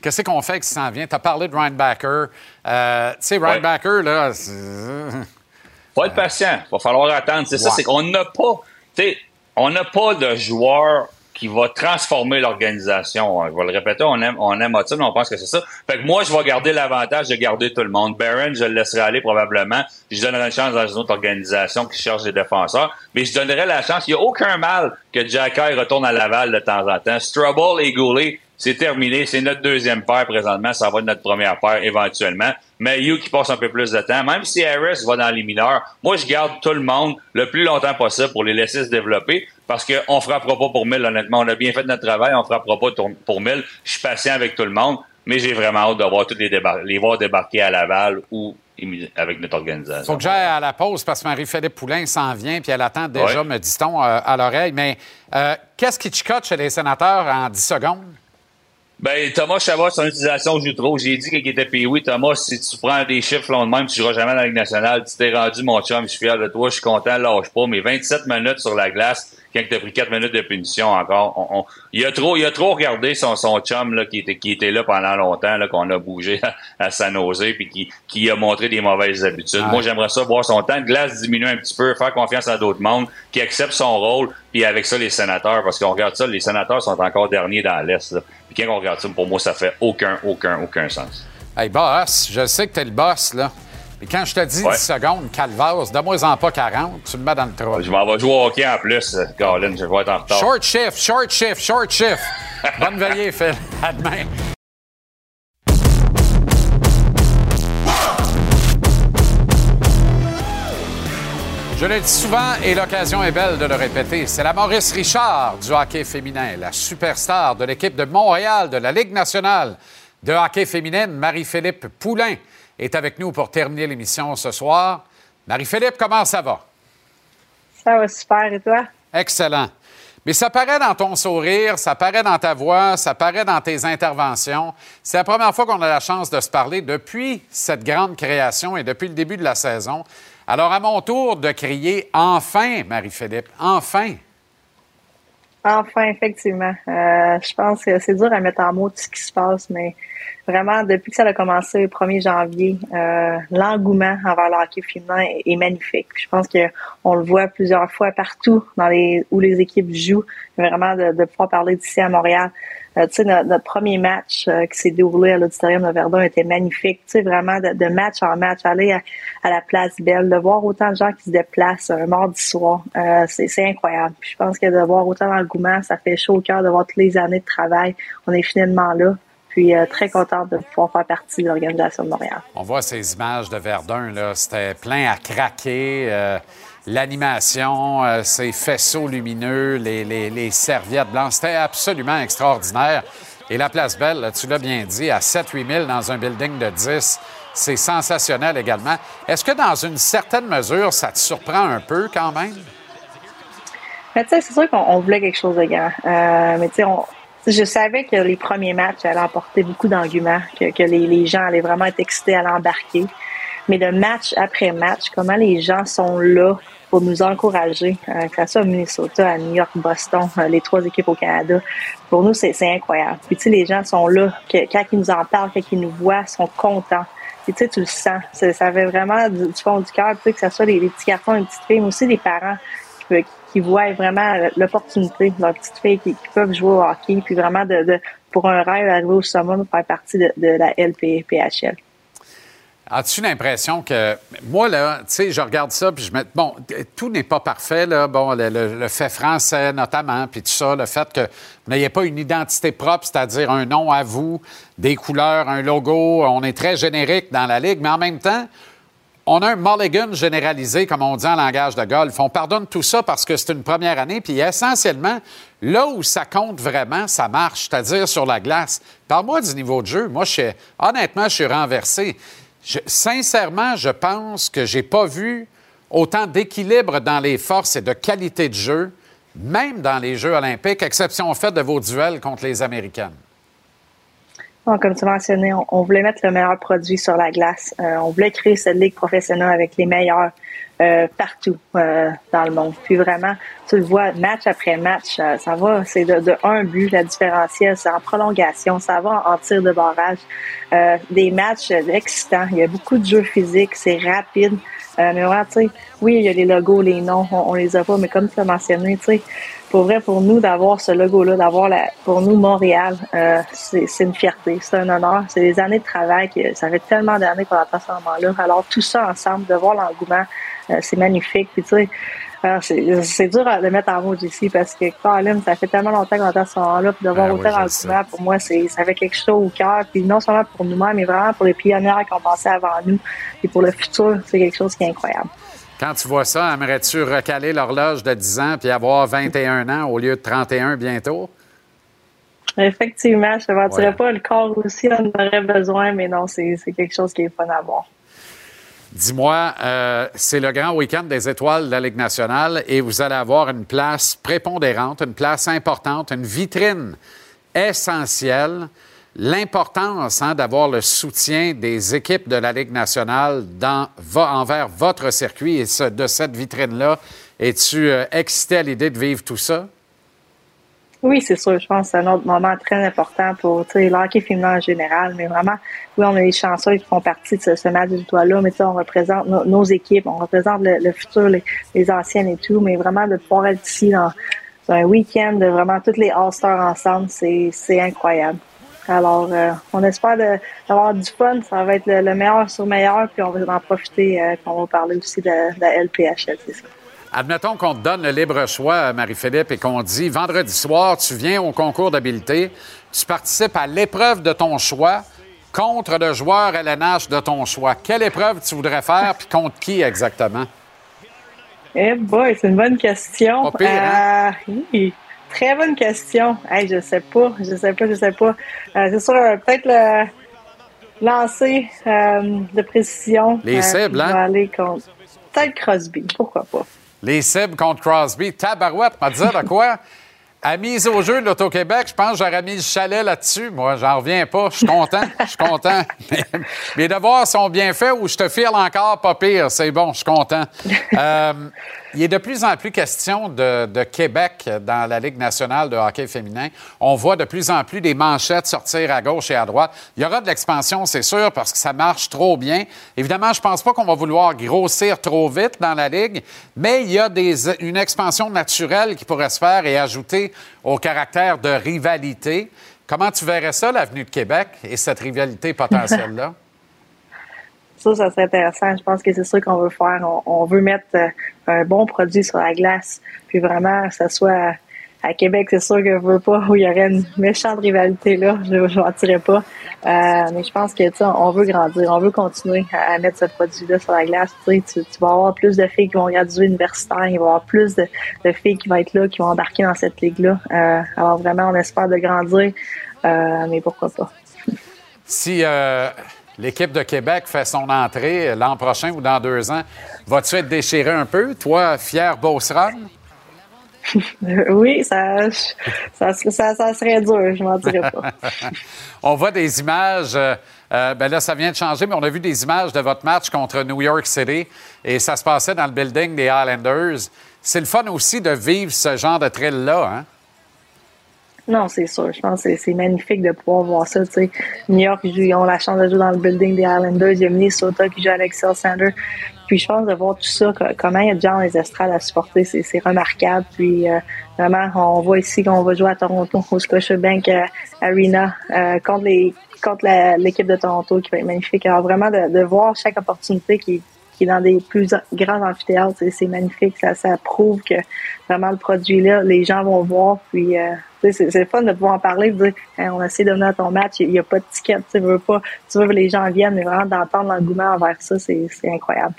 Qu'est-ce qu'on fait qui s'en vient? Tu as parlé de Ryan Backer. Euh, tu sais, Ryan Ouais. Backer, là... (laughs) Faut être patient. Va falloir attendre. C'est ça, c'est qu'on n'a pas, tu sais, on n'a pas de joueur qui va transformer l'organisation. Je vais le répéter, on aime, on aime Hudson, on pense que c'est ça. Fait que moi, je vais garder l'avantage de garder tout le monde. Barron, je le laisserai aller probablement. Je donnerai une chance dans une autre organisation qui cherche des défenseurs. Mais je donnerai la chance. Il n'y a aucun mal que Jacky retourne à Laval de temps en temps. Strubble et Goulet, c'est terminé. C'est notre deuxième paire présentement. Ça va être notre première paire éventuellement. Mais You qui passe un peu plus de temps. Même si Harris va dans les mineurs, moi, je garde tout le monde le plus longtemps possible pour les laisser se développer parce qu'on frappera pas pour mille, honnêtement. On a bien fait notre travail. On frappera pas pour mille. Je suis patient avec tout le monde. Mais j'ai vraiment hâte de voir tous les, les voir débarquer à Laval ou avec notre organisation. faut que j'aille à la pause parce que Marie-Philippe Poulain s'en vient, puis elle attend déjà, Ouais. me dit-on, euh, à l'oreille. Mais euh, qu'est-ce qui chicote chez les sénateurs en 10 secondes? Ben, Thomas Chavot, son utilisation joue trop. J'ai dit qu'il était payé. Oui, Thomas, si tu prends des chiffres même, tu joueras jamais dans la Ligue nationale. Tu t'es rendu, mon chum, je suis fier de toi, je suis content, lâche pas. Mais 27 minutes sur la glace, quand tu as pris 4 minutes de punition encore, on- on- il a trop, il a trop regardé son, son chum, là, qui était, qui était là pendant longtemps, là, qu'on a bougé à, à San Jose, puis qui, qui a montré des mauvaises habitudes. Moi, j'aimerais ça voir son temps de glace diminuer un petit peu, faire confiance à d'autres mondes, qui acceptent son rôle, puis avec ça, les sénateurs, parce qu'on regarde ça, les sénateurs sont encore derniers dans l'Est. Puis quand on regarde ça, pour moi, ça fait aucun, aucun, aucun sens. Hey, boss, je sais que t'es le boss, là. Mais quand je te dis Ouais. 10 secondes, calvasse, donne-moi en pas 40, tu me mets dans le trou. Je m'en vais jouer au hockey en plus, Colin, je vais être en retard. Short shift, short shift, short shift. (laughs) Bonne veillée, Phil. À demain. Je le dis souvent et l'occasion est belle de le répéter. C'est la Maurice Richard du hockey féminin, la superstar de l'équipe de Montréal de la Ligue nationale de hockey féminine, Marie-Philippe Poulain, est avec nous pour terminer l'émission ce soir. Marie-Philippe, comment ça va? Ça va super, et toi? Excellent. Mais ça paraît dans ton sourire, ça paraît dans ta voix, ça paraît dans tes interventions. C'est la première fois qu'on a la chance de se parler depuis cette grande création et depuis le début de la saison. Alors, à mon tour de crier enfin, Marie-Philippe, enfin. Enfin, effectivement. Euh, je pense que c'est dur à mettre en mots tout ce qui se passe, mais vraiment, depuis que ça a commencé le 1er janvier, euh, l'engouement envers le hockey féminin est, magnifique. Je pense qu'on le voit plusieurs fois partout dans les où les équipes jouent. Vraiment, de, de pouvoir parler d'ici à Montréal. Euh, tu sais, notre, premier match euh, qui s'est déroulé à l'auditorium de Verdun était magnifique. Tu sais, vraiment, de, match en match, aller à, la place Belle, de voir autant de gens qui se déplacent un mardi soir, euh, c'est incroyable. Puis je pense que de voir autant d'engouement, ça fait chaud au cœur de voir toutes les années de travail. On est finalement là. Puis euh, très contente de pouvoir faire partie de l'organisation de Montréal. On voit ces images de Verdun, là. C'était plein à craquer. euh, L'animation, euh, ces faisceaux lumineux, les, serviettes blanches, c'était absolument extraordinaire. Et la place Belle, tu l'as bien dit, à 7-8 000 dans un building de 10, c'est sensationnel également. Est-ce que dans une certaine mesure, ça te surprend un peu quand même? Mais tu sais, c'est sûr qu'on on voulait quelque chose de grand. Euh, mais tu sais, je savais que les premiers matchs allaient emporter beaucoup d'engouement, que, que les, les gens allaient vraiment être excités à l'embarquer. Mais de match après match, comment les gens sont là pour nous encourager, euh, que ce soit à Minnesota, à New York, Boston, euh, les trois équipes au Canada. Pour nous, c'est incroyable. Puis tu sais, les gens sont là, que, quand ils nous en parlent, quand ils nous voient, sont contents. Puis tu sais, tu le sens. Ça, ça fait vraiment du, fond du cœur, tu sais, que ce soit les, les petits garçons, les petites filles, mais aussi les parents qui, qui voient vraiment l'opportunité, leurs petites filles qui, qui peuvent jouer au hockey, puis vraiment de, de pour un rêve arriver au de faire partie de, de la LPPHL. As-tu l'impression que. Moi, là, tu sais, je regarde ça, puis je me. Bon, tout n'est pas parfait, là. Bon, le, fait français, notamment, puis tout ça, le fait que vous n'ayez pas une identité propre, c'est-à-dire un nom à vous, des couleurs, un logo. On est très générique dans la Ligue, mais en même temps, on a un mulligan généralisé, comme on dit en langage de golf. On pardonne tout ça parce que c'est une première année. Puis essentiellement, là où ça compte vraiment, ça marche, c'est-à-dire sur la glace. Parle-moi du niveau de jeu. Moi, je suis, honnêtement, je suis renversé. Sincèrement, je pense que j'ai pas vu autant d'équilibre dans les forces et de qualité de jeu, même dans les Jeux olympiques, exception faite de vos duels contre les Américaines. Comme tu mentionnais, on, on voulait mettre le meilleur produit sur la glace. Euh, on voulait créer cette ligue professionnelle avec les meilleurs euh, partout euh, dans le monde. Puis vraiment, tu le vois match après match, ça va, c'est de, de un but la différentielle, c'est en prolongation, ça va en, tir de barrage. Des matchs excitants, il y a beaucoup de jeux physiques, c'est rapide. Mais vraiment, tu sais, oui, il y a les logos, les noms, on, les a pas, mais comme tu as mentionné, tu sais, pour vrai, pour nous, d'avoir ce logo-là, d'avoir la, pour nous, Montréal, euh, c'est c'est une fierté, c'est un honneur. C'est des années de travail, que, ça fait tellement d'années qu'on attend ce moment-là. Alors, tout ça ensemble, de voir l'engouement, euh, c'est magnifique. Puis, tu sais, euh, c'est c'est dur de mettre en mots ici parce que, Colin, ça fait tellement longtemps qu'on attend ce moment-là. Puis, de voir Ben oui, autant sais. d'engouement, pour moi, c'est ça fait quelque chose au cœur. Puis, non seulement pour nous-mêmes, mais vraiment pour les pionnières qui ont passé avant nous. Et pour le futur, c'est quelque chose qui est incroyable. Quand tu vois ça, aimerais-tu recaler l'horloge de 10 ans puis avoir 21 ans au lieu de 31 bientôt? Effectivement, je ne mentirais Ouais. pas, le corps aussi en aurait besoin, mais non, c'est c'est quelque chose qui est fun à voir. Dis-moi, euh, c'est le grand week-end des étoiles de la Ligue nationale et vous allez avoir une place prépondérante, une place importante, une vitrine essentielle. L'importance hein, d'avoir le soutien des équipes de la Ligue nationale va, envers votre circuit et de cette vitrine-là. Es-tu euh, excité à l'idée de vivre tout ça? Oui, c'est sûr. Je pense que c'est un autre moment très important pour tu sais, le hockey féminin en général. Mais vraiment, oui, on a les chanceux qui font partie de ce, match d'étoiles-là. Mais tu sais, on représente no- nos équipes, on représente le, futur, les, anciennes et tout. Mais vraiment, de pouvoir être ici dans, un week-end de vraiment toutes les All-Stars ensemble, c'est incroyable. Alors, euh, on espère de- d'avoir du fun. Ça va être le, le meilleur sur meilleur. Puis on va en profiter. Euh, puis on va parler aussi de, de la LPHL, c'est ça. Admettons qu'on te donne le libre choix, Marie-Philippe, et qu'on dit vendredi soir, tu viens au concours d'habileté, tu participes à l'épreuve de ton choix contre le joueur LNH de ton choix. Quelle épreuve tu voudrais faire, puis contre qui exactement? Eh boy, c'est une bonne question. Pas pire, hein? Euh, oui, très bonne question. Hey, je sais pas, je sais pas, je sais pas. Euh, c'est sûr, euh, peut-être le lancer euh, de précision. Les cibles, hein? aller contre peut-être Crosby, pourquoi pas. Les cibles contre Crosby. Tabarouette, m'a dit de quoi? À mise au jeu de l'Auto-Québec, je pense que j'aurais mis le chalet là-dessus. Moi, j'en reviens pas. Je suis content. Je suis content. Mais, (laughs) mes devoirs sont bien faits ou je te file encore pas pire. C'est bon, je suis content. Euh, il est de plus en plus question de, Québec dans la Ligue nationale de hockey féminin. On voit de plus en plus des manchettes sortir à gauche et à droite. Il y aura de l'expansion, c'est sûr, parce que ça marche trop bien. Évidemment, je pense pas qu'on va vouloir grossir trop vite dans la Ligue, mais il y a des, une expansion naturelle qui pourrait se faire et ajouter au caractère de rivalité. Comment tu verrais ça, l'avenue de Québec et cette rivalité potentielle-là? (laughs) Ça, ça serait intéressant. Je pense que c'est ça qu'on veut faire. On, on veut mettre euh, un bon produit sur la glace, puis vraiment, ce soit à Québec, c'est sûr que je veux pas (laughs) où il y aurait une méchante rivalité là. (laughs) Je ne mentirais pas. Euh, mais je pense que tu on veut grandir, on veut continuer à, mettre ce produit-là sur la glace. Tu, tu, vas avoir plus de filles qui vont graduer universitaire, il va y avoir plus de, de filles qui vont être là, qui vont embarquer dans cette ligue-là. Euh, alors vraiment, on espère de grandir, euh, mais pourquoi pas. Si euh, l'équipe de Québec fait son entrée l'an prochain ou dans deux ans, vas-tu être déchiré un peu, toi, fier Beauceron? (laughs) oui, ça, ça, ça, ça serait dur, je m'en dirais pas. (laughs) on voit des images. euh, euh, ben là, ça vient de changer, mais on a vu des images de votre match contre New York City et ça se passait dans le building des Islanders. C'est le fun aussi de vivre ce genre de thrill-là, hein? Non, c'est sûr. Je pense que c'est- magnifique de pouvoir voir ça. New York, ils, ont la chance de jouer dans le building des Islanders. Il y a Minnesota qui joue à l'Excel Center. Puis je pense de voir tout ça, co- comment il y a de gens dans les estrades à supporter, c'est remarquable. Puis euh, vraiment, on voit ici qu'on va jouer à Toronto, au Scotiabank euh, Arena, euh, contre les contre l'équipe de Toronto, qui va être magnifique. Alors vraiment, de, voir chaque opportunité qui, est dans des plus grands amphithéâtres, c'est- magnifique. Ça, ça prouve que vraiment le produit là, les gens vont voir. Puis euh, c'est le fun de pouvoir en parler, de dire Hein, on essaie de venir à ton match, il n'y a, pas de ticket, tu veux pas, tu veux que les gens viennent, mais vraiment d'entendre l'engouement envers ça, c'est c'est incroyable.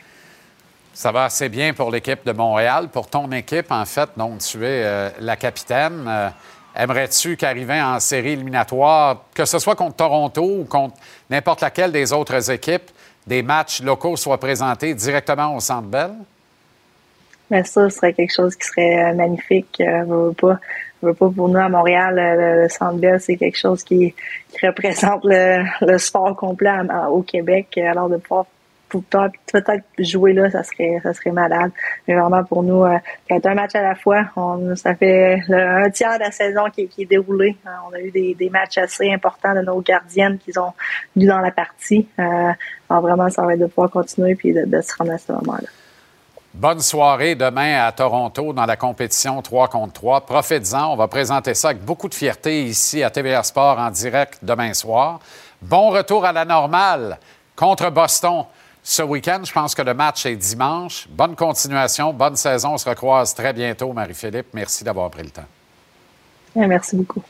Ça va assez bien pour l'équipe de Montréal. Pour ton équipe, en fait, donc tu es euh, la capitaine. Euh, Aimerais-tu qu'arrivant en série éliminatoire, que ce soit contre Toronto ou contre n'importe laquelle des autres équipes, des matchs locaux soient présentés directement au Centre Bell? Mais ça, ce serait quelque chose qui serait euh, magnifique. Euh, veux, veux pas, pour nous à Montréal, euh, le, le Centre c'est quelque chose qui, qui représente le, le sport complet au Québec. Alors de pouvoir peut-être jouer là, ça serait, ça serait malade. Mais vraiment pour nous, euh, quand un match à la fois, on, ça fait un tiers de la saison qui, est- qui est déroulé. Euh, on a eu des, des matchs assez importants de nos gardiennes qui ont dû dans la partie. Euh, alors vraiment, ça va être de pouvoir continuer puis de, de se rendre à ce moment-là. Bonne soirée demain à Toronto dans la compétition 3 contre 3. Profitez-en. On va présenter ça avec beaucoup de fierté ici à TVA Sport en direct demain soir. Bon retour à la normale contre Boston ce week-end. Je pense que le match est dimanche. Bonne continuation, bonne saison. On se recroise très bientôt, Marie-Philippe. Merci d'avoir pris le temps. Merci beaucoup.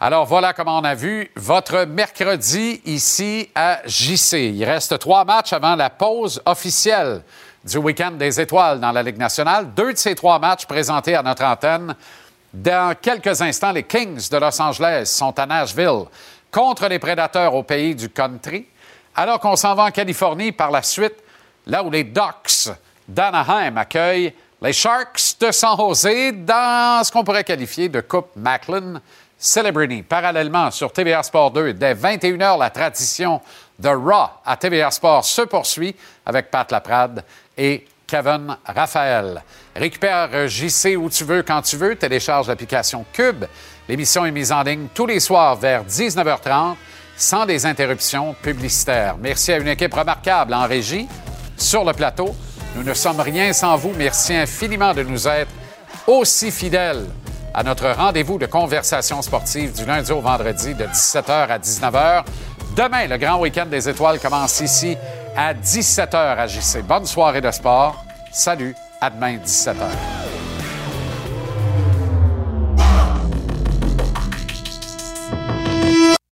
Alors voilà comment on a vu votre mercredi ici à JC. Il reste trois matchs avant la pause officielle du week-end des étoiles dans la Ligue nationale. Deux de ces trois matchs présentés à notre antenne. Dans quelques instants, les Kings de Los Angeles sont à Nashville contre les Prédateurs au pays du country. Alors qu'on s'en va en Californie par la suite, là où les Ducks d'Anaheim accueillent les Sharks de San Jose dans ce qu'on pourrait qualifier de Coupe Macklin Celebrity. Parallèlement, sur TVA Sport 2, dès 21h, la tradition de Raw à TVA Sport se poursuit avec Pat Laprade et Kevin Raphaël. Récupère JC où tu veux, quand tu veux. Télécharge l'application Cube. L'émission est mise en ligne tous les soirs vers 19h30 sans des interruptions publicitaires. Merci à une équipe remarquable en régie, sur le plateau. Nous ne sommes rien sans vous. Merci infiniment de nous être aussi fidèles à notre rendez-vous de conversation sportive du lundi au vendredi de 17h à 19h. Demain, le grand week-end des étoiles commence ici à 17h à JC. Bonne soirée de sport. Salut, à demain 17h.